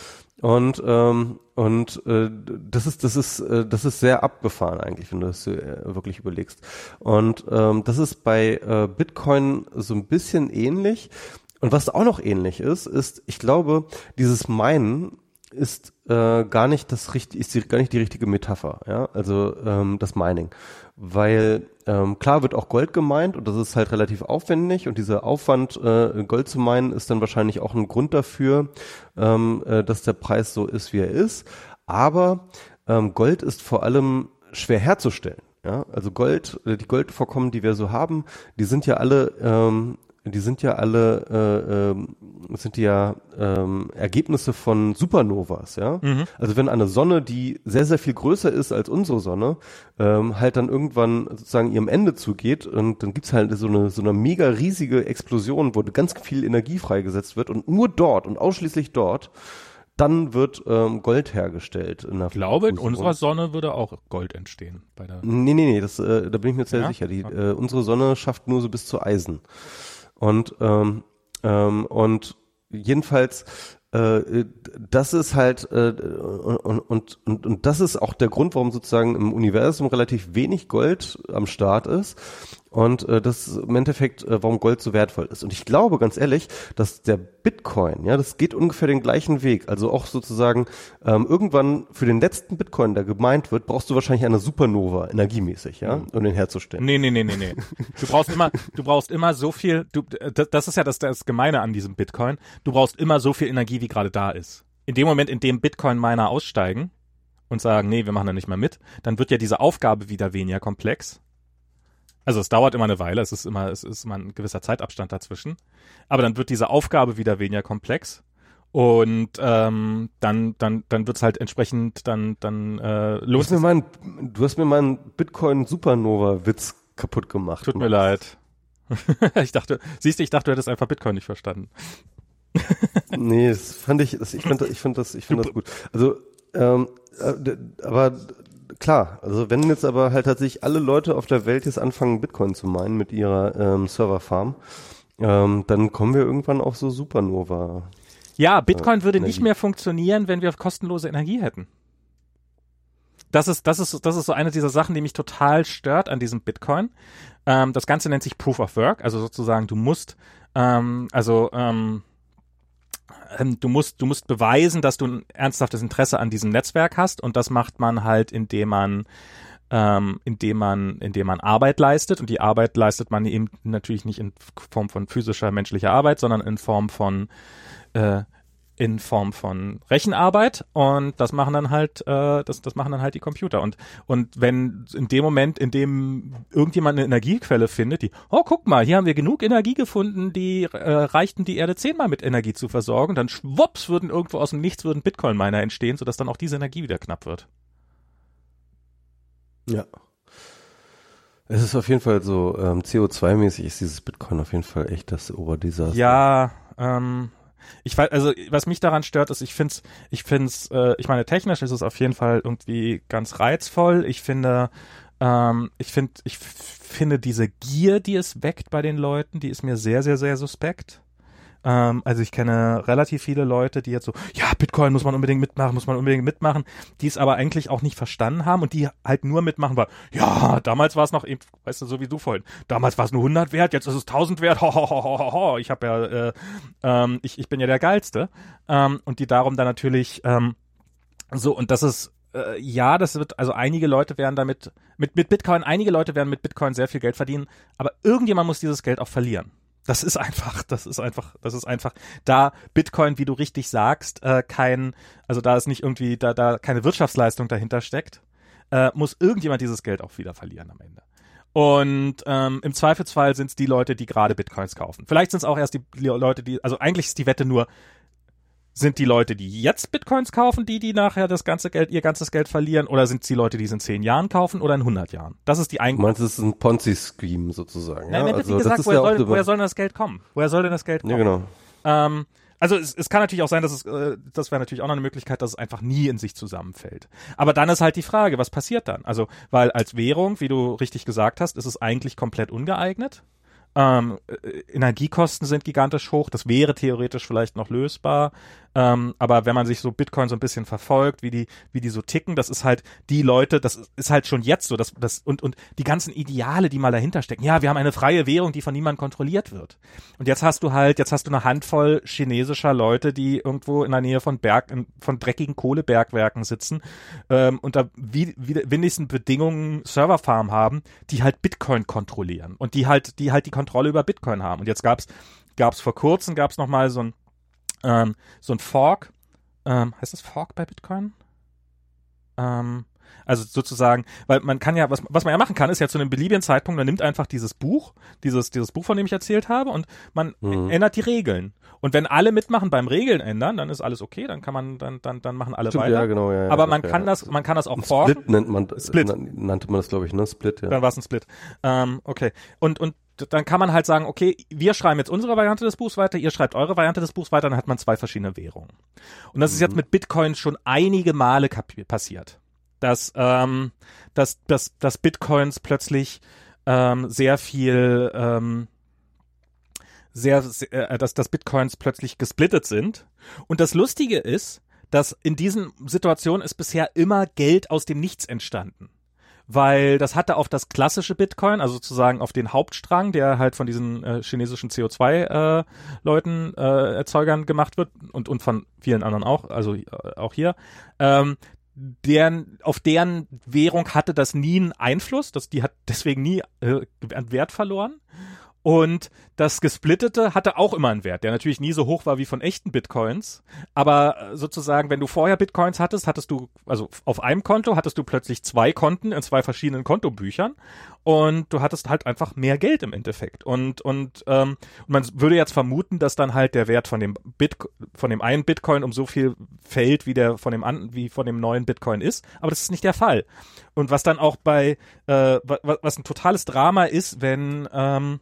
Und ähm, und äh, das ist das ist äh, das ist sehr abgefahren eigentlich, wenn du das äh, wirklich überlegst. Und ähm, das ist bei äh, Bitcoin so ein bisschen ähnlich. Und was auch noch ähnlich ist, ist, ich glaube, dieses Meinen ist äh, gar nicht das richtig, ist die, gar nicht die richtige Metapher, ja, also ähm, das Mining, weil ähm, klar wird auch Gold gemeint und das ist halt relativ aufwendig und dieser Aufwand, äh, Gold zu meinen, ist dann wahrscheinlich auch ein Grund dafür, ähm, äh, dass der Preis so ist, wie er ist, aber ähm, Gold ist vor allem schwer herzustellen, ja, also Gold, äh, die Goldvorkommen, die wir so haben, die sind ja alle ähm, die sind ja alle äh, ähm, sind die ja ähm, Ergebnisse von Supernovas, ja. Mhm. Also wenn eine Sonne, die sehr, sehr viel größer ist als unsere Sonne, ähm, halt dann irgendwann sozusagen ihrem Ende zugeht und dann gibt's halt so eine, so eine mega riesige Explosion, wo ganz viel Energie freigesetzt wird und nur dort und ausschließlich dort dann wird ähm, Gold hergestellt. In der Ich glaube, in unserer Sonne würde auch Gold entstehen. Bei der Nee, nee, nee, das, äh, da bin ich mir sehr Ja? sicher. Die, äh, unsere Sonne schafft nur so bis zu Eisen. Und, ähm, ähm, und jedenfalls, äh, das ist halt, äh, und, und, und, und das ist auch der Grund, warum sozusagen im Universum relativ wenig Gold am Start ist. Und äh, das ist im Endeffekt, äh, warum Gold so wertvoll ist. Und ich glaube ganz ehrlich, dass der Bitcoin, ja, das geht ungefähr den gleichen Weg. Also auch sozusagen ähm, irgendwann für den letzten Bitcoin, der gemeint wird, brauchst du wahrscheinlich eine Supernova energiemäßig, ja, um den herzustellen. Nee, nee, nee, nee, nee. Du brauchst immer, du brauchst immer so viel, du, das, das ist ja das, das Gemeine an diesem Bitcoin. Du brauchst immer so viel Energie, wie gerade da ist. In dem Moment, in dem Bitcoin-Miner aussteigen und sagen, nee, wir machen da nicht mehr mit, dann wird ja diese Aufgabe wieder weniger komplex. Also es dauert immer eine Weile, es ist immer, es ist immer ein gewisser Zeitabstand dazwischen. Aber dann wird diese Aufgabe wieder weniger komplex. Und ähm, dann, dann, dann wird's halt entsprechend, dann, dann äh, Du lohnt hast mir meinen, du hast mir meinen Bitcoin Supernova Witz kaputt gemacht. Tut mir leid. ich dachte, siehst du, ich dachte, du hättest einfach Bitcoin nicht verstanden. Nee, das fand ich, das, ich fand, ich fand das, ich fand das gut. Also, ähm, äh, aber klar, also wenn jetzt aber halt tatsächlich alle Leute auf der Welt jetzt anfangen, Bitcoin zu meinen mit ihrer ähm, Serverfarm, ähm, dann kommen wir irgendwann auf so Supernova. Ja, Bitcoin würde nicht Energie. mehr funktionieren, wenn wir kostenlose Energie hätten. Das ist, das ist, das ist so eine dieser Sachen, die mich total stört an diesem Bitcoin. Ähm, das Ganze nennt sich Proof of Work, also sozusagen du musst, ähm, also ähm, du musst, du musst beweisen, dass du ein ernsthaftes Interesse an diesem Netzwerk hast und das macht man halt, indem man ähm, indem man, indem man Arbeit leistet und die Arbeit leistet man eben natürlich nicht in Form von physischer menschlicher Arbeit, sondern in Form von äh, in Form von Rechenarbeit und das machen dann halt äh, das das machen dann halt die Computer und und wenn in dem Moment in dem irgendjemand eine Energiequelle findet die oh guck mal hier haben wir genug Energie gefunden die äh, reichten die Erde zehnmal mit Energie zu versorgen dann schwupps würden irgendwo aus dem Nichts würden Bitcoin Miner entstehen sodass dann auch diese Energie wieder knapp wird Ja. Es ist auf jeden Fall so, ähm, CO2-mäßig ist dieses Bitcoin auf jeden Fall echt das Oberdesaster. Ja, ähm, ich weiß, also was mich daran stört, ist, ich find's, ich find's, äh, ich meine, technisch ist es auf jeden Fall irgendwie ganz reizvoll. Ich finde, ähm, ich finde, ich finde diese Gier, die es weckt bei den Leuten, die ist mir sehr, sehr, sehr suspekt. Ähm, also ich kenne relativ viele Leute, die jetzt so, ja, Bitcoin muss man unbedingt mitmachen, muss man unbedingt mitmachen, die es aber eigentlich auch nicht verstanden haben und die halt nur mitmachen, weil, ja, damals war es noch eben, weißt du, so wie du vorhin, damals war es nur 100 wert, jetzt ist es 1000 wert, ho, ho, ho, ho, ho, ich habe ja, äh, ähm, ich, ich bin ja der Geilste ähm, und die darum dann natürlich ähm, so, und das ist, äh, ja, das wird, also einige Leute werden damit, mit, mit Bitcoin, einige Leute werden mit Bitcoin sehr viel Geld verdienen, aber irgendjemand muss dieses Geld auch verlieren. Das ist einfach, das ist einfach, das ist einfach, da Bitcoin, wie du richtig sagst, äh, kein, also da ist nicht irgendwie, da, da keine Wirtschaftsleistung dahinter steckt, äh, muss irgendjemand dieses Geld auch wieder verlieren am Ende. Und ähm, im Zweifelsfall sind es die Leute, die gerade Bitcoins kaufen. Vielleicht sind es auch erst die Leute, die, also eigentlich ist die Wette nur, sind die Leute, die jetzt Bitcoins kaufen, die, die nachher das ganze Geld, ihr ganzes Geld verlieren, oder sind es die Leute, die es in zehn Jahren kaufen oder in 100 Jahren? Das ist die Du eigentlich. meinst, es ist ein Ponzi-Scheme sozusagen. Nein, ja? ja, also, gesagt, woher, ja soll, so- woher soll denn das Geld kommen? Woher soll denn das Geld kommen? Ja, genau. Ähm, also es, es kann natürlich auch sein, dass es, äh, das wäre natürlich auch noch eine Möglichkeit, dass es einfach nie in sich zusammenfällt. Aber dann ist halt die Frage, was passiert dann? Also, weil als Währung, wie du richtig gesagt hast, ist es eigentlich komplett ungeeignet. Ähm, äh, Energiekosten sind gigantisch hoch. Das wäre theoretisch vielleicht noch lösbar. Ähm, aber wenn man sich so Bitcoin so ein bisschen verfolgt, wie die, wie die so ticken, das ist halt die Leute, das ist halt schon jetzt so, das, das, und, und die ganzen Ideale, die mal dahinter stecken. Ja, wir haben eine freie Währung, die von niemandem kontrolliert wird. Und jetzt hast du halt, jetzt hast du eine Handvoll chinesischer Leute, die irgendwo in der Nähe von Berg, von dreckigen Kohlebergwerken sitzen, ähm, unter wie, wie, wenigsten Bedingungen Serverfarm haben, die halt Bitcoin kontrollieren und die halt, die halt die Kontrolle über Bitcoin haben. Und jetzt gab's, gab's vor kurzem, gab's noch mal so ein, ähm, so ein Fork, ähm, heißt das Fork bei Bitcoin? Ähm, Also sozusagen, weil man kann ja, was, was man ja machen kann, ist ja zu einem beliebigen Zeitpunkt, man nimmt einfach dieses Buch, dieses, dieses Buch, von dem ich erzählt habe, und man mhm. ändert die Regeln. Und wenn alle mitmachen beim Regeln ändern, dann ist alles okay, dann kann man, dann, dann, dann machen alle Stimmt, weiter. Ja, genau, ja, Aber man ja, kann ja. das, man kann das auch forschen. Split nennt man, Split. nannte man das, glaube ich, ne? Split, ja. Dann war es ein Split. Ähm, okay. Und, und dann kann man halt sagen, okay, wir schreiben jetzt unsere Variante des Buchs weiter, ihr schreibt eure Variante des Buchs weiter, dann hat man zwei verschiedene Währungen. Und das mhm. ist jetzt mit Bitcoin schon einige Male passiert, dass, ähm, dass, dass, dass Bitcoins plötzlich ähm, sehr viel, ähm, sehr, sehr äh, dass, dass Bitcoins plötzlich gesplittet sind. Und das Lustige ist, dass in diesen Situationen ist bisher immer Geld aus dem Nichts entstanden weil das hatte auf das klassische Bitcoin, also sozusagen auf den Hauptstrang, der halt von diesen äh, chinesischen CO2-Leuten, äh, äh, Erzeugern gemacht wird und, und von vielen anderen auch, also äh, auch hier, ähm, deren, auf deren Währung hatte das nie einen Einfluss, das, die hat deswegen nie äh, Wert verloren. Und das Gesplittete hatte auch immer einen Wert, der natürlich nie so hoch war wie von echten Bitcoins. Aber äh, sozusagen, wenn du vorher Bitcoins hattest, hattest du, also auf einem Konto hattest du plötzlich zwei Konten in zwei verschiedenen Kontobüchern und du hattest halt einfach mehr Geld im Endeffekt. Und, und, ähm, man würde jetzt vermuten, dass dann halt der Wert von dem Bit, von dem einen Bitcoin um so viel fällt, wie der von dem an, wie von dem neuen Bitcoin ist. Aber das ist nicht der Fall. Und was dann auch bei, äh, was, was ein totales Drama ist, wenn, ähm,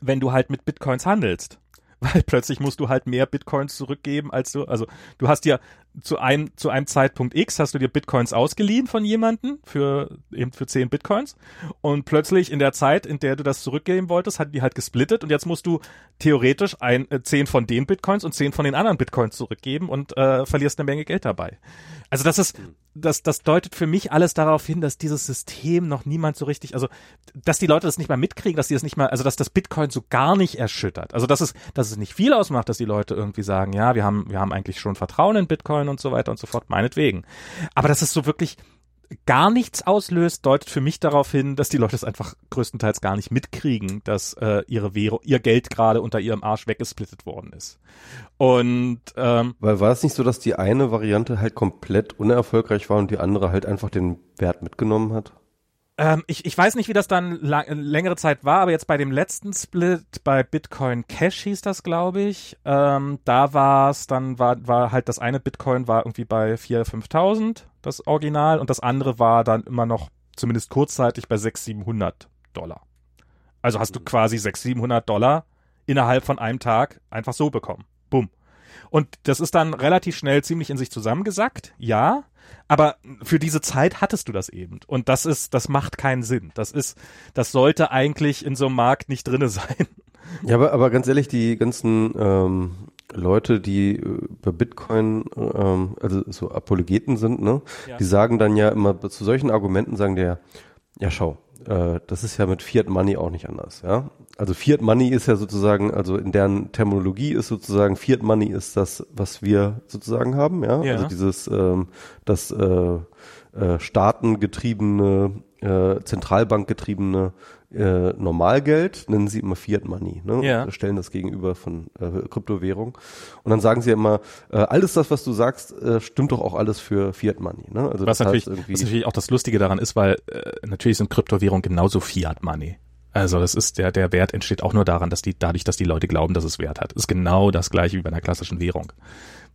wenn du halt mit Bitcoins handelst. Weil plötzlich musst du halt mehr Bitcoins zurückgeben, als du, also du hast ja zu einem, zu einem Zeitpunkt X hast du dir Bitcoins ausgeliehen von jemanden für, eben für 10 Bitcoins und plötzlich in der Zeit, in der du das zurückgeben wolltest, hat die halt gesplittet und jetzt musst du theoretisch ein, äh, 10 von den Bitcoins und 10 von den anderen Bitcoins zurückgeben und äh, verlierst eine Menge Geld dabei. Also das ist, das, das deutet für mich alles darauf hin, dass dieses System noch niemand so richtig, also dass die Leute das nicht mal mitkriegen, dass die das nicht mal, also dass das Bitcoin so gar nicht erschüttert. Also dass es, dass es nicht viel ausmacht, dass die Leute irgendwie sagen, ja, wir haben, wir haben eigentlich schon Vertrauen in Bitcoin und so weiter und so fort, meinetwegen. Aber das ist so wirklich gar nichts auslöst, deutet für mich darauf hin, dass die Leute es einfach größtenteils gar nicht mitkriegen, dass äh, ihre Währung, ihr Geld gerade unter ihrem Arsch weggesplittet worden ist. Und ähm, weil war es nicht so, dass die eine Variante halt komplett unerfolgreich war und die andere halt einfach den Wert mitgenommen hat? Ähm, ich, ich weiß nicht, wie das dann längere Zeit war, aber jetzt bei dem letzten Split, bei Bitcoin Cash hieß das, glaube ich, ähm, da war es, dann war, war halt das eine Bitcoin war irgendwie bei 4.000, 5.000, das Original, und das andere war dann immer noch zumindest kurzzeitig bei 600, 700 Dollar. Also hast du quasi 600, 700 Dollar innerhalb von einem Tag einfach so bekommen. Bumm. Und das ist dann relativ schnell ziemlich in sich zusammengesackt, ja. Aber für diese Zeit hattest du das eben. Und das ist, das macht keinen Sinn. Das ist, das sollte eigentlich in so einem Markt nicht drinne sein. Ja, aber, aber ganz ehrlich, die ganzen ähm, Leute, die äh, bei Bitcoin, ähm, also so Apologeten sind, ne, ja. die sagen dann ja immer zu solchen Argumenten sagen die ja, ja schau, äh, das ist ja mit Fiat Money auch nicht anders, ja. Also Fiat Money ist ja sozusagen, also in deren Terminologie ist sozusagen Fiat Money ist das, was wir sozusagen haben, ja. ja. Also dieses, ähm, das äh, äh, staatengetriebene, äh, Zentralbankgetriebene äh, Normalgeld, nennen sie immer Fiat Money, ne? Ja. Stellen das gegenüber von äh, Kryptowährung. Und dann sagen sie immer, äh, alles das, was du sagst, äh, stimmt doch auch alles für Fiat Money. Ne? Also was, natürlich, was natürlich auch das Lustige daran ist, weil äh, natürlich sind Kryptowährungen genauso Fiat Money. Also das ist der der Wert entsteht auch nur daran, dass die dadurch, dass die Leute glauben, dass es Wert hat. Ist genau das gleiche wie bei einer klassischen Währung.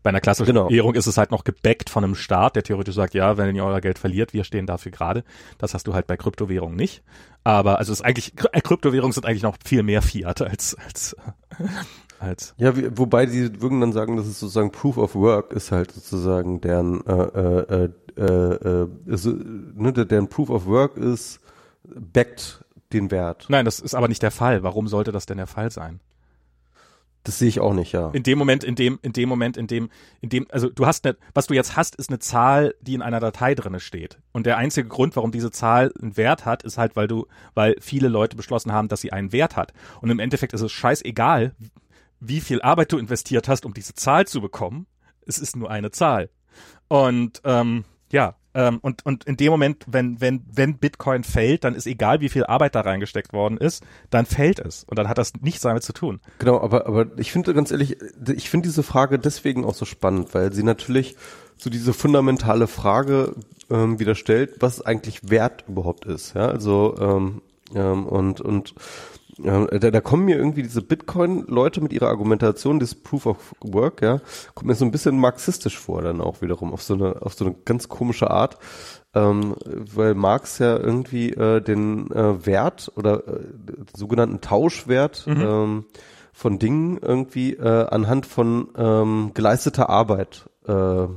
Bei einer klassischen genau. Währung ist es halt noch gebackt von einem Staat, der theoretisch sagt, ja, wenn ihr euer Geld verliert, wir stehen dafür gerade. Das hast du halt bei Kryptowährungen nicht. Aber also es ist eigentlich äh, Kryptowährungen sind eigentlich noch viel mehr Fiat als als als. Ja, wie, wobei die würden dann sagen, dass es sozusagen Proof of Work ist halt sozusagen deren äh, äh, äh, äh, ist, ne, deren Proof of Work ist backt den Wert. Nein, das ist aber nicht der Fall. Warum sollte das denn der Fall sein? Das sehe ich auch nicht, ja. In dem Moment, in dem, in dem Moment, in dem, in dem, also du hast eine, was du jetzt hast, ist eine Zahl, die in einer Datei drinne steht. Und der einzige Grund, warum diese Zahl einen Wert hat, ist halt, weil du, weil viele Leute beschlossen haben, dass sie einen Wert hat. Und im Endeffekt ist es scheißegal, wie viel Arbeit du investiert hast, um diese Zahl zu bekommen. Es ist nur eine Zahl. Und ähm, ja, ähm, und, und in dem Moment, wenn, wenn, wenn Bitcoin fällt, dann ist egal, wie viel Arbeit da reingesteckt worden ist, dann fällt es. Und dann hat das nichts damit zu tun. Genau, aber, aber ich finde ganz ehrlich, ich finde diese Frage deswegen auch so spannend, weil sie natürlich so diese fundamentale Frage ähm, wieder stellt, was eigentlich Wert überhaupt ist. Ja, also ähm, ähm, und und ja, da, da kommen mir irgendwie diese Bitcoin-Leute mit ihrer Argumentation, das Proof of Work, ja, kommt mir so ein bisschen marxistisch vor dann auch wiederum, auf so eine, auf so eine ganz komische Art, ähm, weil Marx ja irgendwie äh, den äh, Wert oder äh, sogenannten Tauschwert mhm. ähm, von Dingen irgendwie äh, anhand von ähm, geleisteter Arbeit äh, äh,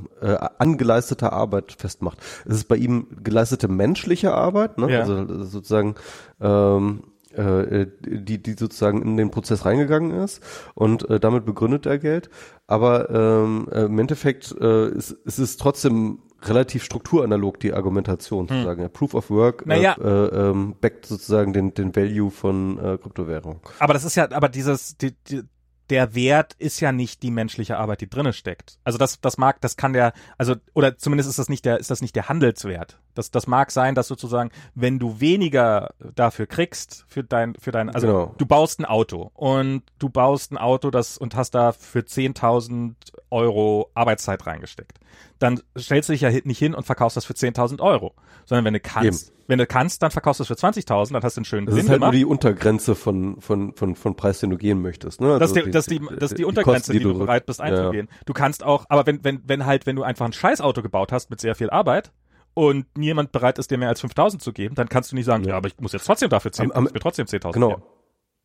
angeleisteter Arbeit festmacht. Es ist bei ihm geleistete menschliche Arbeit, ne? Ja. also sozusagen ähm, äh, die, die sozusagen in den Prozess reingegangen ist und äh, damit begründet er Geld. Aber ähm, äh, im Endeffekt äh, ist, ist es trotzdem relativ strukturanalog die Argumentation hm. zu sagen. Ja, Proof of Work naja. äh, äh, ähm, backt sozusagen den, den Value von äh, Kryptowährung. Aber das ist ja, aber dieses, die, die, der Wert ist ja nicht die menschliche Arbeit, die drinne steckt. Also das, das mag, das kann der, also oder zumindest ist das nicht der, ist das nicht der Handelswert. Das, das mag sein, dass sozusagen, wenn du weniger dafür kriegst für dein, für dein, also genau. du baust ein Auto und du baust ein Auto, das und hast da für 10.000 Euro Arbeitszeit reingesteckt dann stellst du dich ja nicht hin und verkaufst das für 10.000 Euro, sondern wenn du kannst, Eben. Wenn du kannst, dann verkaufst du es für 20.000, dann hast du einen schönen Das Gewinn ist halt gemacht. nur die Untergrenze von, von, von, von Preis, den du gehen möchtest. Ne? Also das, ist die, das, die, das ist die Untergrenze, die, die, du bereit bist einzugehen. Ja. Du kannst auch, aber wenn, wenn, wenn halt, wenn du einfach ein Scheißauto gebaut hast mit sehr viel Arbeit, und niemand bereit ist, dir mehr als 5000 zu geben, dann kannst du nicht sagen, ja, ja aber ich muss jetzt trotzdem dafür 10, am, am, mir trotzdem 10.000 genau. geben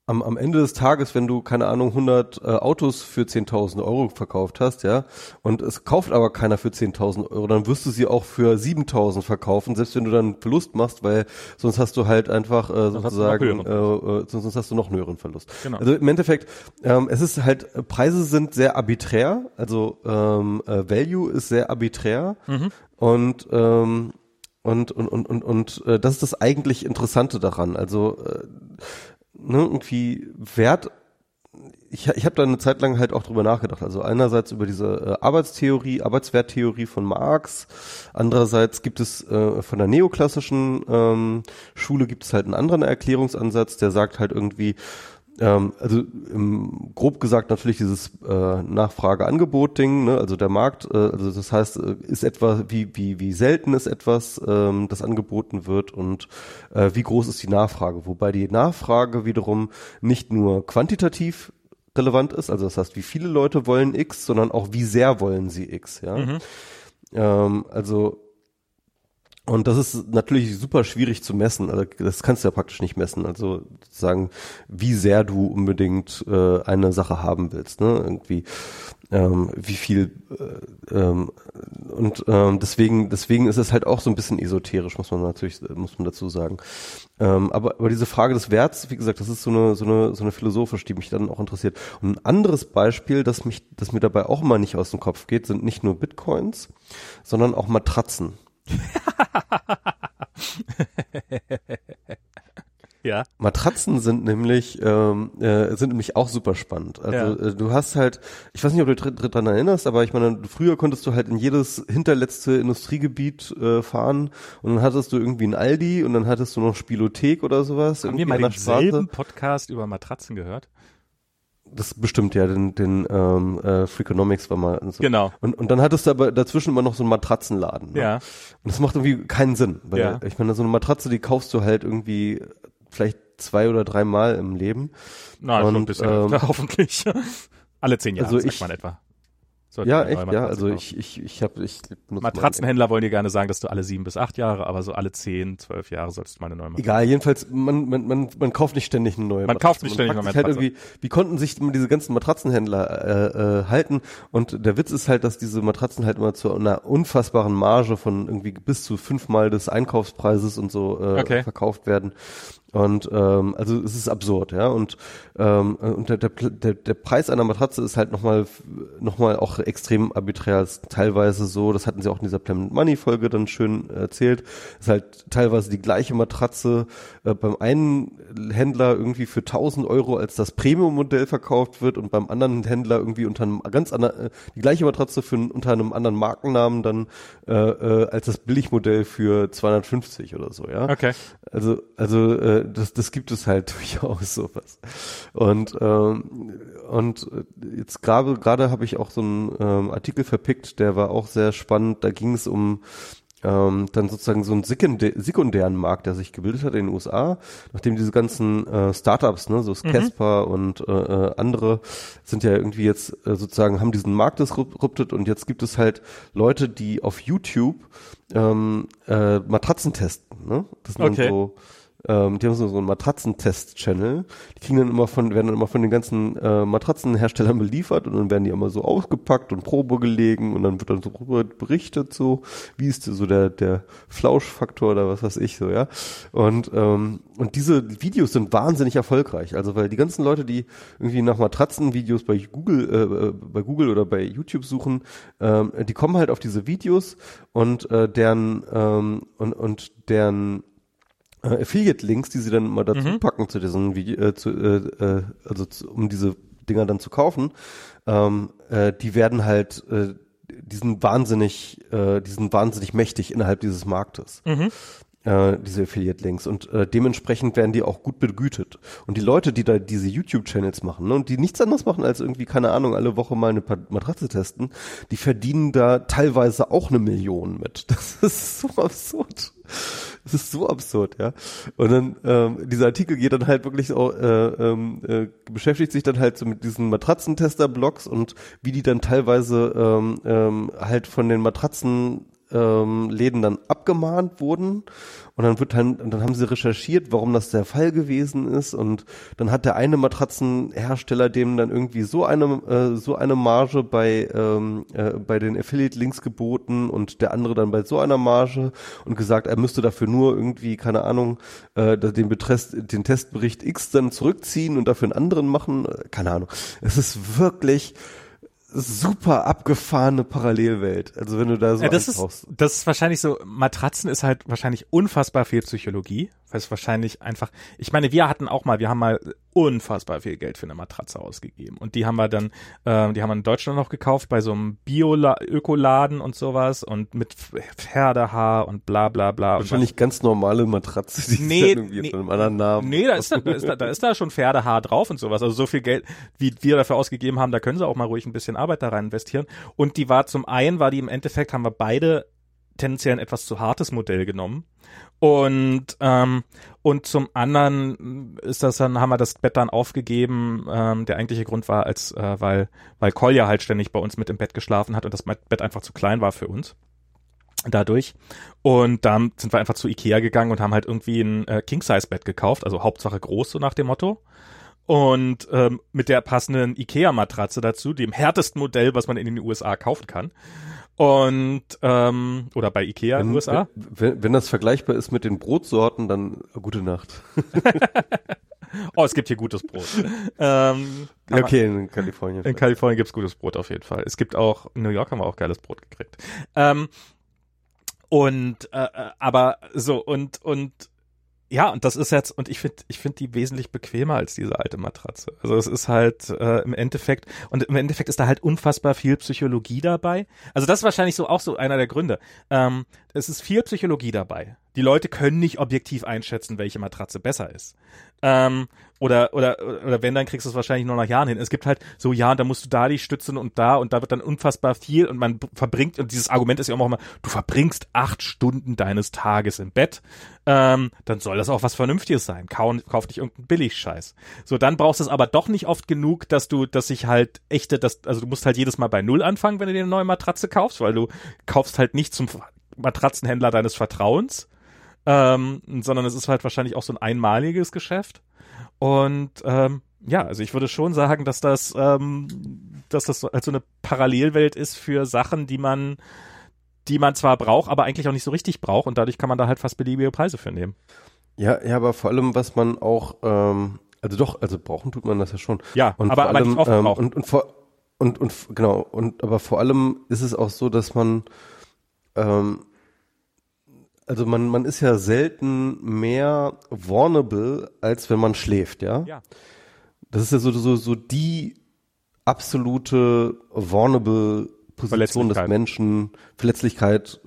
am, am Ende des Tages, wenn du, keine Ahnung, 100 äh, Autos für 10.000 Euro verkauft hast, ja, und es kauft aber keiner für 10.000 Euro, dann wirst du sie auch für 7.000 verkaufen, selbst wenn du dann Verlust machst, weil sonst hast du halt einfach äh, sozusagen, äh, äh, sonst hast du noch einen höheren Verlust. Genau. Also im Endeffekt, ähm, es ist halt, Preise sind sehr arbiträr, also ähm, äh, Value ist sehr arbiträr mhm. und ähm, und und und und und äh, das ist das eigentlich Interessante daran. Also äh, ne, irgendwie Wert ich, ich habe da eine Zeit lang halt auch drüber nachgedacht. Also einerseits über diese äh, Arbeitstheorie, Arbeitswerttheorie von Marx, andererseits gibt es äh, von der neoklassischen ähm, Schule gibt es halt einen anderen Erklärungsansatz, der sagt halt irgendwie, ähm, also im, grob gesagt natürlich dieses äh, Nachfrage-Angebot-Ding, ne? also der Markt, äh, also das heißt, äh, ist etwa, wie, wie, wie selten ist etwas, ähm, das angeboten wird und äh, wie groß ist die Nachfrage, wobei die Nachfrage wiederum nicht nur quantitativ relevant ist, also das heißt, wie viele Leute wollen X, sondern auch wie sehr wollen sie X, ja. Mhm. Ähm, also und das ist natürlich super schwierig zu messen. Also das kannst du ja praktisch nicht messen. Also sagen, wie sehr du unbedingt äh, eine Sache haben willst. Ne? Irgendwie ähm, wie viel äh, ähm, und ähm, deswegen deswegen ist es halt auch so ein bisschen esoterisch, muss man natürlich muss man dazu sagen. Ähm, aber aber diese Frage des Werts, wie gesagt, das ist so eine so eine so eine philosophisch, die mich dann auch interessiert. Und ein anderes Beispiel, das mich das mir dabei auch immer nicht aus dem Kopf geht, sind nicht nur Bitcoins, sondern auch Matratzen. ja. Matratzen sind nämlich ähm, äh, sind nämlich auch super spannend. Also ja. äh, du hast halt, ich weiß nicht, ob du dich dran erinnerst, aber ich meine, früher konntest du halt in jedes hinterletzte Industriegebiet äh, fahren und dann hattest du irgendwie ein Aldi und dann hattest du noch Spielothek oder sowas. Haben wir mal denselben Podcast über Matratzen gehört? Das bestimmt ja, den, den ähm, äh, Freakonomics war mal so. Genau. Und, und dann hattest du aber dazwischen immer noch so einen Matratzenladen. Ne? Ja. Und das macht irgendwie keinen Sinn. Weil ja. ich meine, so eine Matratze, die kaufst du halt irgendwie vielleicht zwei oder dreimal im Leben. Na, und, schon ein bisschen, ähm, hoffentlich. Alle zehn Jahre, also ich, man etwa. Sollte ja, echt, ja. Also ich, ich, ich habe, ich Matratzenhändler wollen dir gerne sagen, dass du alle sieben bis acht Jahre, aber so alle zehn, zwölf Jahre solltest du mal eine neue Matratze. Egal, jedenfalls, man, man, man, man kauft nicht ständig eine neue Man Matratze. kauft nicht ständig eine neue Matratze. Halt irgendwie, wie konnten sich diese ganzen Matratzenhändler äh, äh, halten? Und der Witz ist halt, dass diese Matratzen halt immer zu einer unfassbaren Marge von irgendwie bis zu fünfmal des Einkaufspreises und so äh, okay. verkauft werden. Und ähm, also es ist absurd, ja. Und, ähm, und der, der, der, Preis einer Matratze ist halt nochmal noch mal auch extrem arbiträr. Ist teilweise so, das hatten sie auch in dieser Planet Money Folge dann schön erzählt, ist halt teilweise die gleiche Matratze äh, beim einen Händler irgendwie für 1000 Euro als das Premium-Modell verkauft wird und beim anderen Händler irgendwie unter einem ganz anderen, äh, die gleiche Matratze für unter einem anderen Markennamen dann äh, äh, als das Billigmodell für 250 oder so, ja. Okay. Also, also äh, äh, das, das gibt es halt durchaus sowas. Und ähm, und jetzt gerade gerade habe ich auch so einen ähm, Artikel verpickt, der war auch sehr spannend. Da ging es um ähm, dann sozusagen so einen sekundären Markt, der sich gebildet hat in den USA, nachdem diese ganzen äh, Startups, ne, so Casper mhm. und äh, äh, andere sind ja irgendwie jetzt äh, sozusagen haben diesen Markt disruptet und jetzt gibt es halt Leute, die auf YouTube ähm, äh, Matratzen testen, ne? Das sind okay. so ähm, die haben so, einen Matratzentest-Channel. Die kriegen dann immer von, werden dann immer von den ganzen äh, Matratzenherstellern beliefert und dann werden die immer so ausgepackt und Probe gelegen und dann wird dann so berichtet so, wie ist so der, der Flauschfaktor oder was weiß ich so, ja. Und, ähm, und diese Videos sind wahnsinnig erfolgreich. Also weil die ganzen Leute, die irgendwie nach Matratzenvideos bei Google, äh, äh bei Google oder bei YouTube suchen, ähm, die kommen halt auf diese Videos und äh, deren ähm, und, und deren äh, Affiliate-Links, die sie dann mal dazu mhm. packen zu diesem Video, äh, zu, äh, äh, also zu, um diese Dinger dann zu kaufen, ähm, äh, die werden halt, äh, die sind wahnsinnig, äh, die sind wahnsinnig mächtig innerhalb dieses Marktes. Mhm äh, diese Affiliate-Links und äh, dementsprechend werden die auch gut begütet. Und die Leute, die da diese YouTube-Channels machen ne, und die nichts anderes machen als irgendwie, keine Ahnung, alle Woche mal eine Matratze testen, die verdienen da teilweise auch eine Million mit. Das ist so absurd. Das ist so absurd, ja. Und dann, ähm, dieser Artikel geht dann halt wirklich auch, äh, ähm, äh, beschäftigt sich dann halt so mit diesen Matratzentester-Blogs und wie die dann teilweise ähm, ähm, halt von den Matratzen ähm, Läden dann abgemahnt wurden und dann wird dann, dann haben sie recherchiert, warum das der Fall gewesen ist und dann hat der eine Matratzenhersteller dem dann irgendwie so eine äh, so eine Marge bei ähm, äh, bei den Affiliate Links geboten und der andere dann bei so einer Marge und gesagt, er müsste dafür nur irgendwie keine Ahnung äh, den Betrest, den Testbericht X dann zurückziehen und dafür einen anderen machen, keine Ahnung. Es ist wirklich super abgefahrene Parallelwelt. Also wenn du da so ja, das ist, das ist wahrscheinlich so, Matratzen ist halt wahrscheinlich unfassbar viel Psychologie, weil es wahrscheinlich einfach, ich meine, wir hatten auch mal, wir haben mal unfassbar viel Geld für eine Matratze ausgegeben und die haben wir dann, äh, die haben wir in Deutschland noch gekauft bei so einem Bio-Ökoladen und sowas und mit Pferdehaar und bla bla bla. Wahrscheinlich ganz normale Matratze, die nee, irgendwie nee, einem anderen Namen. Nee, da ist da, da, ist da, da ist da schon Pferdehaar drauf und sowas. Also so viel Geld, wie wir dafür ausgegeben haben, da können sie auch mal ruhig ein bisschen Arbeit da rein investieren. Und die war zum einen, war die im Endeffekt, haben wir beide tendenziell ein etwas zu hartes Modell genommen. Und, ähm, und zum anderen ist das dann, haben wir das Bett dann aufgegeben. Ähm, der eigentliche Grund war, als, äh, weil, weil Kolja halt ständig bei uns mit im Bett geschlafen hat und das Bett einfach zu klein war für uns. Dadurch. Und dann sind wir einfach zu Ikea gegangen und haben halt irgendwie ein äh, King-Size-Bett gekauft, also Hauptsache groß, so nach dem Motto und ähm, mit der passenden Ikea-Matratze dazu, dem härtesten Modell, was man in den USA kaufen kann. Und ähm, oder bei Ikea in den USA. Wenn, wenn das vergleichbar ist mit den Brotsorten, dann gute Nacht. oh, es gibt hier gutes Brot. ähm, okay, in Kalifornien. In Kalifornien gibt's gutes Brot auf jeden Fall. Es gibt auch, in New York haben wir auch geiles Brot gekriegt. Ähm, und äh, äh aber so und und ja, und das ist jetzt, und ich finde, ich finde die wesentlich bequemer als diese alte Matratze. Also es ist halt äh, im Endeffekt, und im Endeffekt ist da halt unfassbar viel Psychologie dabei. Also das ist wahrscheinlich so auch so einer der Gründe. Ähm, es ist viel Psychologie dabei. Die Leute können nicht objektiv einschätzen, welche Matratze besser ist. Ähm, oder, oder, oder wenn, dann kriegst du es wahrscheinlich nur nach Jahren hin. Es gibt halt so, ja, da musst du da die stützen und da und da wird dann unfassbar viel und man verbringt, und dieses Argument ist ja auch immer, du verbringst acht Stunden deines Tages im Bett, ähm, dann soll das auch was Vernünftiges sein. Kau, kauf dich irgendeinen Billigscheiß. So, dann brauchst du es aber doch nicht oft genug, dass du, dass sich halt echte, das, also du musst halt jedes Mal bei Null anfangen, wenn du dir eine neue Matratze kaufst, weil du kaufst halt nicht zum Matratzenhändler deines Vertrauens, ähm, sondern es ist halt wahrscheinlich auch so ein einmaliges Geschäft. Und ähm, ja, also ich würde schon sagen, dass das, ähm, dass das halt so eine Parallelwelt ist für Sachen, die man, die man zwar braucht, aber eigentlich auch nicht so richtig braucht und dadurch kann man da halt fast beliebige Preise für nehmen. Ja, ja, aber vor allem, was man auch, ähm, also doch, also brauchen tut man das ja schon. Ja, und aber, vor allem, aber nicht oft ähm. Und, und, vor, und, und genau, und aber vor allem ist es auch so, dass man ähm, also man, man ist ja selten mehr vulnerable, als wenn man schläft, ja? Ja. Das ist ja so, so, so die absolute vulnerable Position des. Menschen, Verletzlichkeit,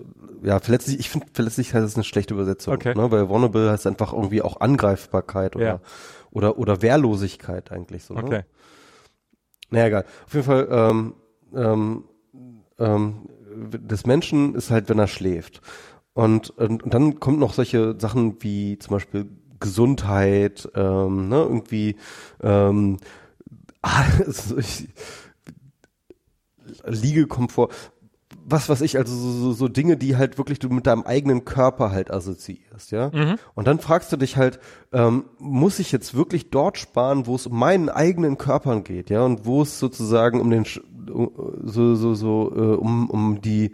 ja, verletzlich, ich finde Verletzlichkeit ist eine schlechte Übersetzung, Okay. ne, weil vulnerable heißt einfach irgendwie auch Angreifbarkeit oder, Ja. oder, oder Wehrlosigkeit eigentlich so, ne? Okay. Naja, egal. Auf jeden Fall, ähm, ähm, ähm, des Menschen ist halt, wenn er schläft. Und, und, und dann kommt noch solche Sachen wie zum Beispiel Gesundheit, ähm, ne, irgendwie, ähm, also ich, Liegekomfort, was weiß ich, also so, so, so Dinge, die halt wirklich du mit deinem eigenen Körper halt assoziierst, ja. Und dann fragst du dich halt, ähm, muss ich jetzt wirklich dort sparen, wo es um meinen eigenen Körpern geht, ja, und wo es sozusagen um den, so, so, so, äh, um, um die,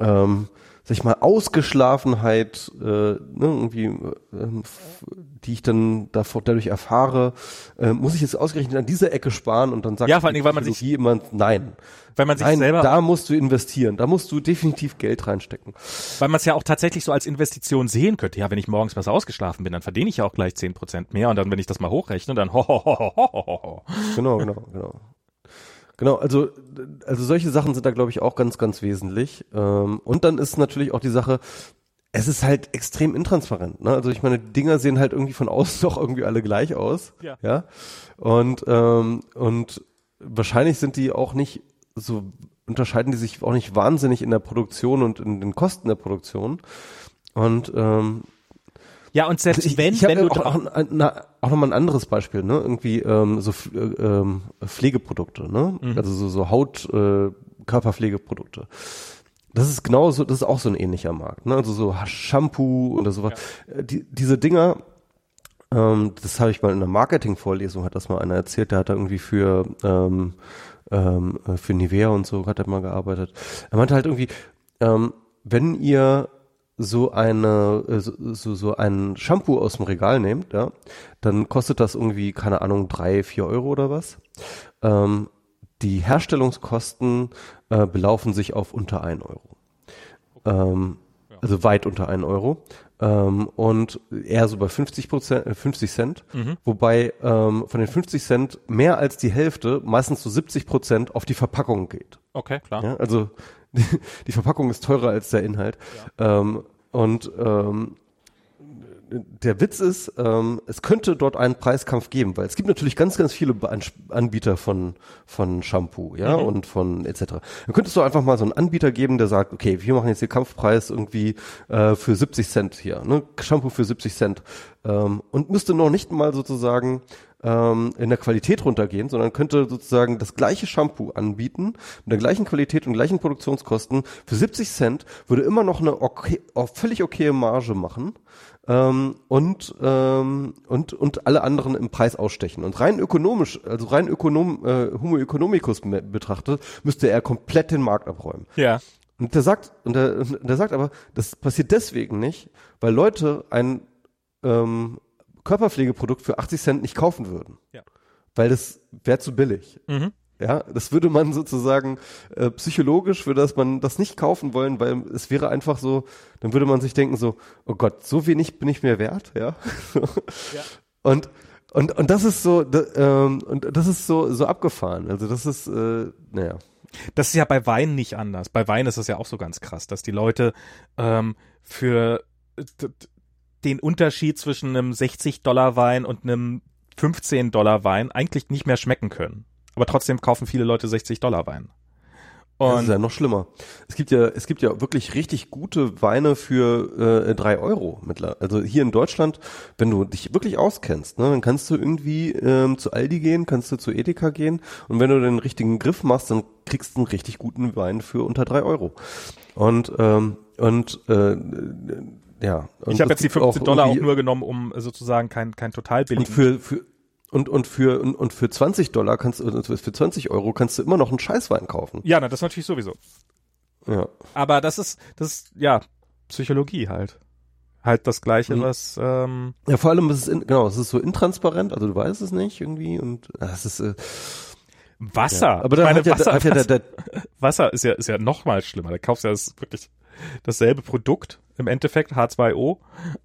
ähm, sag ich mal, Ausgeschlafenheit, äh, ne, irgendwie, ähm, die ich dann davor, dadurch erfahre, äh, muss ich jetzt ausgerechnet an dieser Ecke sparen und dann sagt Ja, vor Dingen, weil man sich- immer, nein. Weil man sich Nein, selber, da musst du investieren, da musst du definitiv Geld reinstecken. weil man es ja auch tatsächlich so als Investition sehen könnte. Ja, wenn ich morgens besser ausgeschlafen bin, dann verdiene ich ja auch gleich 10% mehr und dann, wenn ich das mal hochrechne, dann ho, ho, ho, ho, ho, ho. Genau, genau, genau. Genau, also, also solche Sachen sind da, glaube ich, auch ganz, ganz wesentlich. Ähm, und dann ist natürlich auch die Sache, es ist halt extrem intransparent. Ne? Also ich meine, Dinger sehen halt irgendwie von außen doch irgendwie alle gleich aus. Ja. ja? Und, ähm, und wahrscheinlich sind die auch nicht so, unterscheiden die sich auch nicht wahnsinnig in der Produktion und in den Kosten der Produktion. Und ähm, Ja, und selbst also ich, wenn, ich wenn du auch, auch, na, auch nochmal ein anderes Beispiel, ne? Irgendwie ähm, so äh, ähm, Pflegeprodukte, ne? Mhm. Also so, so Haut, äh, Körperpflegeprodukte. Das ist genau so, das ist auch so ein ähnlicher Markt, ne? Also so Shampoo oder sowas. Äh, Die, diese Dinger, ähm, das habe ich mal in einer Marketing-Vorlesung, hat das mal einer erzählt, der hat da irgendwie für ähm, ähm, äh, für Nivea und so hat er mal gearbeitet. Er meinte halt irgendwie, ähm, wenn ihr so eine äh, so, so, ein Shampoo aus dem Regal nehmt, ja, dann kostet das irgendwie keine Ahnung drei, vier Euro oder was. Ähm, die Herstellungskosten äh, belaufen sich auf unter ein Euro. Ähm, Also weit unter ein Euro. Ähm, und eher so bei 50 Prozent, äh, 50 Cent. Wobei ähm, von den 50 Cent mehr als die Hälfte, meistens so 70 Prozent, auf die Verpackung geht. okay, klar. Ja, also die, die Verpackung ist teurer als der Inhalt. Ähm, und ähm, der Witz ist, ähm, es könnte dort einen Preiskampf geben, weil es gibt natürlich ganz, ganz viele Anbieter von, von Shampoo, ja, und von etc. Dann könntest du einfach mal so einen Anbieter geben, der sagt, okay, wir machen jetzt den Kampfpreis irgendwie äh, für 70 Cent hier, ne? Shampoo für 70 Cent. Ähm, und müsste noch nicht mal sozusagen ähm, in der Qualität runtergehen, sondern könnte sozusagen das gleiche Shampoo anbieten, mit der gleichen Qualität und gleichen Produktionskosten für 70 Cent, würde immer noch eine okay, völlig okaye Marge machen ähm, und, ähm, und, und alle anderen im Preis ausstechen. Und rein ökonomisch, also rein ökonom, äh, Homo economicus betrachtet, müsste er komplett den Markt abräumen. Ja. Und der sagt, und der, und der sagt aber, das passiert deswegen nicht, weil Leute ein ähm, Körperpflegeprodukt für 80 Cent nicht kaufen würden. Ja. Weil das wäre zu billig. Mhm. Ja, das würde man sozusagen äh, psychologisch würde das man das nicht kaufen wollen, weil es wäre einfach so, dann würde man sich denken so, oh Gott, so wenig bin ich mir wert, ja. Und und und das ist so, da, ähm, und das ist so so abgefahren. Also das ist, äh, naja. Das ist ja bei Wein nicht anders. Bei Wein ist es ja auch so ganz krass, dass die Leute ähm, für d- den Unterschied zwischen einem 60-Dollar-Wein und einem 15-Dollar-Wein eigentlich nicht mehr schmecken können. Aber trotzdem kaufen viele Leute 60-Dollar-Wein. Das ist Und ja noch schlimmer. Es gibt ja, es gibt ja wirklich richtig gute Weine für äh, drei Euro mittlerweile. Also hier in Deutschland, wenn du dich wirklich auskennst, ne, dann kannst du irgendwie ähm, zu Aldi gehen, kannst du zu Edeka gehen und wenn du den richtigen Griff machst, dann kriegst du einen richtig guten Wein für unter drei Euro. Und ähm, und äh, ja. Und ich habe jetzt die gibt 15 Dollar auch nur genommen, um sozusagen kein, kein total und billigen für, für und, und für und, und für 20 Dollar kannst du für 20 Euro kannst du immer noch einen Scheißwein kaufen. Ja, na, das natürlich sowieso. Ja. Aber das ist, das ist, ja, Psychologie halt. Halt das Gleiche, Mhm. was, ähm, Ja, vor allem ist es in, genau, es ist so intransparent, also du weißt es nicht irgendwie und das ist äh, Wasser. ja. aber da meine, hat ja, Wasser, hat ja der, der Wasser ist ja, ist ja noch mal schlimmer. Da kaufst du ja das wirklich dasselbe Produkt im Endeffekt H2O.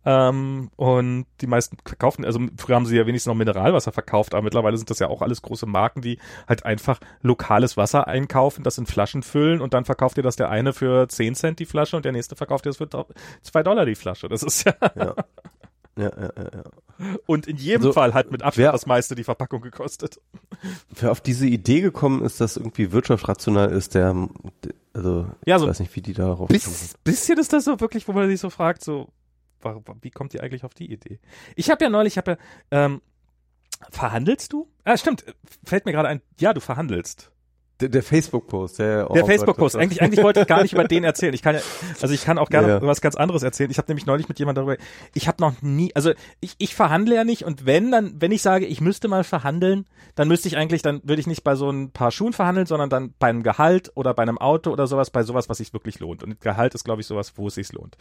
Ähm, und die meisten verkaufen, also früher haben sie ja wenigstens noch Mineralwasser verkauft, aber mittlerweile sind das ja auch alles große Marken, die halt einfach lokales Wasser einkaufen, das in Flaschen füllen und dann verkauft ihr das der eine für 10 Cent die Flasche und der nächste verkauft ihr das für 2 Dollar die Flasche. Das ist ja. Ja. Ja, ja, ja. Und in jedem Also, Fall hat mit Abstand wer- das meiste die Verpackung gekostet. Wer auf diese Idee gekommen ist, dass irgendwie wirtschaftsrational ist, der, also, Ja, ich so- weiß nicht, wie die darauf Biss, bisschen ist das so wirklich, wo man sich so fragt, so, wie kommt ihr eigentlich auf die Idee? Ich habe ja neulich, ich habe ja, ähm, verhandelst du? Ah, stimmt, fällt mir gerade ein, ja, du verhandelst. Der, der Facebook-Post, der, Der Facebook-Post. Eigentlich, eigentlich wollte ich gar nicht über den erzählen. Ich kann ja, also ich kann auch gerne Ja, was ganz anderes erzählen. Ich habe nämlich neulich mit jemandem darüber. Ich habe noch nie, also ich, ich verhandle ja nicht und wenn dann, wenn ich sage, ich müsste mal verhandeln, dann müsste ich eigentlich, dann würde ich nicht bei so ein paar Schuhen verhandeln, sondern dann bei einem Gehalt oder bei einem Auto oder sowas, bei sowas, was sich wirklich lohnt. Und Gehalt ist, glaube ich, sowas, wo es sich lohnt.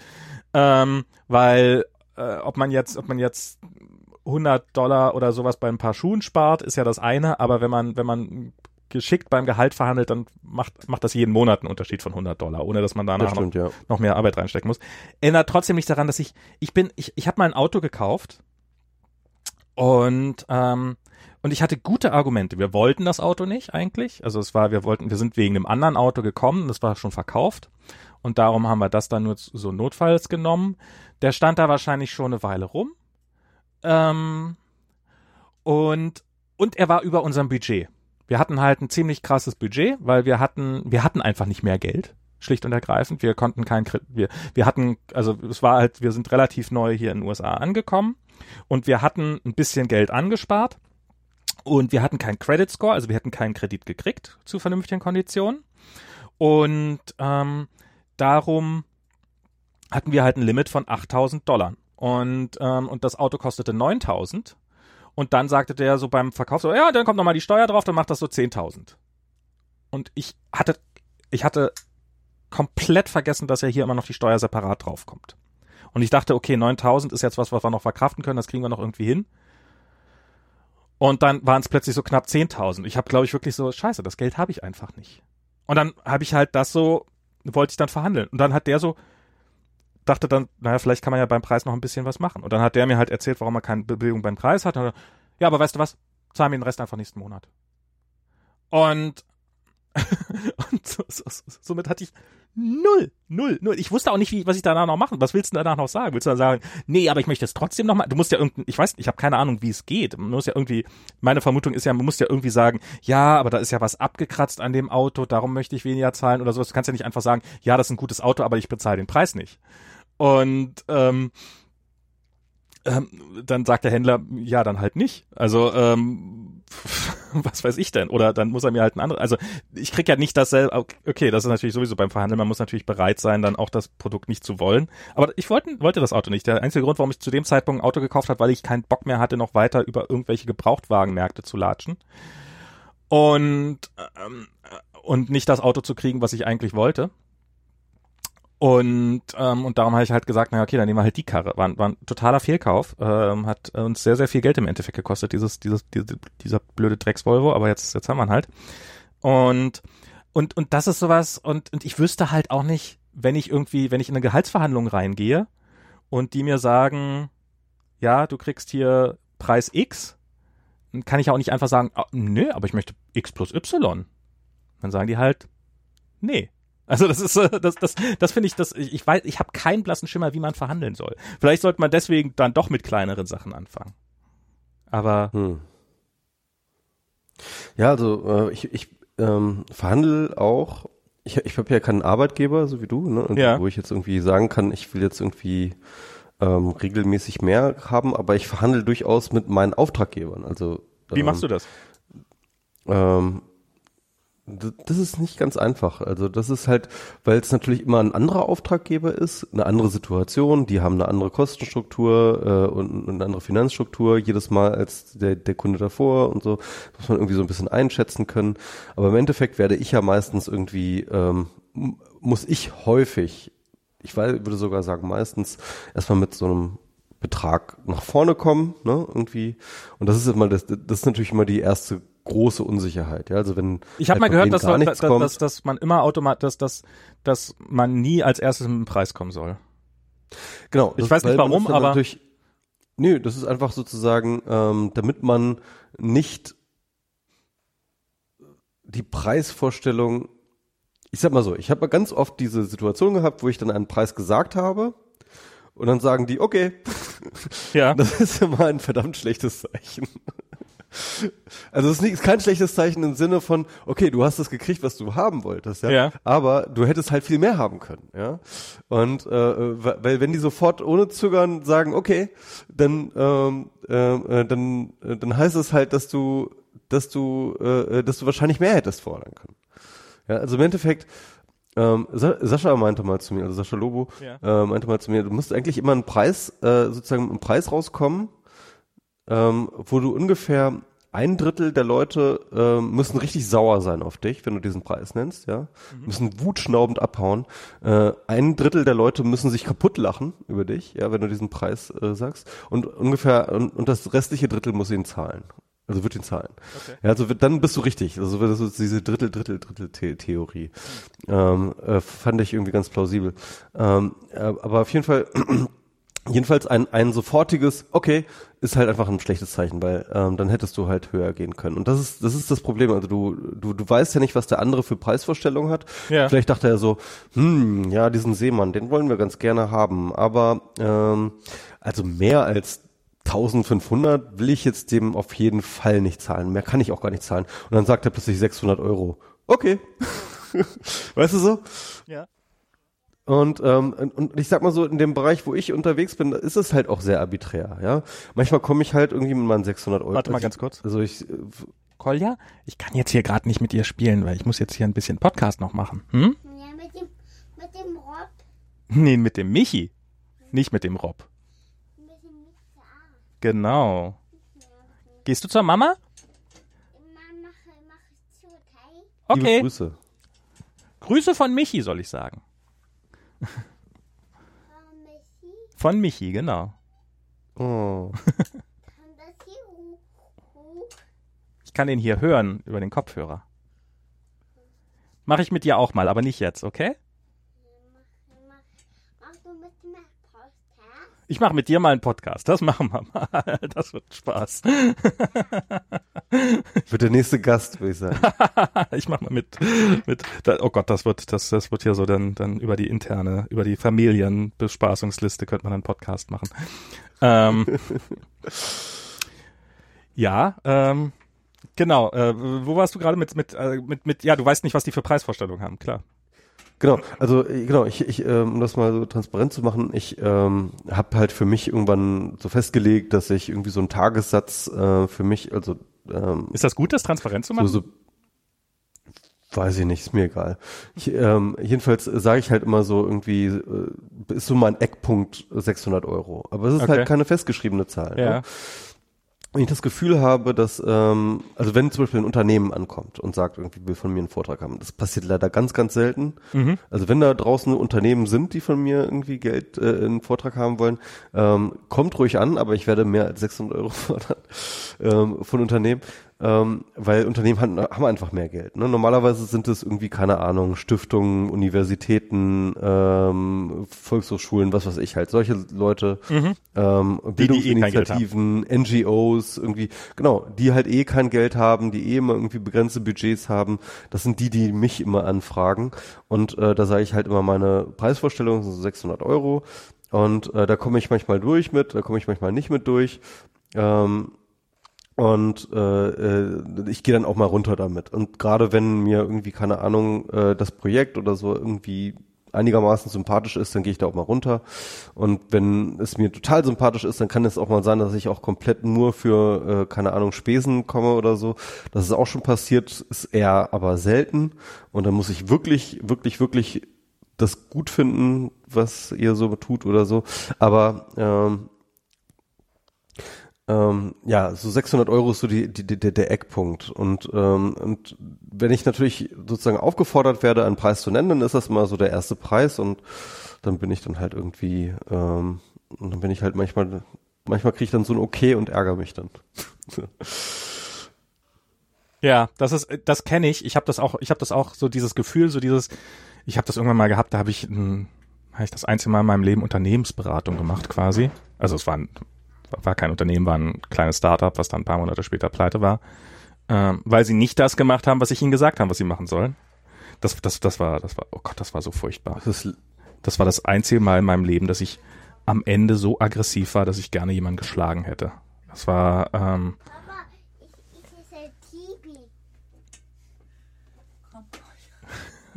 Ähm, weil äh, ob man jetzt, ob man jetzt 100 Dollar oder sowas bei ein paar Schuhen spart, ist ja das eine, aber wenn man, wenn man geschickt beim Gehalt verhandelt, dann macht, macht das jeden Monat einen Unterschied von 100 Dollar, ohne dass man danach Das noch, ja. noch mehr Arbeit reinstecken muss. Ändert trotzdem nichts daran, dass ich, ich bin, ich, ich habe mal ein Auto gekauft und, ähm, und ich hatte gute Argumente. Wir wollten das Auto nicht eigentlich. Also es war, wir wollten, wir sind wegen einem anderen Auto gekommen, das war schon verkauft. Und darum haben wir das dann nur so notfalls genommen. Der stand da wahrscheinlich schon eine Weile rum. Ähm, und, und er war über unserem Budget. Wir hatten halt ein ziemlich krasses Budget, weil wir hatten, wir hatten einfach nicht mehr Geld. Schlicht und ergreifend. Wir konnten kein, Kre- wir, wir hatten, also es war halt, wir sind relativ neu hier in den USA angekommen und wir hatten ein bisschen Geld angespart und wir hatten keinen Credit Score, also wir hätten keinen Kredit gekriegt zu vernünftigen Konditionen und ähm, darum hatten wir halt ein Limit von 8000 Dollar und ähm, und das Auto kostete 9000 und dann sagte der so beim Verkauf so ja dann kommt noch mal die Steuer drauf dann macht das so 10.000 und ich hatte ich hatte komplett vergessen, dass ja hier immer noch die Steuer separat draufkommt. Und ich dachte, okay, 9000 ist jetzt was, was wir noch verkraften können, das kriegen wir noch irgendwie hin. Und dann waren es plötzlich so knapp 10.000. Ich habe, glaube ich, wirklich so, scheiße, das Geld habe ich einfach nicht. Und dann habe ich halt das so, wollte ich dann verhandeln. Und dann hat der so, dachte dann, naja, vielleicht kann man ja beim Preis noch ein bisschen was machen. Und dann hat der mir halt erzählt, warum er keine Bewegung beim Preis hat. Dann, ja, aber weißt du was? Zahl mir den Rest einfach nächsten Monat. Und, und so, so, so, somit hatte ich null, null, null. Ich wusste auch nicht, wie, was ich danach noch machen. Was willst du danach noch sagen? Willst du dann sagen, nee, aber ich möchte es trotzdem noch mal. Du musst ja irgendein, ich weiß, ich habe keine Ahnung, wie es geht. Man muss ja irgendwie, meine Vermutung ist ja, man muss ja irgendwie sagen, ja, aber da ist ja was abgekratzt an dem Auto, darum möchte ich weniger zahlen oder sowas. Du kannst ja nicht einfach sagen, ja, das ist ein gutes Auto, aber ich bezahle den Preis nicht. Und ähm, ähm, dann sagt der Händler, ja, dann halt nicht. Also, ähm, was weiß ich denn? Oder dann muss er mir halt ein anderes, also ich krieg ja nicht dasselbe, okay, das ist natürlich sowieso beim Verhandeln, man muss natürlich bereit sein, dann auch das Produkt nicht zu wollen. Aber ich wollte, wollte das Auto nicht. Der einzige Grund, warum ich zu dem Zeitpunkt ein Auto gekauft habe, weil ich keinen Bock mehr hatte, noch weiter über irgendwelche Gebrauchtwagenmärkte zu latschen. Und, ähm, und nicht das Auto zu kriegen, was ich eigentlich wollte. Und, ähm, und darum habe ich halt gesagt, na okay, dann nehmen wir halt die Karre. War, war ein totaler Fehlkauf. Ähm, hat uns sehr, sehr viel Geld im Endeffekt gekostet, dieses, dieses, diese, dieser blöde Drecks-Volvo, aber jetzt, jetzt haben wir ihn halt. Und, und, und das ist sowas, und, und ich wüsste halt auch nicht, wenn ich irgendwie, wenn ich in eine Gehaltsverhandlung reingehe und die mir sagen, ja, du kriegst hier Preis X, dann kann ich auch nicht einfach sagen, ah, nö, aber ich möchte X plus Y. Dann sagen die halt, nee. Also das ist äh, das das das finde ich das ich weiß ich habe keinen blassen Schimmer wie man verhandeln soll. Vielleicht sollte man deswegen dann doch mit kleineren Sachen anfangen. Aber Hm. Ja, also äh, ich, ich ähm, verhandle auch, ich, ich habe ja keinen Arbeitgeber, so wie du, ne, und Ja. wo ich jetzt irgendwie sagen kann, ich will jetzt irgendwie ähm, regelmäßig mehr haben, aber ich verhandle durchaus mit meinen Auftraggebern. Also wie machst du das? ähm, das ist nicht ganz einfach. Also das ist halt, weil es natürlich immer ein anderer Auftraggeber ist, eine andere Situation, die haben eine andere Kostenstruktur äh, und eine andere Finanzstruktur jedes Mal als der, der Kunde davor und so. Das muss man irgendwie so ein bisschen einschätzen können. Aber im Endeffekt werde ich ja meistens irgendwie, ähm, muss ich häufig, ich würde sogar sagen meistens, erstmal mit so einem Betrag nach vorne kommen, ne, irgendwie. Und das ist immer das, das ist natürlich immer die erste große Unsicherheit. Ja, also wenn Ich habe halt mal gehört, dass, gar dass, kommt, dass, dass man immer automatisch, dass, dass, dass man nie als erstes mit dem Preis kommen soll. Genau. Ich weiß nicht man warum, aber- Nö, das ist einfach sozusagen, ähm, damit man nicht die Preisvorstellung, ich sag mal so, ich habe ganz oft diese Situation gehabt, wo ich dann einen Preis gesagt habe und dann sagen die, okay, Ja. das ist immer ein verdammt schlechtes Zeichen. Also es ist, nicht, kein schlechtes Zeichen im Sinne von, okay, du hast das gekriegt, was du haben wolltest, ja, Ja. aber du hättest halt viel mehr haben können, ja. Und äh, weil wenn die sofort ohne Zögern sagen, okay, dann ähm, äh, äh, dann äh, dann heißt es halt, dass du dass du äh, dass du wahrscheinlich mehr hättest fordern können. Ja, also im Endeffekt ähm, Sa Sascha meinte mal zu mir, also Sascha Lobo Ja. äh, meinte mal zu mir, du musst eigentlich immer einen Preis, äh, sozusagen einen Preis rauskommen, ähm, wo du ungefähr ein Drittel der Leute ähm, müssen richtig sauer sein auf dich, wenn du diesen Preis nennst, ja, müssen wutschnaubend abhauen. Äh, ein Drittel der Leute müssen sich kaputt lachen über dich, ja, wenn du diesen Preis äh, sagst, und ungefähr und, und das restliche Drittel muss ihn zahlen. Also wird ihn zahlen. Okay. Ja, also wird, dann bist du richtig. Also das ist diese Drittel, Drittel, Drittel The Theorie. Ähm, äh, fand ich irgendwie ganz plausibel. Ähm, äh, aber auf jeden Fall, jedenfalls ein, ein sofortiges, okay, ist halt einfach ein schlechtes Zeichen, weil ähm, dann hättest du halt höher gehen können. Und das ist, das ist das Problem. Also du, du, du weißt ja nicht, was der andere für Preisvorstellungen hat. Ja. Vielleicht dachte er so, hm, ja, diesen Seemann, den wollen wir ganz gerne haben. Aber ähm, also mehr als 1500 will ich jetzt dem auf jeden Fall nicht zahlen. Mehr kann ich auch gar nicht zahlen. Und dann sagt er plötzlich 600 Euro. Okay. weißt du so? Ja. Und, ähm, und ich sag mal so, in dem Bereich, wo ich unterwegs bin, ist es halt auch sehr arbiträr, ja. Manchmal komme ich halt irgendwie mit meinen 600 Euro. Warte mal Also ganz kurz. Also ich, äh, Kolja, ich kann jetzt hier gerade nicht mit ihr spielen, weil ich muss jetzt hier ein bisschen Podcast noch machen. Hm? Ja, mit dem, mit dem Rob, Nee, mit dem Michi. Nicht mit dem Rob. mit dem Mixer. Genau. Gehst du zur Mama? Mache, mache ich zu, okay? Okay. Grüße. Grüße von Michi, soll ich sagen. Frau Messi, Von Michi, genau. Oh. Ich kann den hier hören über den Kopfhörer. Mache ich mit dir auch mal, aber nicht jetzt, okay? Mach, mach du mit mir Podcast? Ich mache mit dir mal einen Podcast. Das machen wir mal. Das wird Spaß. Wird der nächste Gast, würde ich sagen. Ich mache mal mit. mit oh Gott, das wird, das, das wird hier so dann, dann über die interne, über die Familienbespaßungsliste könnte man einen Podcast machen. Ähm, ja, ähm, genau. Äh, wo warst du gerade mit, mit, äh, mit, mit, ja, du weißt nicht, was die für Preisvorstellungen haben, klar. Genau, also äh, genau, ich, ich ähm, um das mal so transparent zu machen, ich ähm, habe halt für mich irgendwann so festgelegt, dass ich irgendwie so einen Tagessatz äh, für mich, also ähm, Ist das gut, das transparent zu so, machen? so weiß ich nicht, ist mir egal. Ich, ähm, jedenfalls sage ich halt immer so irgendwie, äh, ist so mein Eckpunkt 600 Euro. Aber es ist Okay. halt keine festgeschriebene Zahl. Ja. Ne? Wenn ich das Gefühl habe, dass, ähm, also wenn zum Beispiel ein Unternehmen ankommt und sagt, irgendwie will von mir einen Vortrag haben, das passiert leider ganz, ganz selten. Mhm. Also wenn da draußen Unternehmen sind, die von mir irgendwie Geld äh, einen Vortrag haben wollen, ähm, kommt ruhig an, aber ich werde mehr als 600 Euro fordern ähm, von Unternehmen, ähm, weil Unternehmen haben, haben einfach mehr Geld. Ne? Normalerweise sind es irgendwie, keine Ahnung, Stiftungen, Universitäten, ähm, Volkshochschulen, was weiß ich halt, solche Leute, ähm, Die, die eh Bildungsinitiativen, NGOs, irgendwie, genau, die halt eh kein Geld haben, die eh immer irgendwie begrenzte Budgets haben. Das sind die, die mich immer anfragen. Und äh, da sage ich halt immer meine Preisvorstellung, so 600 Euro. Und äh, da komme ich manchmal durch mit, da komme ich manchmal nicht mit durch. Ähm, und äh, äh, ich gehe dann auch mal runter damit. Und gerade wenn mir irgendwie, keine Ahnung, äh, das Projekt oder so irgendwie einigermaßen sympathisch ist, dann gehe ich da auch mal runter. Und wenn es mir total sympathisch ist, dann kann es auch mal sein, dass ich auch komplett nur für, äh, keine Ahnung, Spesen komme oder so. Das ist auch schon passiert, ist eher aber selten. Und dann muss ich wirklich, wirklich, wirklich das gut finden, was ihr so tut oder so. Aber ähm, ähm, ja, so 600 Euro ist so die, die, die, der Eckpunkt. Und, ähm, und wenn ich natürlich sozusagen aufgefordert werde, einen Preis zu nennen, dann ist das mal so der erste Preis und dann bin ich dann halt irgendwie, ähm, und dann bin ich halt manchmal, manchmal kriege ich dann so ein Okay und ärgere mich dann. Ja, das ist, das kenne ich. Ich habe das auch, ich habe das auch so dieses Gefühl, so dieses, ich habe das irgendwann mal gehabt, da habe ich, habe ich das einzige Mal in meinem Leben Unternehmensberatung gemacht quasi. Also es war, ein, war kein Unternehmen, war ein kleines Startup, was dann ein paar Monate später pleite war, ähm, weil sie nicht das gemacht haben, was ich ihnen gesagt habe, was sie machen sollen. Das, das, das war, das war, oh Gott, das war so furchtbar. Das Das war das einzige Mal in meinem Leben, dass ich am Ende so aggressiv war, dass ich gerne jemanden geschlagen hätte. Das war, ähm, Papa, ich, ich esse Tibi.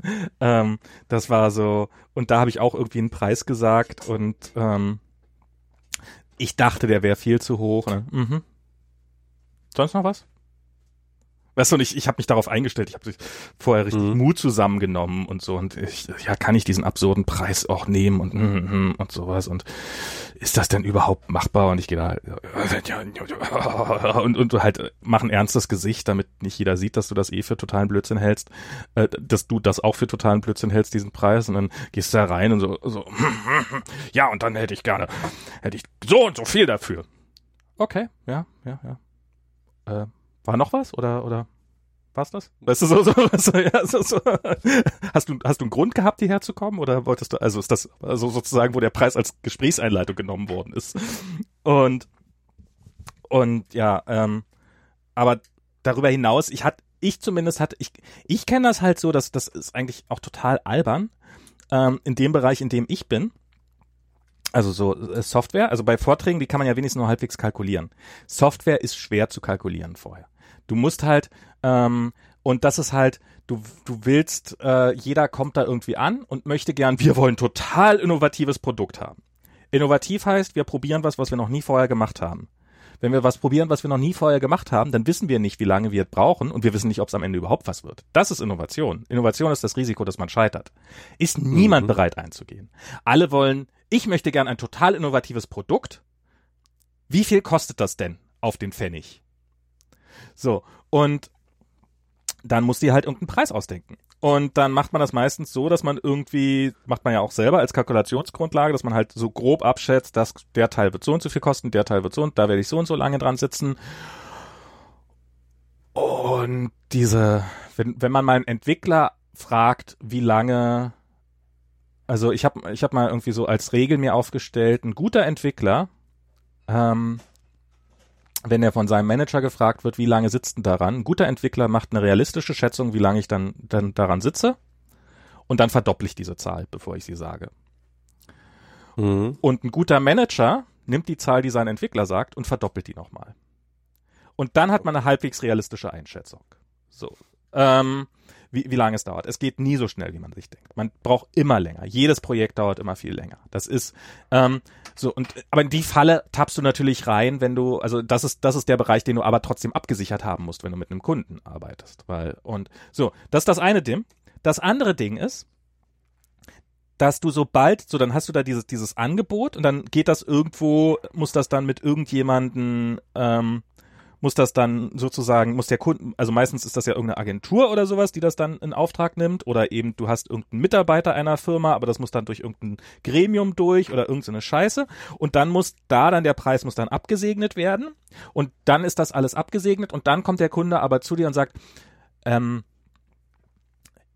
ähm, das war so, und da habe ich auch irgendwie einen Preis gesagt und ähm, ich dachte, der wäre viel zu hoch. Dann, mhm. Sonst noch was? Weißt du, und ich, ich habe mich darauf eingestellt, ich habe vorher richtig Mhm. Mut zusammengenommen und so und ich, ja, kann ich diesen absurden Preis auch nehmen und mm, mm, und sowas und ist das denn überhaupt machbar? Und ich gehe da und, und halt mach ein ernstes Gesicht, damit nicht jeder sieht, dass du das eh für totalen Blödsinn hältst, äh, dass du das auch für totalen Blödsinn hältst, diesen Preis und dann gehst du da rein und so, so ja, und dann hätte ich gerne, hätte ich so und so viel dafür. Okay, ja, ja, ja. Äh, war noch was oder oder war's das? Weißt du so, so, so, ja, so, so. Hast du hast du einen Grund gehabt, hierher zu kommen oder wolltest du also ist das also sozusagen, wo der Preis als Gesprächseinleitung genommen worden ist? Und und ja, ähm, aber darüber hinaus, ich hatte ich zumindest hatte ich ich kenne das halt so, dass das ist eigentlich auch total albern ähm, in dem Bereich, in dem ich bin. Also so äh, Software, also bei Vorträgen, die kann man ja wenigstens nur halbwegs kalkulieren. Software ist schwer zu kalkulieren vorher. Du musst halt, ähm, und das ist halt, du, du willst, äh, jeder kommt da irgendwie an und möchte gern, wir wollen total innovatives Produkt haben. Innovativ heißt, wir probieren was, was wir noch nie vorher gemacht haben. Wenn wir was probieren, was wir noch nie vorher gemacht haben, dann wissen wir nicht, wie lange wir es brauchen und wir wissen nicht, ob es am Ende überhaupt was wird. Das ist Innovation. Innovation ist das Risiko, dass man scheitert. Ist niemand Mhm. bereit einzugehen. Alle wollen, ich möchte gern ein total innovatives Produkt. Wie viel kostet das denn auf den Pfennig? So, und dann muss die halt irgendeinen Preis ausdenken. Und dann macht man das meistens so, dass man irgendwie, macht man ja auch selber als Kalkulationsgrundlage, dass man halt so grob abschätzt, dass der Teil wird so und so viel kosten, der Teil wird so und da werde ich so und so lange dran sitzen. Und diese, wenn, wenn man mal einen Entwickler fragt, wie lange, also ich habe ich hab mal irgendwie so als Regel mir aufgestellt, ein guter Entwickler, ähm, wenn er von seinem Manager gefragt wird, wie lange sitzt denn daran, ein guter Entwickler macht eine realistische Schätzung, wie lange ich dann, dann daran sitze und dann verdopple ich diese Zahl, bevor ich sie sage. Mhm. Und ein guter Manager nimmt die Zahl, die sein Entwickler sagt, und verdoppelt die nochmal. Und dann hat man eine halbwegs realistische Einschätzung. So. Ähm, wie, wie lange es dauert. Es geht nie so schnell, wie man sich denkt. Man braucht immer länger. Jedes Projekt dauert immer viel länger. Das ist ähm, so und aber in die Falle tappst du natürlich rein, wenn du also das ist das ist der Bereich, den du aber trotzdem abgesichert haben musst, wenn du mit einem Kunden arbeitest, weil und so das ist das eine Ding. Das andere Ding ist, dass du sobald, so dann hast du da dieses, dieses Angebot und dann geht das irgendwo, muss das dann mit irgendjemanden, ähm, muss das dann sozusagen, muss der Kunden, also meistens ist das ja irgendeine Agentur oder sowas, die das dann in Auftrag nimmt oder eben du hast irgendeinen Mitarbeiter einer Firma, aber das muss dann durch irgendein Gremium durch oder irgendeine Scheiße. Und dann muss da dann der Preis muss dann abgesegnet werden. Und dann ist das alles abgesegnet. Und dann kommt der Kunde aber zu dir und sagt, ähm,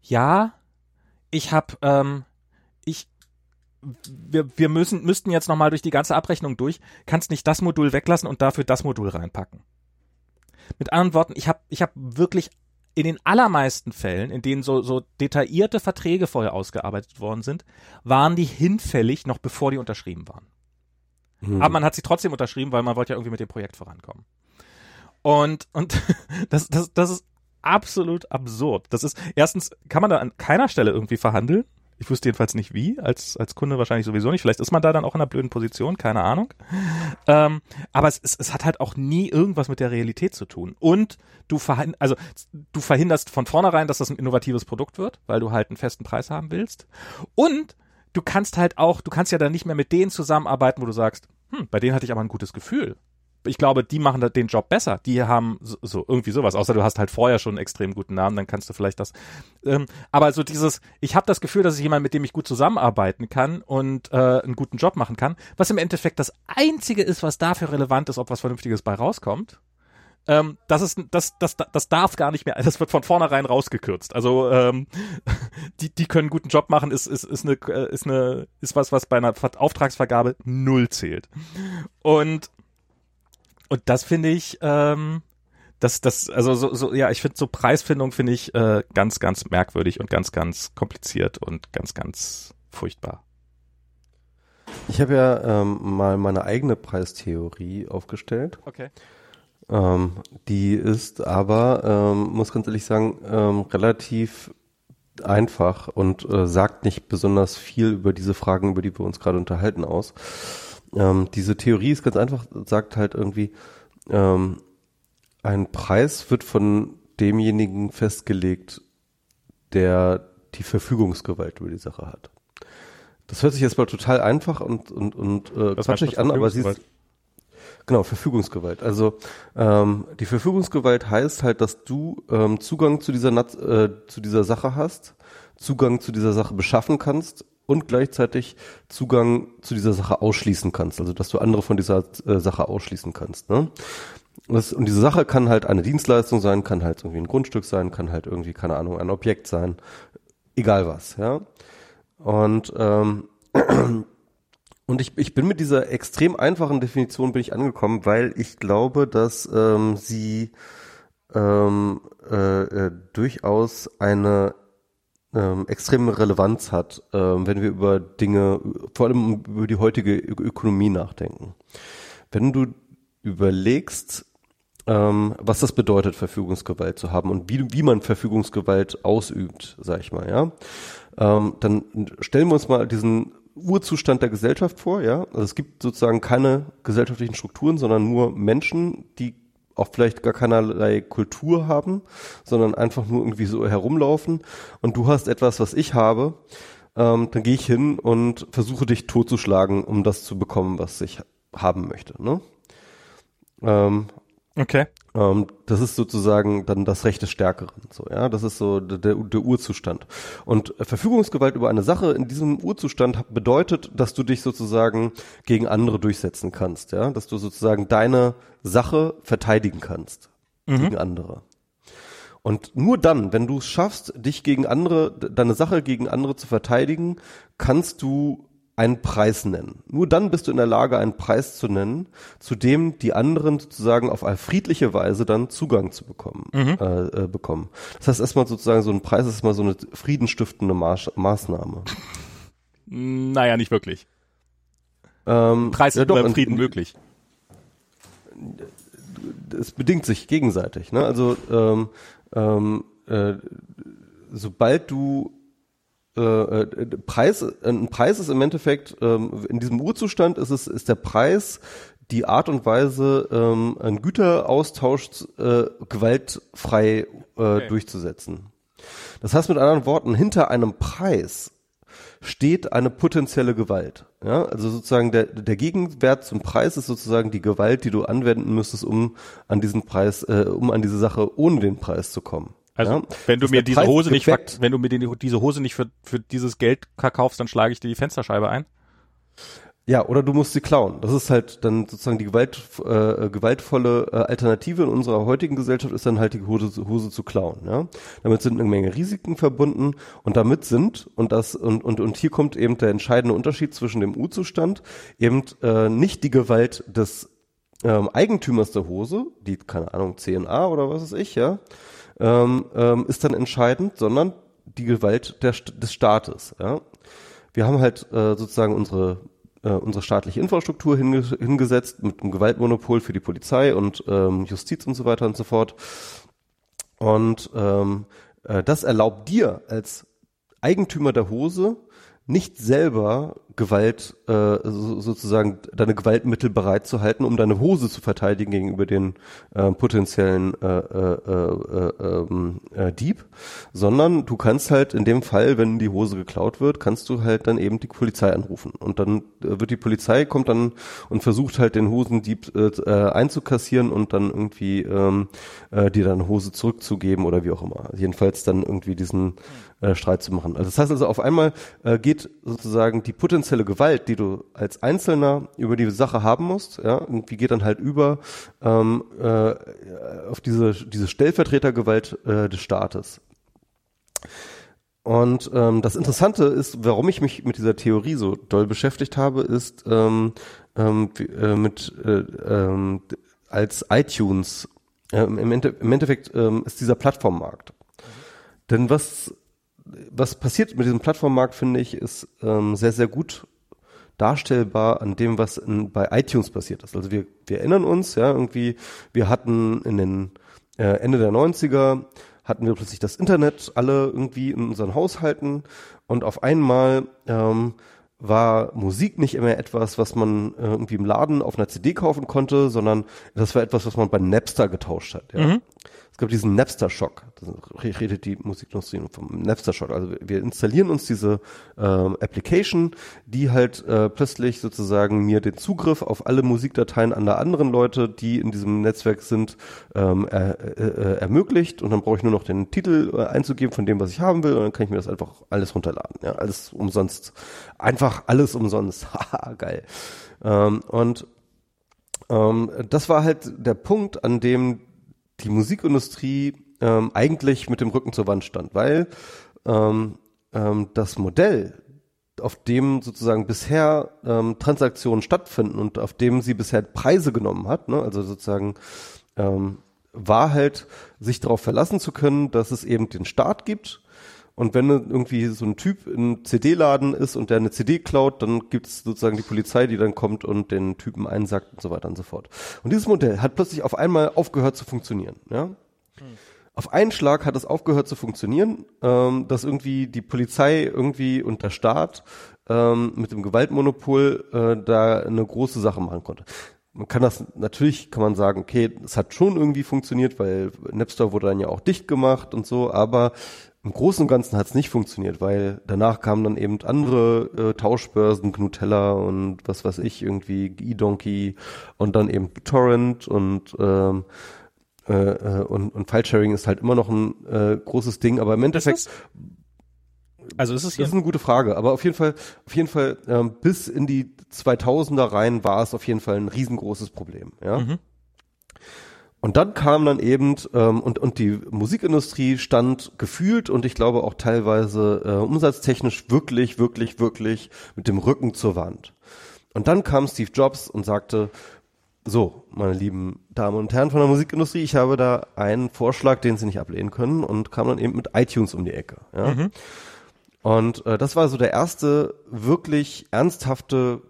ja, ich habe, ähm, ich, wir, wir müssen, müssten jetzt nochmal durch die ganze Abrechnung durch, kannst nicht das Modul weglassen und dafür das Modul reinpacken. Mit anderen Worten, ich habe ich hab wirklich in den allermeisten Fällen, in denen so, so detaillierte Verträge vorher ausgearbeitet worden sind, waren die hinfällig, noch bevor die unterschrieben waren. Mhm. Aber man hat sie trotzdem unterschrieben, weil man wollte ja irgendwie mit dem Projekt vorankommen. Und, und das, das, das ist absolut absurd. Das ist, erstens kann man da an keiner Stelle irgendwie verhandeln. Ich wüsste jedenfalls nicht wie, als, als Kunde wahrscheinlich sowieso nicht. Vielleicht ist man da dann auch in einer blöden Position, keine Ahnung. Ähm, aber es, es, es hat halt auch nie irgendwas mit der Realität zu tun. Und du, verhin also, du verhinderst von vornherein, dass das ein innovatives Produkt wird, weil du halt einen festen Preis haben willst. Und du kannst halt auch, du kannst ja dann nicht mehr mit denen zusammenarbeiten, wo du sagst, hm, bei denen hatte ich aber ein gutes Gefühl. Ich glaube, die machen den Job besser. Die haben so, so irgendwie sowas. Außer du hast halt vorher schon einen extrem guten Namen, dann kannst du vielleicht das. Ähm, aber so dieses, ich habe das Gefühl, dass ich jemand, mit dem ich gut zusammenarbeiten kann und äh, einen guten Job machen kann, was im Endeffekt das einzige ist, was dafür relevant ist, ob was Vernünftiges bei rauskommt. ähm, das ist das, das, das darf gar nicht mehr, das wird von vornherein rausgekürzt. Also ähm, die, die können einen guten Job machen, ist, ist, ist, eine, äh, ist, eine, ist was, was bei einer Auftragsvergabe null zählt. Und, und das finde ich, ähm, das, das, also so, so ja, ich finde so Preisfindung finde ich äh, ganz, ganz merkwürdig und ganz, ganz kompliziert und ganz, ganz furchtbar. Ich habe ja ähm, mal meine eigene Preistheorie aufgestellt. Okay. Ähm, die ist aber, ähm, muss ganz ehrlich sagen, ähm, relativ einfach und äh, sagt nicht besonders viel über diese Fragen, über die wir uns gerade unterhalten, aus. Ähm, diese Theorie ist ganz einfach, sagt halt irgendwie, ähm, ein Preis wird von demjenigen festgelegt, der die Verfügungsgewalt über die Sache hat. Das hört sich jetzt mal total einfach und und und äh, quatschig an, aber sie ist genau Verfügungsgewalt. Also ähm, die Verfügungsgewalt heißt halt, dass du ähm, Zugang zu dieser äh, zu dieser Sache hast, Zugang zu dieser Sache beschaffen kannst und gleichzeitig Zugang zu dieser Sache ausschließen kannst, also dass du andere von dieser äh, Sache ausschließen kannst. Ne? Das, und diese Sache kann halt eine Dienstleistung sein, kann halt irgendwie ein Grundstück sein, kann halt irgendwie, keine Ahnung, ein Objekt sein, egal was, ja. Und ähm, und ich, ich bin mit dieser extrem einfachen Definition bin ich angekommen, weil ich glaube, dass ähm, sie ähm, äh, äh, durchaus eine ähm, extreme Relevanz hat, ähm, wenn wir über Dinge, vor allem über die heutige Ökonomie nachdenken. Wenn du überlegst, ähm, was das bedeutet, Verfügungsgewalt zu haben und wie, wie man Verfügungsgewalt ausübt, sag ich mal, ja. Ähm, dann stellen wir uns mal diesen Urzustand der Gesellschaft vor, ja. Also es gibt sozusagen keine gesellschaftlichen Strukturen, sondern nur Menschen, die auch vielleicht gar keinerlei Kultur haben, sondern einfach nur irgendwie so herumlaufen. Und du hast etwas, was ich habe, ähm, dann gehe ich hin und versuche dich totzuschlagen, um das zu bekommen, was ich haben möchte. Ne? Ähm, Okay. Ähm, das ist sozusagen dann das Recht des Stärkeren. So, ja, das ist so der, der Urzustand. Und Verfügungsgewalt über eine Sache in diesem Urzustand bedeutet, dass du dich sozusagen gegen andere durchsetzen kannst, ja, dass du sozusagen deine Sache verteidigen kannst mhm. gegen andere. Und nur dann, wenn du es schaffst, dich gegen andere, deine Sache gegen andere zu verteidigen, kannst du einen Preis nennen. Nur dann bist du in der Lage, einen Preis zu nennen, zu dem die anderen sozusagen auf eine friedliche Weise dann Zugang zu bekommen. Mhm. Äh, äh, bekommen. Das heißt erstmal sozusagen so ein Preis ist mal so eine friedenstiftende Maß Maßnahme. Naja, nicht wirklich. Ähm, Preis ist ja, doch, Frieden möglich. Es bedingt sich gegenseitig. Ne? Also ähm, ähm, äh, sobald du äh, äh, Preis, ein Preis ist im Endeffekt, ähm, in diesem Urzustand ist es, ist der Preis die Art und Weise, ähm, einen Güteraustausch äh, gewaltfrei äh, okay. durchzusetzen. Das heißt mit anderen Worten, hinter einem Preis steht eine potenzielle Gewalt. Ja, also sozusagen der, der Gegenwert zum Preis ist sozusagen die Gewalt, die du anwenden müsstest, um an diesen Preis, äh, um an diese Sache ohne den Preis zu kommen. Also ja, wenn du mir diese Hose nicht, wenn du mir die, diese Hose nicht für, für dieses Geld kaufst, dann schlage ich dir die Fensterscheibe ein. Ja, oder du musst sie klauen. Das ist halt dann sozusagen die Gewalt, äh, gewaltvolle äh, Alternative in unserer heutigen Gesellschaft ist dann halt die Hose, Hose zu klauen. Ja? Damit sind eine Menge Risiken verbunden und damit sind und das und und und hier kommt eben der entscheidende Unterschied zwischen dem U-Zustand eben äh, nicht die Gewalt des ähm, Eigentümers der Hose, die keine Ahnung CNA oder was weiß ich, ja, ähm, ähm, ist dann entscheidend, sondern die Gewalt der, des Staates. Ja? Wir haben halt äh, sozusagen unsere äh, unsere staatliche Infrastruktur hinge hingesetzt mit einem Gewaltmonopol für die Polizei und ähm, Justiz und so weiter und so fort. Und ähm, äh, das erlaubt dir als Eigentümer der Hose nicht selber Gewalt, äh, so, sozusagen deine Gewaltmittel bereitzuhalten, um deine Hose zu verteidigen gegenüber den äh, potenziellen äh, äh, äh, ähm, äh, Dieb, sondern du kannst halt in dem Fall, wenn die Hose geklaut wird, kannst du halt dann eben die Polizei anrufen und dann äh, wird die Polizei kommt dann und versucht halt den Hosendieb äh, äh, einzukassieren und dann irgendwie ähm, äh, dir deine Hose zurückzugeben oder wie auch immer. Jedenfalls dann irgendwie diesen äh, Streit zu machen. Also das heißt also auf einmal äh, geht sozusagen die potenzielle Gewalt, die du als Einzelner über die Sache haben musst, ja, irgendwie geht dann halt über ähm, äh, auf diese, diese Stellvertretergewalt äh, des Staates. Und ähm, das Interessante ist, warum ich mich mit dieser Theorie so doll beschäftigt habe, ist ähm, ähm, äh, mit äh, ähm, als iTunes im, Ende, im Endeffekt ähm, ist dieser Plattformmarkt. Denn was was passiert mit diesem Plattformmarkt, finde ich, ist ähm, sehr, sehr gut darstellbar an dem, was in, bei iTunes passiert ist. Also wir, wir erinnern uns, ja, irgendwie, wir hatten in den äh, Ende der 90er hatten wir plötzlich das Internet alle irgendwie in unseren Haushalten und auf einmal ähm, war Musik nicht immer etwas, was man äh, irgendwie im Laden auf einer CD kaufen konnte, sondern das war etwas, was man bei Napster getauscht hat. Ja. Mhm es gab diesen Napster-Schock. redet die Musikindustrie vom Napster-Schock. Also wir installieren uns diese ähm, Application, die halt äh, plötzlich sozusagen mir den Zugriff auf alle Musikdateien aller anderen Leute, die in diesem Netzwerk sind, ähm, er, äh, ermöglicht. Und dann brauche ich nur noch den Titel äh, einzugeben von dem, was ich haben will. Und dann kann ich mir das einfach alles runterladen. Ja, alles umsonst. Einfach alles umsonst. Haha, geil. Ähm, und ähm, das war halt der Punkt, an dem die Musikindustrie ähm, eigentlich mit dem Rücken zur Wand stand, weil ähm, ähm, das Modell, auf dem sozusagen bisher ähm, Transaktionen stattfinden und auf dem sie bisher Preise genommen hat, ne, also sozusagen ähm, war halt, sich darauf verlassen zu können, dass es eben den Staat gibt, und wenn irgendwie so ein Typ im CD-Laden ist und der eine CD klaut, dann gibt es sozusagen die Polizei, die dann kommt und den Typen einsackt und so weiter und so fort. Und dieses Modell hat plötzlich auf einmal aufgehört zu funktionieren. Ja? Hm. Auf einen Schlag hat es aufgehört zu funktionieren, ähm, dass irgendwie die Polizei irgendwie und der Staat ähm, mit dem Gewaltmonopol äh, da eine große Sache machen konnte man kann das, natürlich kann man sagen, okay, es hat schon irgendwie funktioniert, weil Napster wurde dann ja auch dicht gemacht und so, aber im Großen und Ganzen hat es nicht funktioniert, weil danach kamen dann eben andere äh, Tauschbörsen, Gnutella und was weiß ich, irgendwie eDonkey und dann eben Torrent und ähm, äh, äh, und, und File-Sharing ist halt immer noch ein äh, großes Ding, aber im Endeffekt also ist es hier? Das ist eine gute Frage, aber auf jeden Fall, auf jeden Fall ähm, bis in die 2000er rein war es auf jeden Fall ein riesengroßes Problem. Ja. Mhm. Und dann kam dann eben, ähm, und, und die Musikindustrie stand gefühlt und ich glaube auch teilweise äh, umsatztechnisch wirklich, wirklich, wirklich mit dem Rücken zur Wand. Und dann kam Steve Jobs und sagte, so, meine lieben Damen und Herren von der Musikindustrie, ich habe da einen Vorschlag, den Sie nicht ablehnen können und kam dann eben mit iTunes um die Ecke. Ja? Mhm. Und äh, das war so der erste wirklich ernsthafte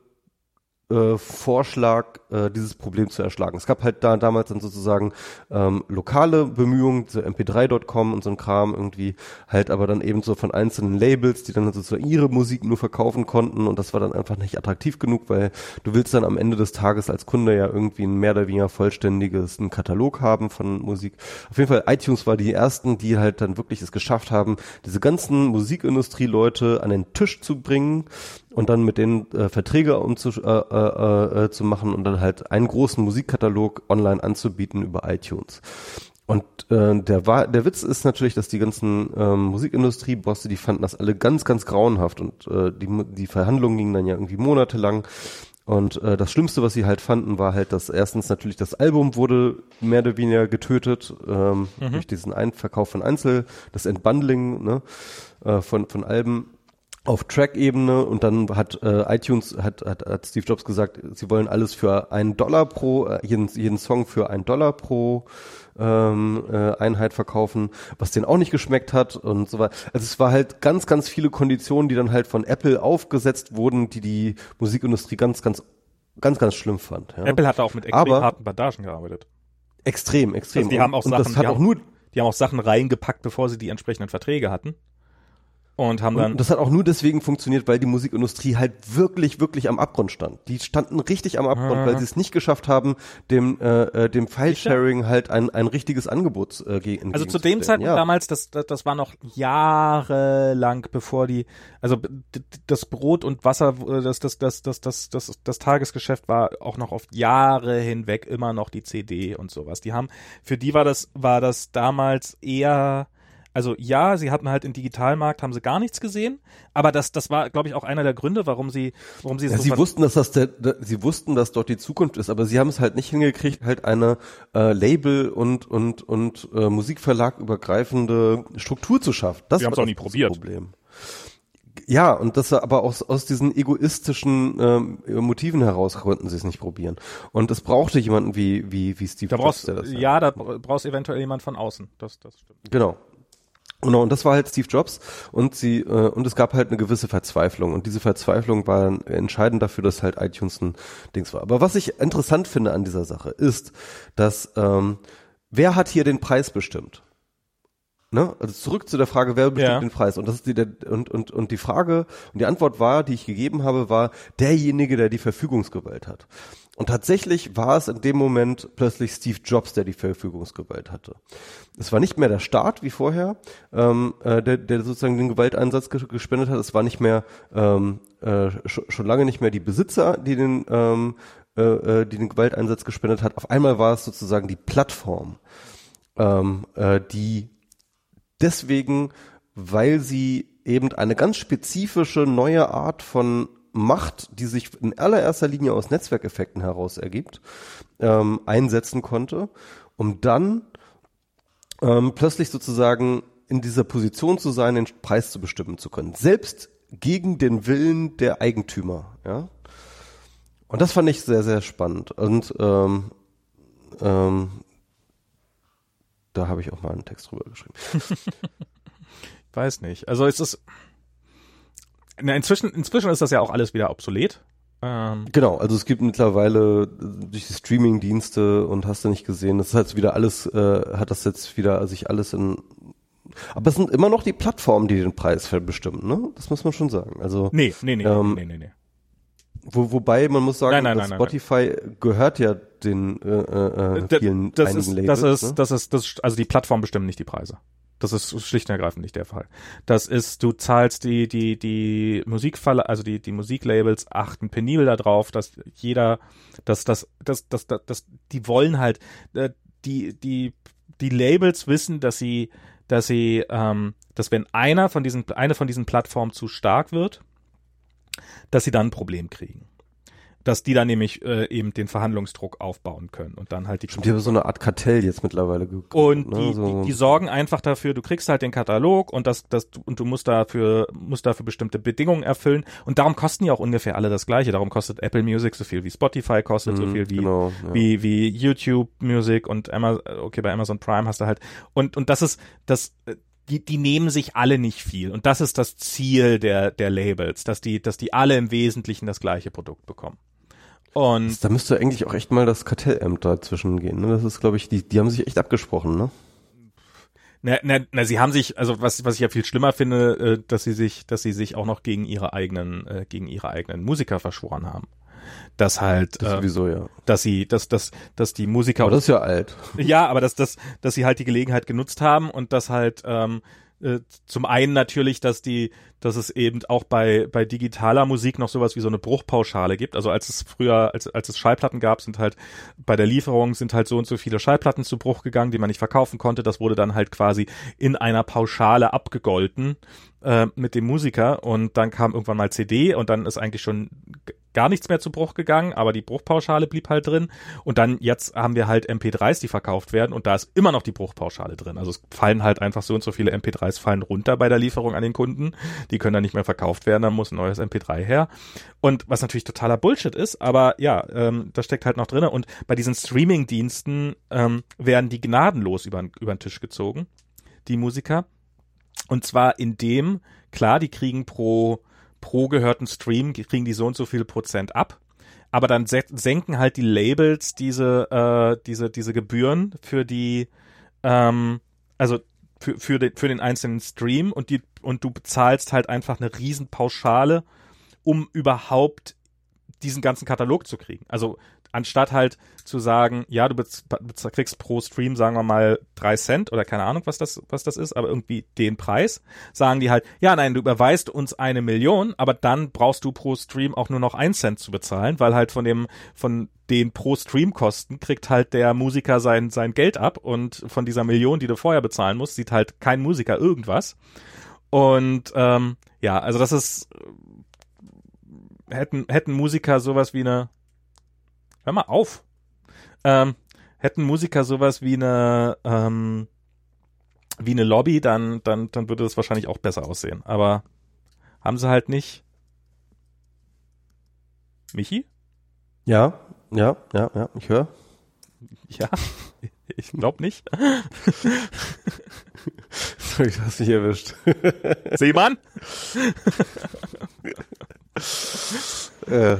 äh, Vorschlag, äh, dieses Problem zu erschlagen. Es gab halt da damals dann sozusagen ähm, lokale Bemühungen, so mp3.com und so ein Kram irgendwie, halt aber dann eben so von einzelnen Labels, die dann sozusagen ihre Musik nur verkaufen konnten und das war dann einfach nicht attraktiv genug, weil du willst dann am Ende des Tages als Kunde ja irgendwie ein mehr oder weniger vollständiges einen Katalog haben von Musik. Auf jeden Fall iTunes war die ersten, die halt dann wirklich es geschafft haben, diese ganzen Musikindustrie-Leute an den Tisch zu bringen und dann mit denen äh, Verträge umzu, äh, äh, äh, zu machen und dann halt einen großen Musikkatalog online anzubieten über iTunes. Und äh, der war, der Witz ist natürlich, dass die ganzen ähm, Musikindustrie-Bosse, die fanden das alle ganz, ganz grauenhaft und äh, die, die Verhandlungen gingen dann ja irgendwie monatelang. Und äh, das Schlimmste, was sie halt fanden, war halt, dass erstens natürlich das Album wurde mehr oder weniger getötet ähm, mhm. durch diesen Ein Verkauf von Einzel, das Entbundling ne, äh, von von Alben auf Track-Ebene und dann hat äh, iTunes, hat, hat, hat Steve Jobs gesagt, sie wollen alles für einen Dollar pro, äh, jeden, jeden Song für einen Dollar pro ähm, äh, Einheit verkaufen, was denen auch nicht geschmeckt hat und so weiter. Also es war halt ganz, ganz viele Konditionen, die dann halt von Apple aufgesetzt wurden, die die Musikindustrie ganz, ganz, ganz, ganz schlimm fand. Ja. Apple hatte auch mit extrem Aber, harten Bandagen gearbeitet. Extrem, extrem. Also die haben auch und, Sachen, das hat auch haben, nur die haben auch Sachen reingepackt, bevor sie die entsprechenden Verträge hatten. Und haben dann. Und das hat auch nur deswegen funktioniert, weil die Musikindustrie halt wirklich, wirklich am Abgrund stand. Die standen richtig am Abgrund, ah. weil sie es nicht geschafft haben, dem, äh, äh dem File-Sharing halt ein, ein richtiges Angebot äh, gegen. Also zu dem Zeitpunkt ja. damals, das, das, das war noch jahrelang, bevor die, also das Brot und Wasser, äh, das, das, das, das, das, das, das Tagesgeschäft war auch noch oft Jahre hinweg immer noch die CD und sowas. Die haben, für die war das, war das damals eher Also ja, sie hatten halt im Digitalmarkt haben sie gar nichts gesehen, aber das das war glaube ich auch einer der Gründe, warum sie warum sie Ja, so sie wussten, dass das der, der, sie wussten, dass dort die Zukunft ist, aber sie haben es halt nicht hingekriegt, halt eine äh, Label und und und äh, Musikverlag übergreifende Struktur zu schaffen. Das Sie haben's war auch nie das probiert. Problem. Ja, und das aber aus, aus diesen egoistischen ähm, Motiven heraus konnten sie es nicht probieren. Und es brauchte jemanden wie wie wie Steve da Jobs, brauchst der das ja, da brauchst eventuell jemand von außen. Das das stimmt. Genau. Genau, und das war halt Steve Jobs und sie äh, und es gab halt eine gewisse Verzweiflung und diese Verzweiflung war entscheidend dafür, dass halt iTunes ein Dings war. Aber was ich interessant finde an dieser Sache ist, dass ähm, wer hat hier den Preis bestimmt? Ne? Also zurück zu der Frage, wer bestimmt Ja. den Preis? Und das ist die der, und und und die Frage und die Antwort war, die ich gegeben habe, war derjenige, der die Verfügungsgewalt hat. Und tatsächlich war es in dem Moment plötzlich Steve Jobs, der die Verfügungsgewalt hatte. Es war nicht mehr der Staat wie vorher, ähm, äh, der, der sozusagen den Gewalteinsatz ge gespendet hat. Es war nicht mehr ähm, äh, sch schon lange nicht mehr die Besitzer, die den ähm, äh, äh, die den Gewalteinsatz gespendet hat. Auf einmal war es sozusagen die Plattform, ähm, äh, die deswegen, weil sie eben eine ganz spezifische neue Art von Macht, die sich in allererster Linie aus Netzwerkeffekten heraus ergibt, ähm, einsetzen konnte, um dann ähm, plötzlich sozusagen in dieser Position zu sein, den Preis zu bestimmen zu können. Selbst gegen den Willen der Eigentümer, ja. Und das fand ich sehr, sehr spannend. Und ähm, ähm, da habe ich auch mal einen Text drüber geschrieben. Weiß nicht. Also es ist na, inzwischen inzwischen ist das ja auch alles wieder obsolet. Ähm, Genau, also es gibt mittlerweile äh, durch die Streaming-Dienste und hast du nicht gesehen, das ist halt wieder alles, äh, hat das jetzt wieder sich alles in aber es sind immer noch die Plattformen, die den Preis bestimmen, ne? Das muss man schon sagen. Also nee, nee, nee, Ähm, nee, nee, nee. wo, wobei man muss sagen, Nein, nein, nein, nein, Spotify gehört ja den äh, äh, D- vielen das einigen ist, Labels. das ist, ne? das ist, das ist, also die Plattform bestimmen nicht die Preise. Das ist schlicht und ergreifend nicht der Fall. Das ist, du zahlst die, die, die Musikfalle, also die, die Musiklabels achten penibel darauf, dass jeder, dass, dass, dass, dass, dass, dass die wollen halt, äh, die, die, die Labels wissen, dass sie, dass sie, ähm, dass wenn einer von diesen, eine von diesen Plattformen zu stark wird, dass sie dann ein Problem kriegen. Dass die dann nämlich äh, eben den Verhandlungsdruck aufbauen können und dann halt die Stimmt, die haben so eine Art Kartell jetzt mittlerweile gegründet. und ne? die, so, die, die sorgen einfach dafür, du kriegst halt den Katalog und das, das, und du musst dafür, musst dafür bestimmte Bedingungen erfüllen. Und darum kosten ja auch ungefähr alle das Gleiche. Darum kostet Apple Music so viel wie Spotify kostet, so Mhm, viel wie, genau, ja. wie, wie YouTube Music und Amazon, okay, bei Amazon Prime hast du halt, und, und das ist, das, die, die nehmen sich alle nicht viel. Und das ist das Ziel der, der Labels, dass die, dass die alle im Wesentlichen das gleiche Produkt bekommen. Und da müsste eigentlich auch echt mal das Kartellamt dazwischen gehen. Ne? Das ist, glaube ich, die, die haben sich echt abgesprochen, ne? Na, na, na, sie haben sich, also was, was ich ja viel schlimmer finde, äh, dass sie sich, dass sie sich auch noch gegen ihre eigenen, äh, gegen ihre eigenen Musiker verschworen haben. Dass halt, Das äh, sowieso, ja. dass sie, dass, dass, dass die Musiker Aber das ist ja alt. ja, aber dass, dass, dass sie halt die Gelegenheit genutzt haben und dass halt ähm, äh, zum einen natürlich, dass die, dass es eben auch bei bei digitaler Musik noch sowas wie so eine Bruchpauschale gibt. Also als es früher, als als es Schallplatten gab, sind halt bei der Lieferung sind halt so und so viele Schallplatten zu Bruch gegangen, die man nicht verkaufen konnte. Das wurde dann halt quasi in einer Pauschale abgegolten äh, mit dem Musiker und dann kam irgendwann mal CD und dann ist eigentlich schon gar nichts mehr zu Bruch gegangen, aber die Bruchpauschale blieb halt drin und dann jetzt haben wir halt MP3s, die verkauft werden und da ist immer noch die Bruchpauschale drin. Also es fallen halt einfach so und so viele MP3s fallen runter bei der Lieferung an den Kunden, die können dann nicht mehr verkauft werden, dann muss ein neues MP3 her. Und was natürlich totaler Bullshit ist, aber ja, ähm, das steckt halt noch drinne und bei diesen Streaming-Diensten ähm, werden die gnadenlos über, über den Tisch gezogen, die Musiker. Und zwar indem, klar, die kriegen pro, pro gehörten Stream, kriegen die so und so viel Prozent ab. Aber dann se senken halt die Labels diese, äh, diese, diese Gebühren für die, ähm, also für, für, den, für den einzelnen Stream und die, und du bezahlst halt einfach eine Riesenpauschale, um überhaupt diesen ganzen Katalog zu kriegen. Also anstatt halt zu sagen, ja, du kriegst pro Stream, sagen wir mal, drei Cent oder keine Ahnung, was das, was das ist, aber irgendwie den Preis, sagen die halt, ja, nein, du überweist uns eine Million, aber dann brauchst du pro Stream auch nur noch ein Cent zu bezahlen, weil halt von dem, von den pro Stream Kosten kriegt halt der Musiker sein, sein Geld ab und von dieser Million, die du vorher bezahlen musst, sieht halt kein Musiker irgendwas. Und ähm, ja, also das ist hätten hätten Musiker sowas wie eine Hör mal auf. Ähm, hätten Musiker sowas wie eine ähm, wie eine Lobby, dann dann dann würde das wahrscheinlich auch besser aussehen. Aber haben sie halt nicht. Michi? Ja, ja, ja, ja, ich höre. Ja, ich glaube nicht. ich hast dich erwischt. Seemann? äh,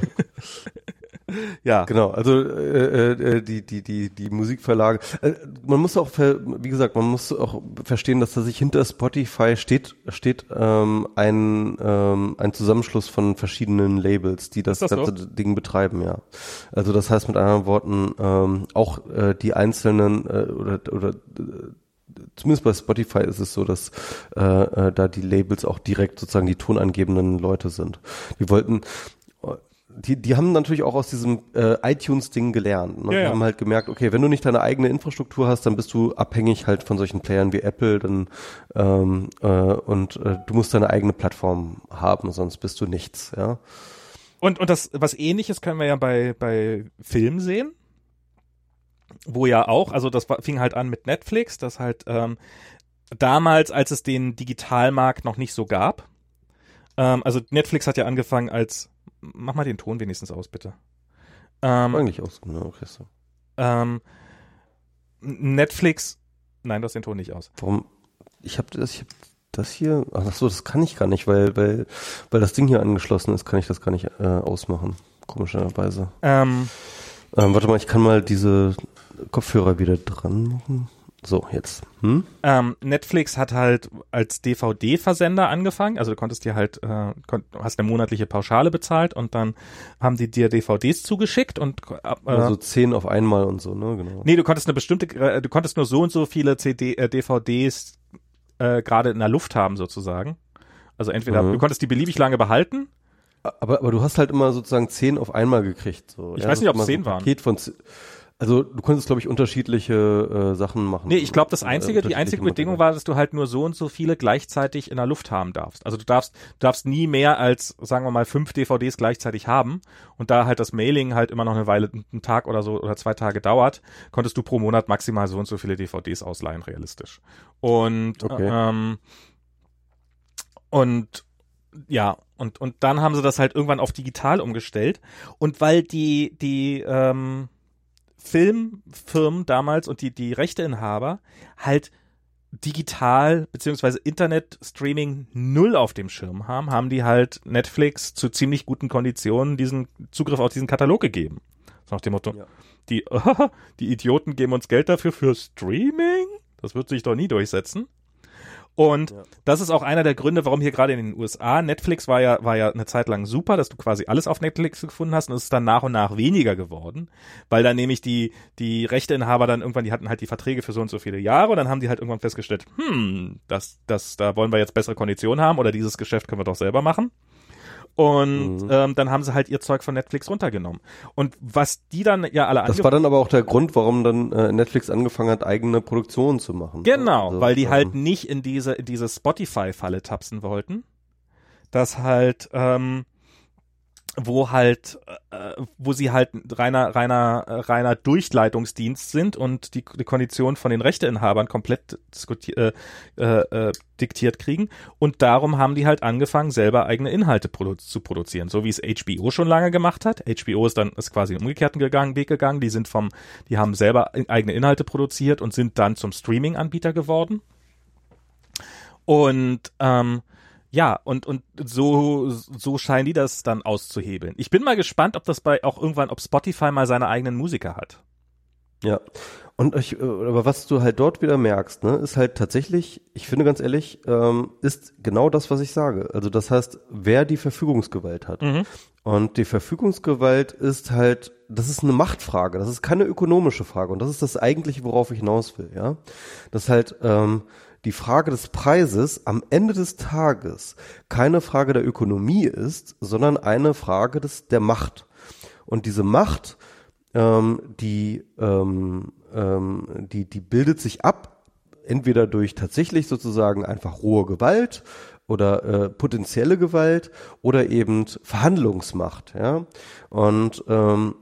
Ja. Genau, also äh, äh, die die die die Musikverlage. Äh, man muss auch, ver, wie gesagt, man muss auch verstehen, dass da sich hinter Spotify steht steht ähm, ein ähm, ein Zusammenschluss von verschiedenen Labels, die das, das ganze Ding betreiben, ja. Also das heißt mit anderen Worten ähm, auch äh, die einzelnen äh, oder oder äh, zumindest bei Spotify ist es so, dass äh, äh, da die Labels auch direkt sozusagen die tonangebenden Leute sind. Die wollten die, die haben natürlich auch aus diesem äh, iTunes-Ding gelernt. Ne? Ja, die ja. haben halt gemerkt, okay, wenn du nicht deine eigene Infrastruktur hast, dann bist du abhängig halt von solchen Playern wie Apple, dann ähm, äh, und äh, du musst deine eigene Plattform haben, sonst bist du nichts, ja. Und, und das, was ähnliches können wir ja bei, bei Film sehen. Wo ja auch, also das fing halt an mit Netflix, das halt ähm, damals, als es den Digitalmarkt noch nicht so gab. Ähm, also Netflix hat ja angefangen als, mach mal den Ton wenigstens aus, bitte. Ähm, Eigentlich aus, genau, okay, so. ähm, Netflix, nein, du hast den Ton nicht aus. Warum? Ich habe das, ich hab das hier. Ach so, das kann ich gar nicht, weil weil weil das Ding hier angeschlossen ist, kann ich das gar nicht äh, ausmachen. Komischerweise. Ähm, Ähm, warte mal, ich kann mal diese Kopfhörer wieder dran machen. So, jetzt. Hm? Ähm, Netflix hat halt als DVD-Versender angefangen. Also du konntest dir halt, äh, kon hast eine monatliche Pauschale bezahlt und dann haben die dir DVDs zugeschickt und äh, Also zehn auf einmal und so, ne? Genau. nee, du konntest eine bestimmte, äh, du konntest nur so und so viele CD, äh, DVDs äh, gerade in der Luft haben sozusagen. Also entweder Mhm. du konntest die beliebig lange behalten. Aber, aber du hast halt immer sozusagen zehn auf einmal gekriegt. So. Ich ja, weiß nicht, ob es zehn so waren. Paket von, also du konntest, glaube ich, unterschiedliche äh, Sachen machen. Nee, ich glaube, das Äh, einzige, die unterschiedliche einzige Bedingung war, dass du halt nur so und so viele gleichzeitig in der Luft haben darfst. Also du darfst, du darfst nie mehr als, sagen wir mal, fünf DVDs gleichzeitig haben. Und da halt das Mailing halt immer noch eine Weile, einen Tag oder so oder zwei Tage dauert, konntest du pro Monat maximal so und so viele DVDs ausleihen, realistisch. Und, Okay. ähm, und, ja, und, und dann haben sie das halt irgendwann auf digital umgestellt. Und weil die, die, ähm, Filmfirmen damals und die, die Rechteinhaber halt digital beziehungsweise Internet-Streaming null auf dem Schirm haben, haben die halt Netflix zu ziemlich guten Konditionen diesen Zugriff auf diesen Katalog gegeben. So nach dem Motto, Ja. die, die Idioten geben uns Geld dafür für Streaming? Das wird sich doch nie durchsetzen. Und Ja. das ist auch einer der Gründe, warum hier gerade in den USA Netflix war ja war ja eine Zeit lang super, dass du quasi alles auf Netflix gefunden hast und es ist dann nach und nach weniger geworden, weil dann nämlich die die Rechteinhaber dann irgendwann die hatten halt die Verträge für so und so viele Jahre und dann haben die halt irgendwann festgestellt, hm, das das da wollen wir jetzt bessere Konditionen haben oder dieses Geschäft können wir doch selber machen. Und Mhm. ähm, dann haben sie halt ihr Zeug von Netflix runtergenommen. Und was die dann ja alle Das war dann aber auch der Grund, warum dann äh, Netflix angefangen hat, eigene Produktionen zu machen. Genau, Also, weil die halt nicht in diese, in diese Spotify-Falle tapsen wollten. Das halt, ähm, wo halt, äh, wo sie halt ein reiner, reiner, äh, reiner Durchleitungsdienst sind und die, die Konditionen von den Rechteinhabern komplett diskuti- äh, äh, äh, diktiert kriegen. Und darum haben die halt angefangen, selber eigene Inhalte produ zu produzieren, so wie es HBO schon lange gemacht hat. HBO ist dann ist quasi einen umgekehrten gegangen, Weg gegangen. Die sind vom, die haben selber eigene Inhalte produziert und sind dann zum Streaming-Anbieter geworden. Und ähm, ja, und, und so, so scheinen die das dann auszuhebeln. Ich bin mal gespannt, ob das bei auch irgendwann, ob Spotify mal seine eigenen Musiker hat. Ja. Und ich, äh, aber was du halt dort wieder merkst, ne, ist halt tatsächlich, ich finde ganz ehrlich, ähm, ist genau das, was ich sage. Also das heißt, wer die Verfügungsgewalt hat. Mhm. Und die Verfügungsgewalt ist halt, das ist eine Machtfrage, das ist keine ökonomische Frage. Und das ist das eigentliche, worauf ich hinaus will, ja. Das halt ähm, die Frage des Preises am Ende des Tages keine Frage der Ökonomie ist, sondern eine Frage des, der Macht. Und diese Macht, ähm, die, ähm, ähm, die, die bildet sich ab, entweder durch tatsächlich sozusagen einfach rohe Gewalt oder äh, potenzielle Gewalt oder eben Verhandlungsmacht, ja. Und ähm,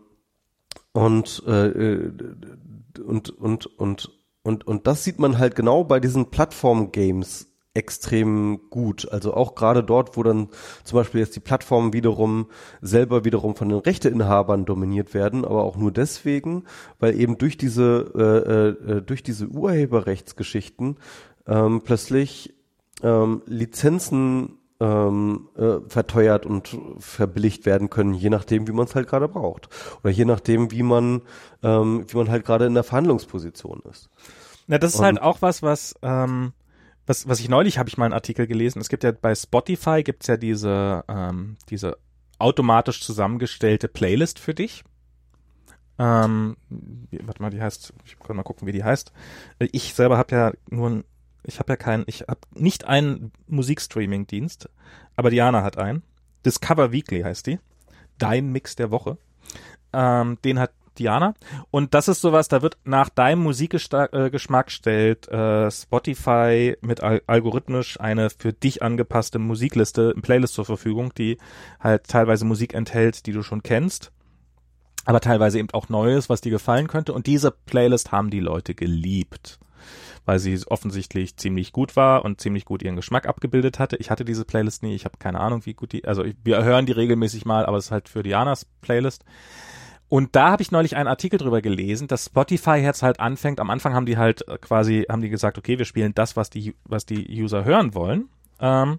und äh, äh, und und und und und das sieht man halt genau bei diesen Plattform-Games extrem gut. Also auch gerade dort, wo dann zum Beispiel jetzt die Plattformen wiederum selber wiederum von den Rechteinhabern dominiert werden, aber auch nur deswegen, weil eben durch diese äh, äh, durch diese Urheberrechtsgeschichten ähm, plötzlich ähm, Lizenzen ähm, äh, verteuert und verbilligt werden können, je nachdem, wie man es halt gerade braucht. Oder je nachdem, wie man, ähm, wie man halt gerade in der Verhandlungsposition ist. Na, das ist Und- halt auch was, was, ähm, was, was ich neulich habe ich mal einen Artikel gelesen. Es gibt ja bei Spotify gibt's ja diese, ähm, diese automatisch zusammengestellte Playlist für dich. Ähm, wie, warte mal, die heißt, ich kann mal gucken, wie die heißt. Ich selber habe ja nur ein, ich habe ja keinen, ich habe nicht einen Musikstreaming-Dienst, aber Diana hat einen. Discover Weekly heißt die. Dein Mix der Woche. Ähm, den hat Diana. Und das ist sowas, da wird nach deinem Musikgeschmack stellt äh, Spotify mit al algorithmisch eine für dich angepasste Musikliste, eine Playlist zur Verfügung, die halt teilweise Musik enthält, die du schon kennst, aber teilweise eben auch Neues, was dir gefallen könnte. Und diese Playlist haben die Leute geliebt weil sie offensichtlich ziemlich gut war und ziemlich gut ihren Geschmack abgebildet hatte. Ich hatte diese Playlist nie, ich habe keine Ahnung, wie gut die, also wir hören die regelmäßig mal, aber es ist halt für Dianas Playlist. Und da habe ich neulich einen Artikel drüber gelesen, dass Spotify jetzt halt anfängt. Am Anfang haben die halt äh, quasi, haben die gesagt, okay, wir spielen das, was die, was die User hören wollen. Ähm,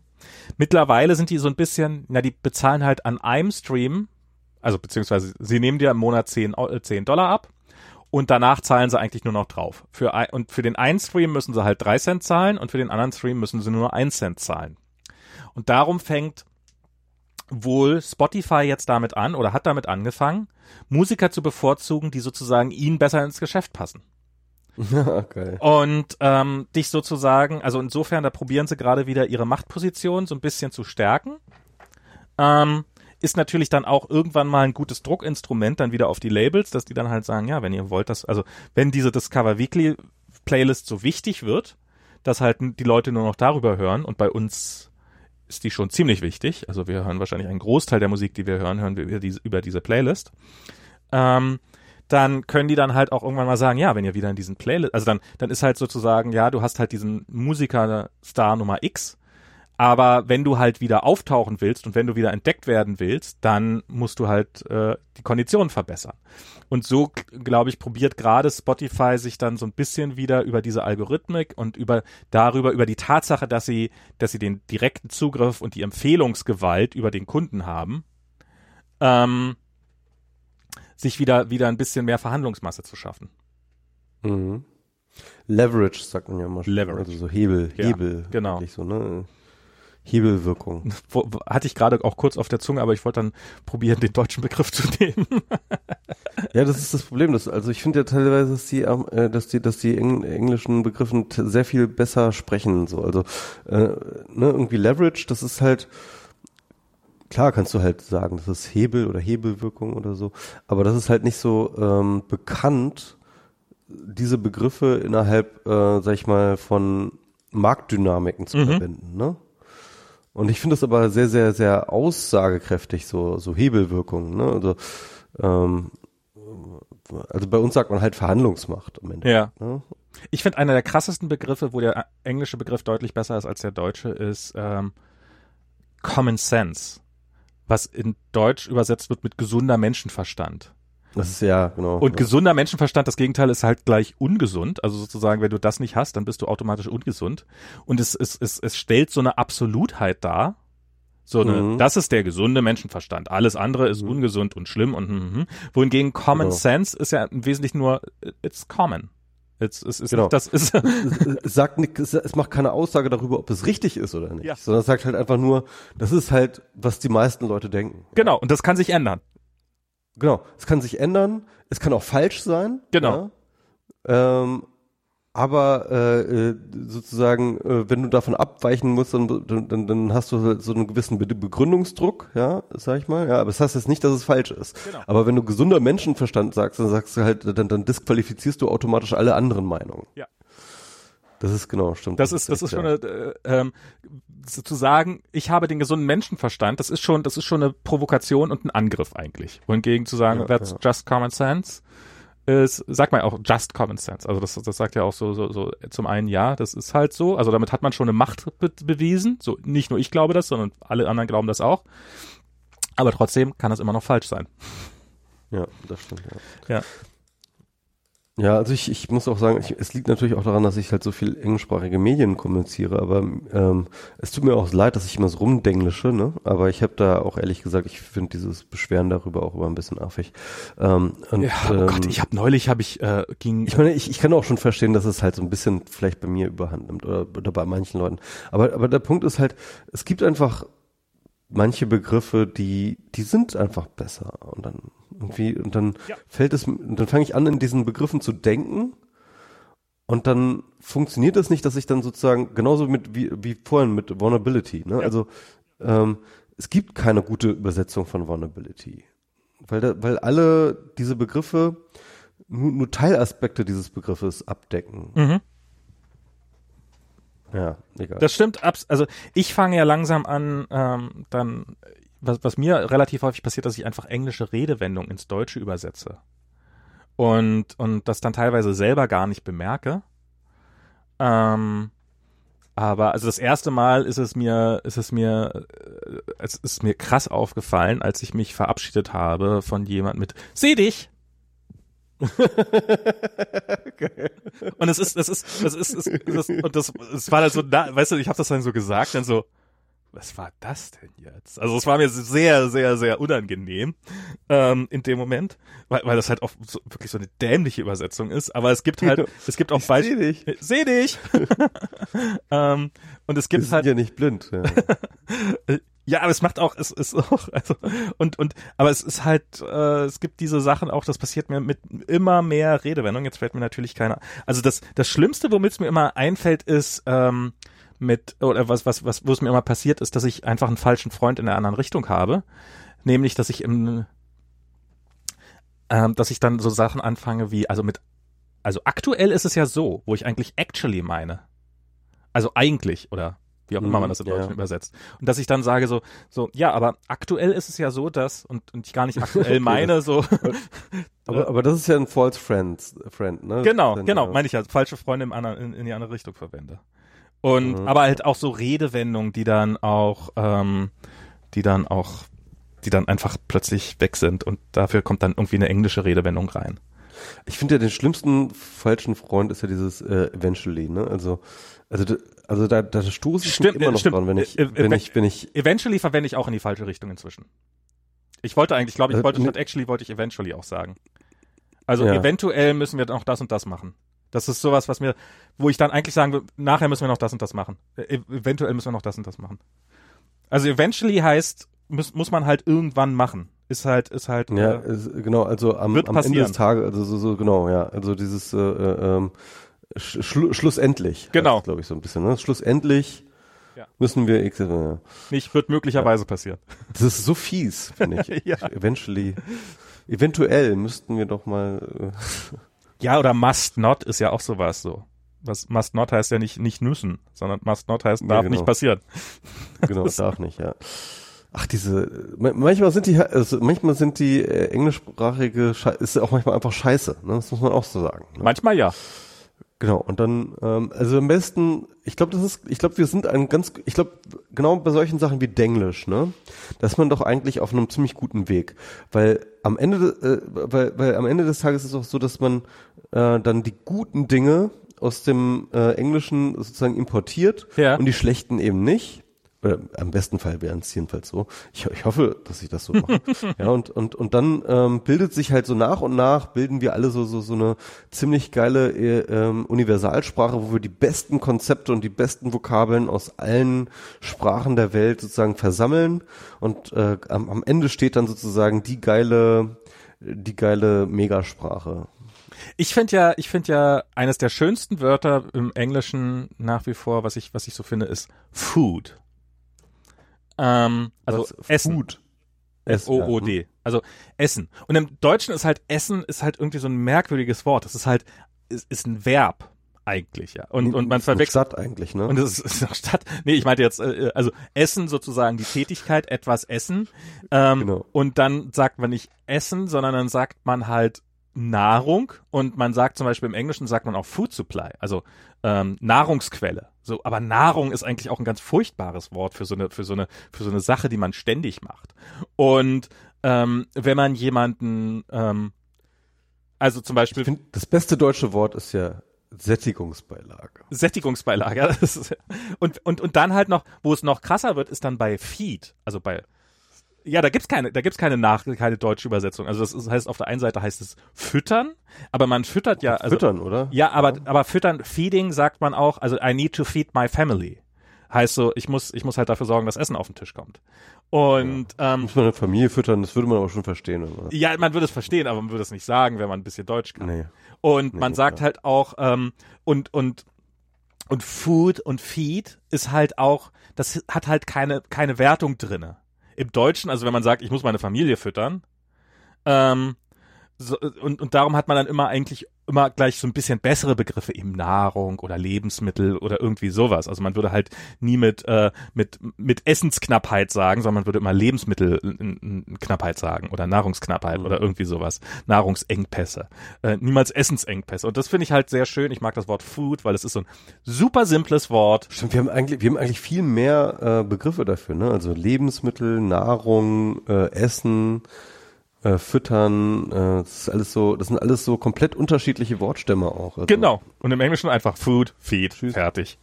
mittlerweile sind die so ein bisschen, na, die bezahlen halt an einem Stream, also beziehungsweise sie nehmen dir im Monat 10, Eu- äh, 10 Dollar ab und danach zahlen sie eigentlich nur noch drauf. Für ein, und für den einen Stream müssen sie halt drei Cent zahlen und für den anderen Stream müssen sie nur ein Cent zahlen. Und darum fängt wohl Spotify jetzt damit an oder hat damit angefangen, Musiker zu bevorzugen, die sozusagen ihnen besser ins Geschäft passen. Geil. Und ähm, dich sozusagen, also insofern, da probieren sie gerade wieder ihre Machtposition so ein bisschen zu stärken. Ähm, ist natürlich dann auch irgendwann mal ein gutes Druckinstrument dann wieder auf die Labels, dass die dann halt sagen, ja, wenn ihr wollt, dass, also wenn diese Discover Weekly Playlist so wichtig wird, dass halt die Leute nur noch darüber hören und bei uns ist die schon ziemlich wichtig. Also wir hören wahrscheinlich einen Großteil der Musik, die wir hören, hören wir über diese, über diese Playlist. Ähm, dann können die dann halt auch irgendwann mal sagen, ja, wenn ihr wieder in diesen Playlist, also dann, dann ist halt sozusagen, ja, du hast halt diesen Musiker-Star Nummer X, aber wenn du halt wieder auftauchen willst und wenn du wieder entdeckt werden willst, dann musst du halt äh, die Konditionen verbessern. Und so, glaube ich, probiert gerade Spotify sich dann so ein bisschen wieder über diese Algorithmik und über darüber, über die Tatsache, dass sie, dass sie den direkten Zugriff und die Empfehlungsgewalt über den Kunden haben, ähm, sich wieder, wieder ein bisschen mehr Verhandlungsmasse zu schaffen. Mhm. Leverage sagt man ja mal. Leverage. Also so Hebel, Ja, Hebel. genau. So, ne? Hebelwirkung. Hatte ich gerade auch kurz auf der Zunge, aber ich wollte dann probieren, den deutschen Begriff zu nehmen. Ja, das ist das Problem. Das, also ich finde ja teilweise, dass die, ähm, äh, dass die, dass die Eng englischen Begriffen sehr viel besser sprechen. So, also äh, ne, irgendwie Leverage, das ist halt klar, kannst du halt sagen, das ist Hebel oder Hebelwirkung oder so, aber das ist halt nicht so ähm, bekannt. Diese Begriffe innerhalb, äh, sag ich mal, von Marktdynamiken zu Mhm. verwenden. Ne? Und ich finde das aber sehr, sehr, sehr aussagekräftig, so, so Hebelwirkungen. Ne? Also ähm, also bei uns sagt man halt Verhandlungsmacht am Ende. Ja. Ne? Ich finde, einer der krassesten Begriffe, wo der englische Begriff deutlich besser ist als der deutsche, ist ähm, Common Sense, was in Deutsch übersetzt wird mit gesunder Menschenverstand. Das ist ja, genau. Und ja. gesunder Menschenverstand, das Gegenteil ist halt gleich ungesund. Also sozusagen, wenn du das nicht hast, dann bist du automatisch ungesund. Und es, es, es, es stellt so eine Absolutheit dar, So eine, Mhm. das ist der gesunde Menschenverstand. Alles andere ist ungesund und schlimm und hm, hm. wohingegen Common Genau. Sense ist ja im Wesentlichen nur it's common. It's, es ist Genau. das ist es sagt nicht, es- es macht keine Aussage darüber, ob es richtig ist oder nicht, Ja. sondern es sagt halt einfach nur, das ist halt, was die meisten Leute denken. genau und das kann sich ändern. Genau, es kann sich ändern, es kann auch falsch sein. Genau. Ja. Ähm, aber äh, äh, sozusagen, äh, wenn du davon abweichen musst, dann, dann, dann hast du halt so einen gewissen Be Begründungsdruck, ja, sag ich mal. Ja, aber es das heißt jetzt nicht, dass es falsch ist. Genau. Aber wenn du gesunder Menschenverstand sagst, dann sagst du halt, dann, dann disqualifizierst du automatisch alle anderen Meinungen. Ja. Das ist genau, stimmt. Das ist, das ist schon eine, äh, ähm, zu zu sagen, ich habe den gesunden Menschenverstand, das ist schon, das ist schon eine Provokation und ein Angriff eigentlich. Wohingegen zu sagen, Ja, that's ja. just common sense, ist, sagt man ja auch just common sense. Also das, das sagt ja auch so, so, so zum einen ja, das ist halt so. Also damit hat man schon eine Macht be bewiesen. So nicht nur ich glaube das, sondern alle anderen glauben das auch. Aber trotzdem kann das immer noch falsch sein. Ja, das stimmt, ja. Ja. Ja, also ich, ich muss auch sagen, ich, es liegt natürlich auch daran, dass ich halt so viel englischsprachige Medien kommuniziere, aber ähm, es tut mir auch leid, dass ich immer so rumdenglische, ne? Aber ich habe da auch ehrlich gesagt, ich finde dieses Beschweren darüber auch immer ein bisschen affig. Ähm, und, Ja, oh ähm, Gott, ich habe neulich habe ich äh, ging ich meine, ich, ich kann auch schon verstehen, dass es halt so ein bisschen vielleicht bei mir überhand nimmt oder, oder bei manchen Leuten. Aber, aber der Punkt ist halt, es gibt einfach manche Begriffe, die, die sind einfach besser. Und dann irgendwie, und dann Ja. fällt es, und dann fange ich an, in diesen Begriffen zu denken. Und dann funktioniert es nicht, dass ich dann sozusagen, genauso mit, wie, wie vorhin mit Vulnerability, ne? Also, ähm, es gibt keine gute Übersetzung von Vulnerability. Weil, da, weil alle diese Begriffe nur, nur Teilaspekte dieses Begriffes abdecken. Mhm. Ja, egal. Das stimmt, abs also ich fange ja langsam an, ähm, dann, was, was mir relativ häufig passiert, dass ich einfach englische Redewendungen ins Deutsche übersetze. Und, und das dann teilweise selber gar nicht bemerke. Ähm, aber also das erste Mal ist es mir, ist es mir, äh, es ist mir krass aufgefallen, als ich mich verabschiedet habe von jemand mit Seh dich! Und es ist, das ist, das ist, das, das, und das, es war dann so, na, weißt du, ich habe das dann so gesagt, dann so, was war das denn jetzt? Also es war mir sehr, sehr, sehr unangenehm ähm, in dem Moment, weil, weil das halt auch so, wirklich so eine dämliche Übersetzung ist. Aber es gibt halt, es gibt auch Ich seh Beispiele. dich. Seh dich. ähm, und es Wir gibt sind halt ja nicht blind. Ja. Ja, aber es macht auch, es ist auch, also, und, und, aber es ist halt, äh, es gibt diese Sachen auch, das passiert mir mit immer mehr Redewendungen, jetzt fällt mir natürlich keiner, also das, das Schlimmste, womit es mir immer einfällt, ist, ähm, mit, oder was, was, was, wo es mir immer passiert ist, dass ich einfach einen falschen Freund in der anderen Richtung habe, nämlich, dass ich im, ähm, dass ich dann so Sachen anfange wie, also mit, also aktuell ist es ja so, wo ich eigentlich actually meine. Also eigentlich, oder wie auch immer Mhm, man das in ja, übersetzt. Und dass ich dann sage so, so, ja, aber aktuell ist es ja so, dass, und, und ich gar nicht aktuell meine, so, Aber, aber das ist ja ein false friend, friend ne? genau, Dann, genau, ja. meine ich ja, falsche Freunde im anderen, in, in die andere Richtung verwende. Und, Mhm. aber halt auch so Redewendungen, die dann auch, ähm, die dann auch, die dann einfach plötzlich weg sind und dafür kommt dann irgendwie eine englische Redewendung rein. Ich finde ja den schlimmsten falschen Freund ist ja dieses äh, eventually, ne? Also, also, also da, da stoße ich Stimmt, immer noch stimmt. dran, wenn ich, Äh, äh, wenn ich, wenn ich, Eventually verwende ich auch in die falsche Richtung inzwischen. Ich wollte eigentlich, glaube ich, Äh, wollte statt actually wollte ich eventually auch sagen. Also Ja. eventuell müssen wir noch das und das machen. Das ist sowas, was mir, wo ich dann eigentlich sagen würde, nachher müssen wir noch das und das machen. Ev- eventuell müssen wir noch das und das machen. Also eventually heißt, muss, muss man halt irgendwann machen. Ist halt, ist halt, ja, äh, ist, genau, also am, am Ende des Tages, also so, so genau, ja, also dieses äh, äh, ähm, schlu schlussendlich, Genau. glaube ich so ein bisschen, ne? Schlussendlich Ja. müssen wir, X- ja. nicht, wird möglicherweise passieren. das ist so fies, finde ich. Ja. Eventually, eventuell müssten wir doch mal, äh, Ja, oder must not ist ja auch sowas so. Was must not heißt ja nicht, nicht müssen, sondern must not heißt, Ja, darf genau. nicht passieren. Genau, darf nicht, ja. Ach, diese, ma- manchmal sind die, also manchmal sind die äh, englischsprachige, Schei- ist auch manchmal einfach scheiße, ne? das muss man auch so sagen. Ne? Manchmal ja. Genau, und dann, ähm, also am besten, ich glaube, das ist, ich glaube, wir sind ein ganz, ich glaube, genau bei solchen Sachen wie Denglisch, ne, da ist man doch eigentlich auf einem ziemlich guten Weg, weil am Ende, äh, weil, weil am Ende des Tages ist es auch so, dass man äh, dann die guten Dinge aus dem äh, Englischen sozusagen importiert Ja. und die schlechten eben nicht. Oder am besten Fall wären es jedenfalls so. Ich, ich hoffe, dass ich das so mache. ja, und, und, und dann ähm, bildet sich halt so nach und nach, bilden wir alle so, so, so eine ziemlich geile äh, ähm, Universalsprache, wo wir die besten Konzepte und die besten Vokabeln aus allen Sprachen der Welt sozusagen versammeln. Und äh, am, am Ende steht dann sozusagen die geile, die geile Megasprache. Ich finde ja, ich finde ja, eines der schönsten Wörter im Englischen nach wie vor, was ich, was ich so finde, ist Food. Ähm, also Was? Essen. Food. F-O-O-D. Also Essen. Und im Deutschen ist halt Essen ist halt irgendwie so ein merkwürdiges Wort. Das ist halt, ist, ist ein Verb eigentlich, ja. Und, und man verwechselt. Stadt eigentlich, ne? Und es ist, ist Stadt. Nee, ich meinte jetzt, äh, also Essen sozusagen die Tätigkeit, etwas essen. Ähm, Genau. Und dann sagt man nicht Essen, sondern dann sagt man halt Nahrung. Und man sagt zum Beispiel im Englischen sagt man auch Food Supply, also ähm, Nahrungsquelle. So, aber Nahrung ist eigentlich auch ein ganz furchtbares Wort für so eine, für so eine, für so eine Sache, die man ständig macht. Und ähm, wenn man jemanden, ähm, also zum Beispiel ich finde, das beste deutsche Wort ist ja Sättigungsbeilage. Sättigungsbeilage. Ist, und, und, und dann halt noch, wo es noch krasser wird, ist dann bei Feed, also bei ja, da gibt's keine, da gibt's keine nach, keine deutsche Übersetzung. Also das ist, heißt, auf der einen Seite heißt es füttern, aber man füttert ja, also, Füttern, oder? ja, aber, aber füttern, feeding sagt man auch, also I need to feed my family. Heißt so, ich muss, ich muss halt dafür sorgen, dass Essen auf den Tisch kommt. Und, ähm, Muss man eine Familie füttern, das würde man aber schon verstehen. Oder? ja, man würde es verstehen, aber man würde es nicht sagen, wenn man ein bisschen Deutsch kann. Nee. Und Nee, man sagt klar. halt auch, ähm, und, und, und Food und Feed ist halt auch, das hat halt keine, keine Wertung drinne. Im Deutschen, also wenn man sagt, ich muss meine Familie füttern, ähm, so, und, und darum hat man dann immer eigentlich immer gleich so ein bisschen bessere Begriffe, eben Nahrung oder Lebensmittel oder irgendwie sowas. Also man würde halt nie mit, äh, mit, mit Essensknappheit sagen, sondern man würde immer Lebensmittelknappheit sagen oder Nahrungsknappheit Mhm. oder irgendwie sowas. Nahrungsengpässe. Äh, niemals Essensengpässe. Und das finde ich halt sehr schön. Ich mag das Wort Food, weil es ist so ein super simples Wort. Stimmt, wir haben eigentlich, wir haben eigentlich viel mehr äh, Begriffe dafür, ne? Also Lebensmittel, Nahrung, äh, Essen, äh, Füttern, äh, das ist alles so, das sind alles so komplett unterschiedliche Wortstämme auch. Also, Genau. Und im Englischen einfach Food, Feed, Tschüss. fertig.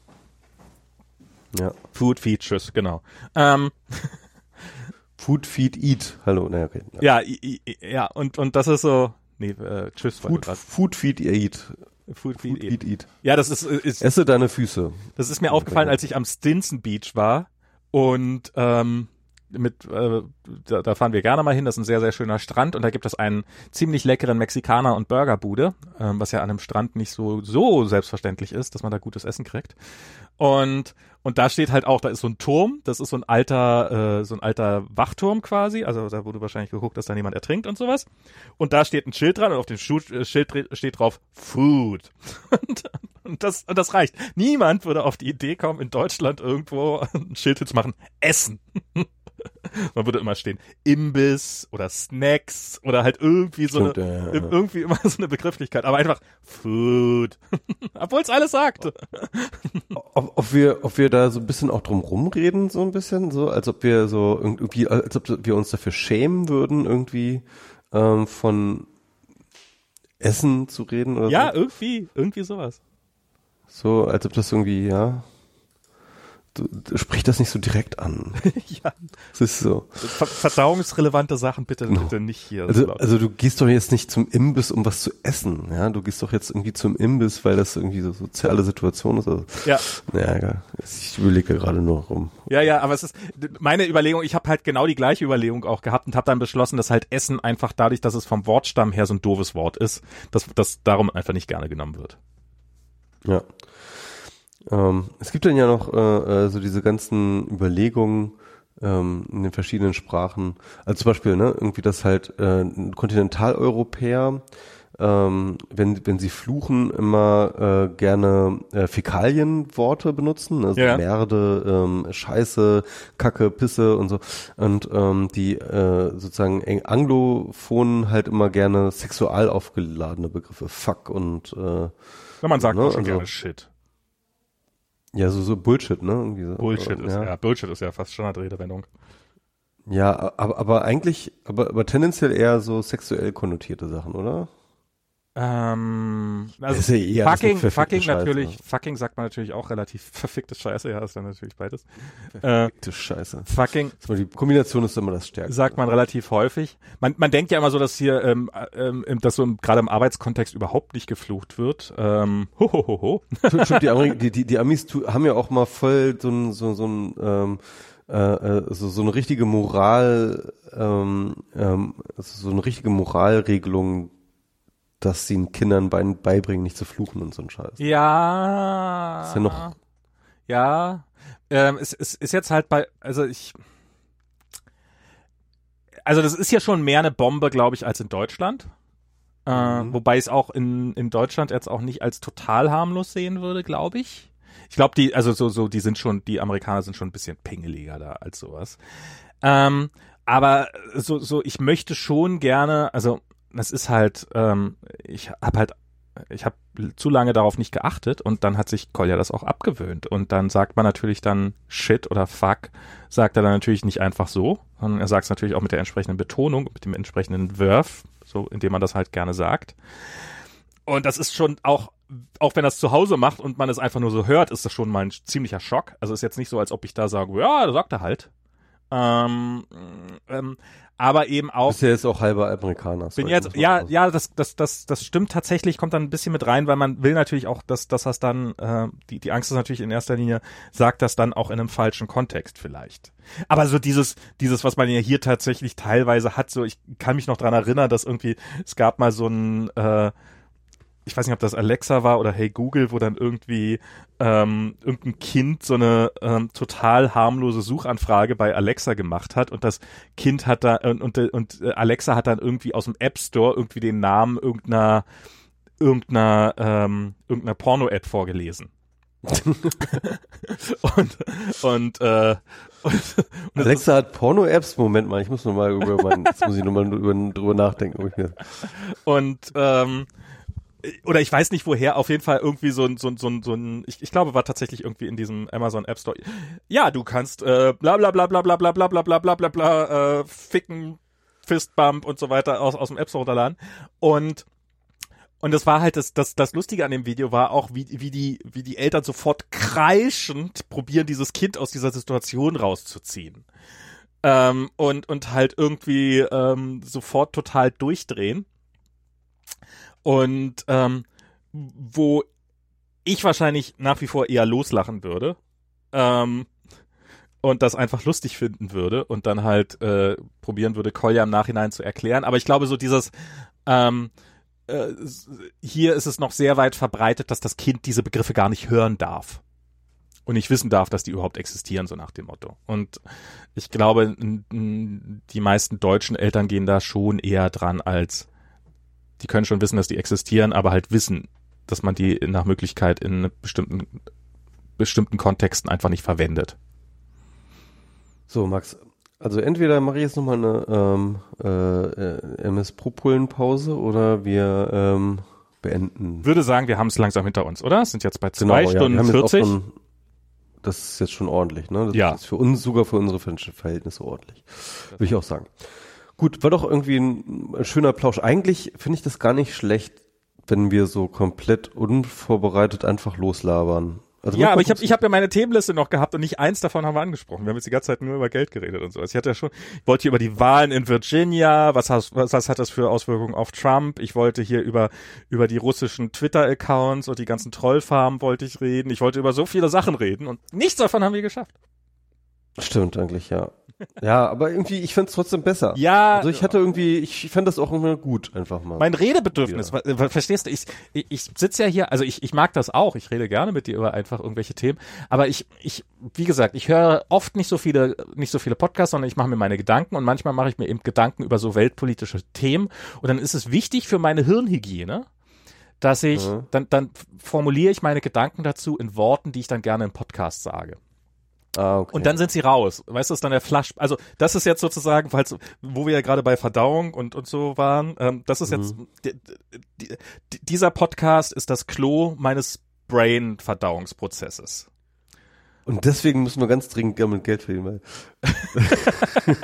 Ja. Food, Feed, tschüss, genau. Ähm, Food, Feed, Eat. Hallo, naja, okay. Ja, i, i, ja, und, und das ist so, nee, äh, tschüss, Food, grad. Feed, Eat. Food, Food, Feed, Feed, Eat. Ja, das ist, ist, Esse deine Füße. das ist mir aufgefallen, als ich am Stinson Beach war und, ähm, mit, äh, da, da fahren wir gerne mal hin, das ist ein sehr, sehr schöner Strand und da gibt es einen ziemlich leckeren Mexikaner- und Burgerbude, ähm, was ja an einem Strand nicht so, so selbstverständlich ist, dass man da gutes Essen kriegt. Und, und da steht halt auch, da ist so ein Turm, das ist so ein alter, äh, so ein alter Wachturm quasi, also da wurde wahrscheinlich geguckt, dass da niemand ertrinkt und sowas. Und da steht ein Schild dran und auf dem äh, Schild steht drauf Food. Und, und, das, und das reicht. Niemand würde auf die Idee kommen, in Deutschland irgendwo ein Schild zu machen, Essen. Man würde immer stehen, Imbiss oder Snacks oder halt irgendwie so eine, Stimmt, ja, ja, ja. irgendwie immer so eine Begrifflichkeit, aber einfach Food. Obwohl es alles sagt. Ob, ob wir, ob wir da so ein bisschen auch drum rumreden, so ein bisschen, so, als ob wir so irgendwie, als ob wir uns dafür schämen würden, irgendwie ähm, von Essen zu reden oder Ja, so. irgendwie, irgendwie sowas. So, als ob das irgendwie, ja. Sprich das nicht so direkt an. ja. Es ist so. Ver verdauungsrelevante Sachen bitte, bitte nicht hier. Also, also du gehst doch jetzt nicht zum Imbiss, um was zu essen, ja. Du gehst doch jetzt irgendwie zum Imbiss, weil das irgendwie so soziale Situation ist. Also, ja, naja, egal. ich überlege gerade nur rum. ja, ja, aber es ist meine Überlegung, ich habe halt genau die gleiche Überlegung auch gehabt und habe dann beschlossen, dass halt Essen einfach dadurch, dass es vom Wortstamm her so ein doofes Wort ist, dass das darum einfach nicht gerne genommen wird. Ja. Ähm, es gibt dann ja noch äh, äh, so diese ganzen Überlegungen ähm, in den verschiedenen Sprachen. Also zum Beispiel, ne, irgendwie, dass halt äh, Kontinentaleuropäer, ähm, wenn, wenn sie fluchen, immer äh, gerne äh, Fäkalienworte benutzen, also Ja. Merde, ähm, Scheiße, Kacke, Pisse und so. Und ähm, die äh, sozusagen Anglophonen halt immer gerne sexual aufgeladene Begriffe, Fuck und äh, Wenn man sagt Ne, schon also- gerne Shit. Ja, so, so Bullshit, ne? Irgendwie so. Bullshit ist ja. ja, Bullshit ist ja fast Standardredewendung. Ja, aber, aber eigentlich, aber, aber tendenziell eher so sexuell konnotierte Sachen, oder? Ähm, also eh fucking, verfickte fucking Scheiße. natürlich, fucking sagt man natürlich auch relativ verfickte Scheiße, ja, ist dann natürlich beides. Äh, Du Scheiße. fucking Die Kombination ist immer das Stärkste. sagt man relativ häufig. Man, man denkt ja immer so, dass hier, ähm, ähm, dass so gerade im Arbeitskontext überhaupt nicht geflucht wird. Ähm, ho, ho, ho, ho. Stimmt, die, Ameri die, die, die Amis haben ja auch mal voll so ein, so, so ein, ähm, äh, äh, so, so eine richtige Moral, ähm, ähm, also so eine richtige Moralregelung, dass sie den Kindern bei, beibringen, nicht zu fluchen und so ein Scheiß. Ja. Ist ja noch- Ja. Ähm, es, es ist jetzt halt bei, also ich. Also das ist ja schon mehr eine Bombe, glaube ich, als in Deutschland. Äh, Mhm. Wobei ich es auch in, in Deutschland jetzt auch nicht als total harmlos sehen würde, glaube ich. Ich glaube, die, also so, so, die sind schon, die Amerikaner sind schon ein bisschen pingeliger da als sowas. Ähm, aber so, so, ich möchte schon gerne, also das ist halt, ähm, ich habe halt, ich habe zu lange darauf nicht geachtet und dann hat sich Kolja das auch abgewöhnt und dann sagt man natürlich dann Shit oder Fuck, sagt er dann natürlich nicht einfach so, sondern er sagt es natürlich auch mit der entsprechenden Betonung, mit dem entsprechenden Wurf, so indem man das halt gerne sagt. Und das ist schon auch, auch wenn es zu Hause macht und man es einfach nur so hört, ist das schon mal ein ziemlicher Schock. Also ist jetzt nicht so, als ob ich da sage, ja, da sagt er halt. Ähm, ähm, aber eben auch. Bist ja jetzt auch halber Amerikaner. Bin jetzt, ja, auch- ja, das, das, das, das stimmt tatsächlich, kommt dann ein bisschen mit rein, weil man will natürlich auch, dass, dass das dann, äh, die, die Angst ist natürlich in erster Linie, sagt das dann auch in einem falschen Kontext vielleicht. Aber so dieses, dieses, was man ja hier tatsächlich teilweise hat, so, ich kann mich noch dran erinnern, dass irgendwie, es gab mal so ein, äh, ich weiß nicht, ob das Alexa war oder Hey Google, wo dann irgendwie ähm, irgendein Kind so eine ähm, total harmlose Suchanfrage bei Alexa gemacht hat und das Kind hat da und, und, und äh, Alexa hat dann irgendwie aus dem App Store irgendwie den Namen irgendeiner irgendeiner ähm, irgendeiner Porno-Ad vorgelesen. und und äh, und, und Alexa hat Porno-Apps. Moment mal, ich muss noch mal über mein, jetzt muss ich noch mal drüber, drüber nachdenken. Und ähm, oder ich weiß nicht woher, auf jeden Fall irgendwie so ein, so ein, so ein, so ein ich, ich glaube, war tatsächlich irgendwie in diesem Amazon App Store. Ja, du kannst äh, bla bla bla bla bla bla bla bla bla bla bla bla äh, ficken, Fistbump und so weiter aus, aus dem App Store runterladen. Und und das war halt das, das, das Lustige an dem Video war auch, wie, wie die, wie die Eltern sofort kreischend probieren, dieses Kind aus dieser Situation rauszuziehen. Ähm, und, und halt irgendwie ähm, sofort total durchdrehen. Und ähm, wo ich wahrscheinlich nach wie vor eher loslachen würde. Ähm, und das einfach lustig finden würde und dann halt äh, probieren würde, Kolja im Nachhinein zu erklären. Aber ich glaube, so dieses ähm, äh, hier ist es noch sehr weit verbreitet, dass das Kind diese Begriffe gar nicht hören darf und nicht wissen darf, dass die überhaupt existieren, so nach dem Motto. Und ich glaube, die meisten deutschen Eltern gehen da schon eher dran als, die können schon wissen, dass die existieren, aber halt wissen, dass man die nach Möglichkeit in bestimmten, bestimmten Kontexten einfach nicht verwendet. so, Max. Also entweder mache ich jetzt noch mal eine ähm, äh, MS Pro Pause oder wir ähm, beenden. Würde sagen, wir haben es langsam hinter uns, oder? Es sind jetzt bei zwei Genau, ja, wir Stunden auch 40. Schon, das ist jetzt schon ordentlich, ne? Das Ja. ist für uns, sogar für unsere Verhältnisse ordentlich. Würde ich auch sagen. Gut, war doch irgendwie ein, schöner Plausch. Eigentlich finde ich das gar nicht schlecht, wenn wir so komplett unvorbereitet einfach loslabern. Also Ja, aber ich habe ich hab ja meine Themenliste noch gehabt und nicht eins davon haben wir angesprochen. Wir haben jetzt die ganze Zeit nur über Geld geredet und so. Also ich hatte ja schon, ich wollte hier über die Wahlen in Virginia, was, has, was, was hat das für Auswirkungen auf Trump? Ich wollte hier über, über die russischen Twitter-Accounts und die ganzen Trollfarmen wollte ich reden. Ich wollte über so viele Sachen reden und nichts davon haben wir geschafft. Stimmt eigentlich, ja. Ja, aber irgendwie, ich find's trotzdem besser. Ja, Also ich hatte irgendwie, ich fand das auch irgendwie gut, einfach mal. Mein Redebedürfnis, wa- verstehst du? Ich, ich, ich sitze ja hier, also ich, ich mag das auch, ich rede gerne mit dir über einfach irgendwelche Themen, aber ich, ich, wie gesagt, ich höre oft nicht so viele, nicht so viele Podcasts, sondern ich mache mir meine Gedanken und manchmal mache ich mir eben Gedanken über so weltpolitische Themen und dann ist es wichtig für meine Hirnhygiene, dass ich, Mhm. dann, dann formuliere ich meine Gedanken dazu in Worten, die ich dann gerne im Podcast sage. Ah, okay. Und dann sind sie raus. Weißt du, ist dann der Flash. Also das ist jetzt sozusagen, falls, wo wir ja gerade bei Verdauung und und so waren. Ähm, das ist jetzt die, die, die, dieser Podcast ist das Klo meines Brain-Verdauungsprozesses. Und deswegen müssen wir ganz dringend damit Geld verdienen, weil.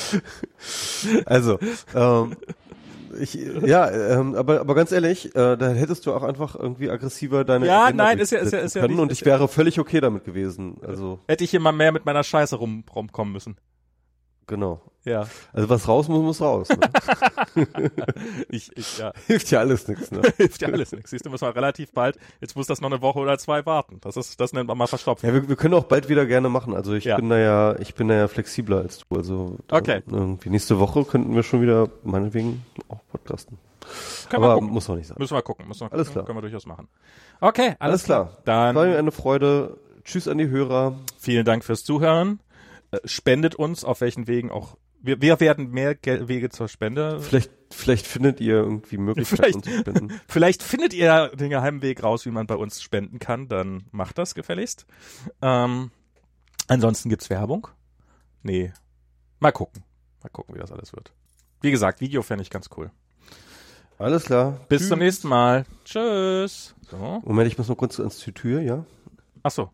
also, ähm, Ich, ja, ähm, aber, aber ganz ehrlich, äh, da hättest du auch einfach irgendwie aggressiver deine Ja, Agenda nein, ist ja- ist ja- ist ja können nicht- und ich wäre völlig okay damit gewesen. Also, Hätte ich hier mal mehr mit meiner Scheiße rum, rumkommen müssen. Genau. Ja. Also was raus muss, muss raus. Ne? Ich, ich, ja. Hilft ja alles nichts, ne? Hilft ja alles nichts. Siehst du, müssen wir relativ bald, jetzt muss das noch eine Woche oder zwei warten. Das ist, das nennt man mal verstopft. Ja, wir, wir können auch bald wieder gerne machen. Also ich Ja. bin da ja, ich bin da ja flexibler als du. Also da- Okay. irgendwie nächste Woche könnten wir schon wieder meinetwegen auch podcasten. Können wir Aber muss noch nicht sein. Müssen wir gucken. Müssen wir Alles gucken. klar. Können wir durchaus machen. Okay, alles, Alles klar. Dann War mir eine Freude. Tschüss an die Hörer. vielen Dank fürs Zuhören. Äh, Spendet uns auf welchen Wegen auch. Wir, wir werden mehr Gel Wege zur Spende. Vielleicht, vielleicht findet ihr irgendwie Möglichkeiten zu spenden. Vielleicht findet ihr den geheimen Weg raus, wie man bei uns spenden kann. Dann macht das gefälligst. Ähm, ansonsten gibt's Werbung. Nee. Mal gucken. Mal gucken, wie das alles wird. Wie gesagt, Video fände ich ganz cool. Alles klar. Bis Tschüss. zum nächsten Mal. Tschüss. So. Moment, ich muss noch kurz ans Tür, ja? Ach so.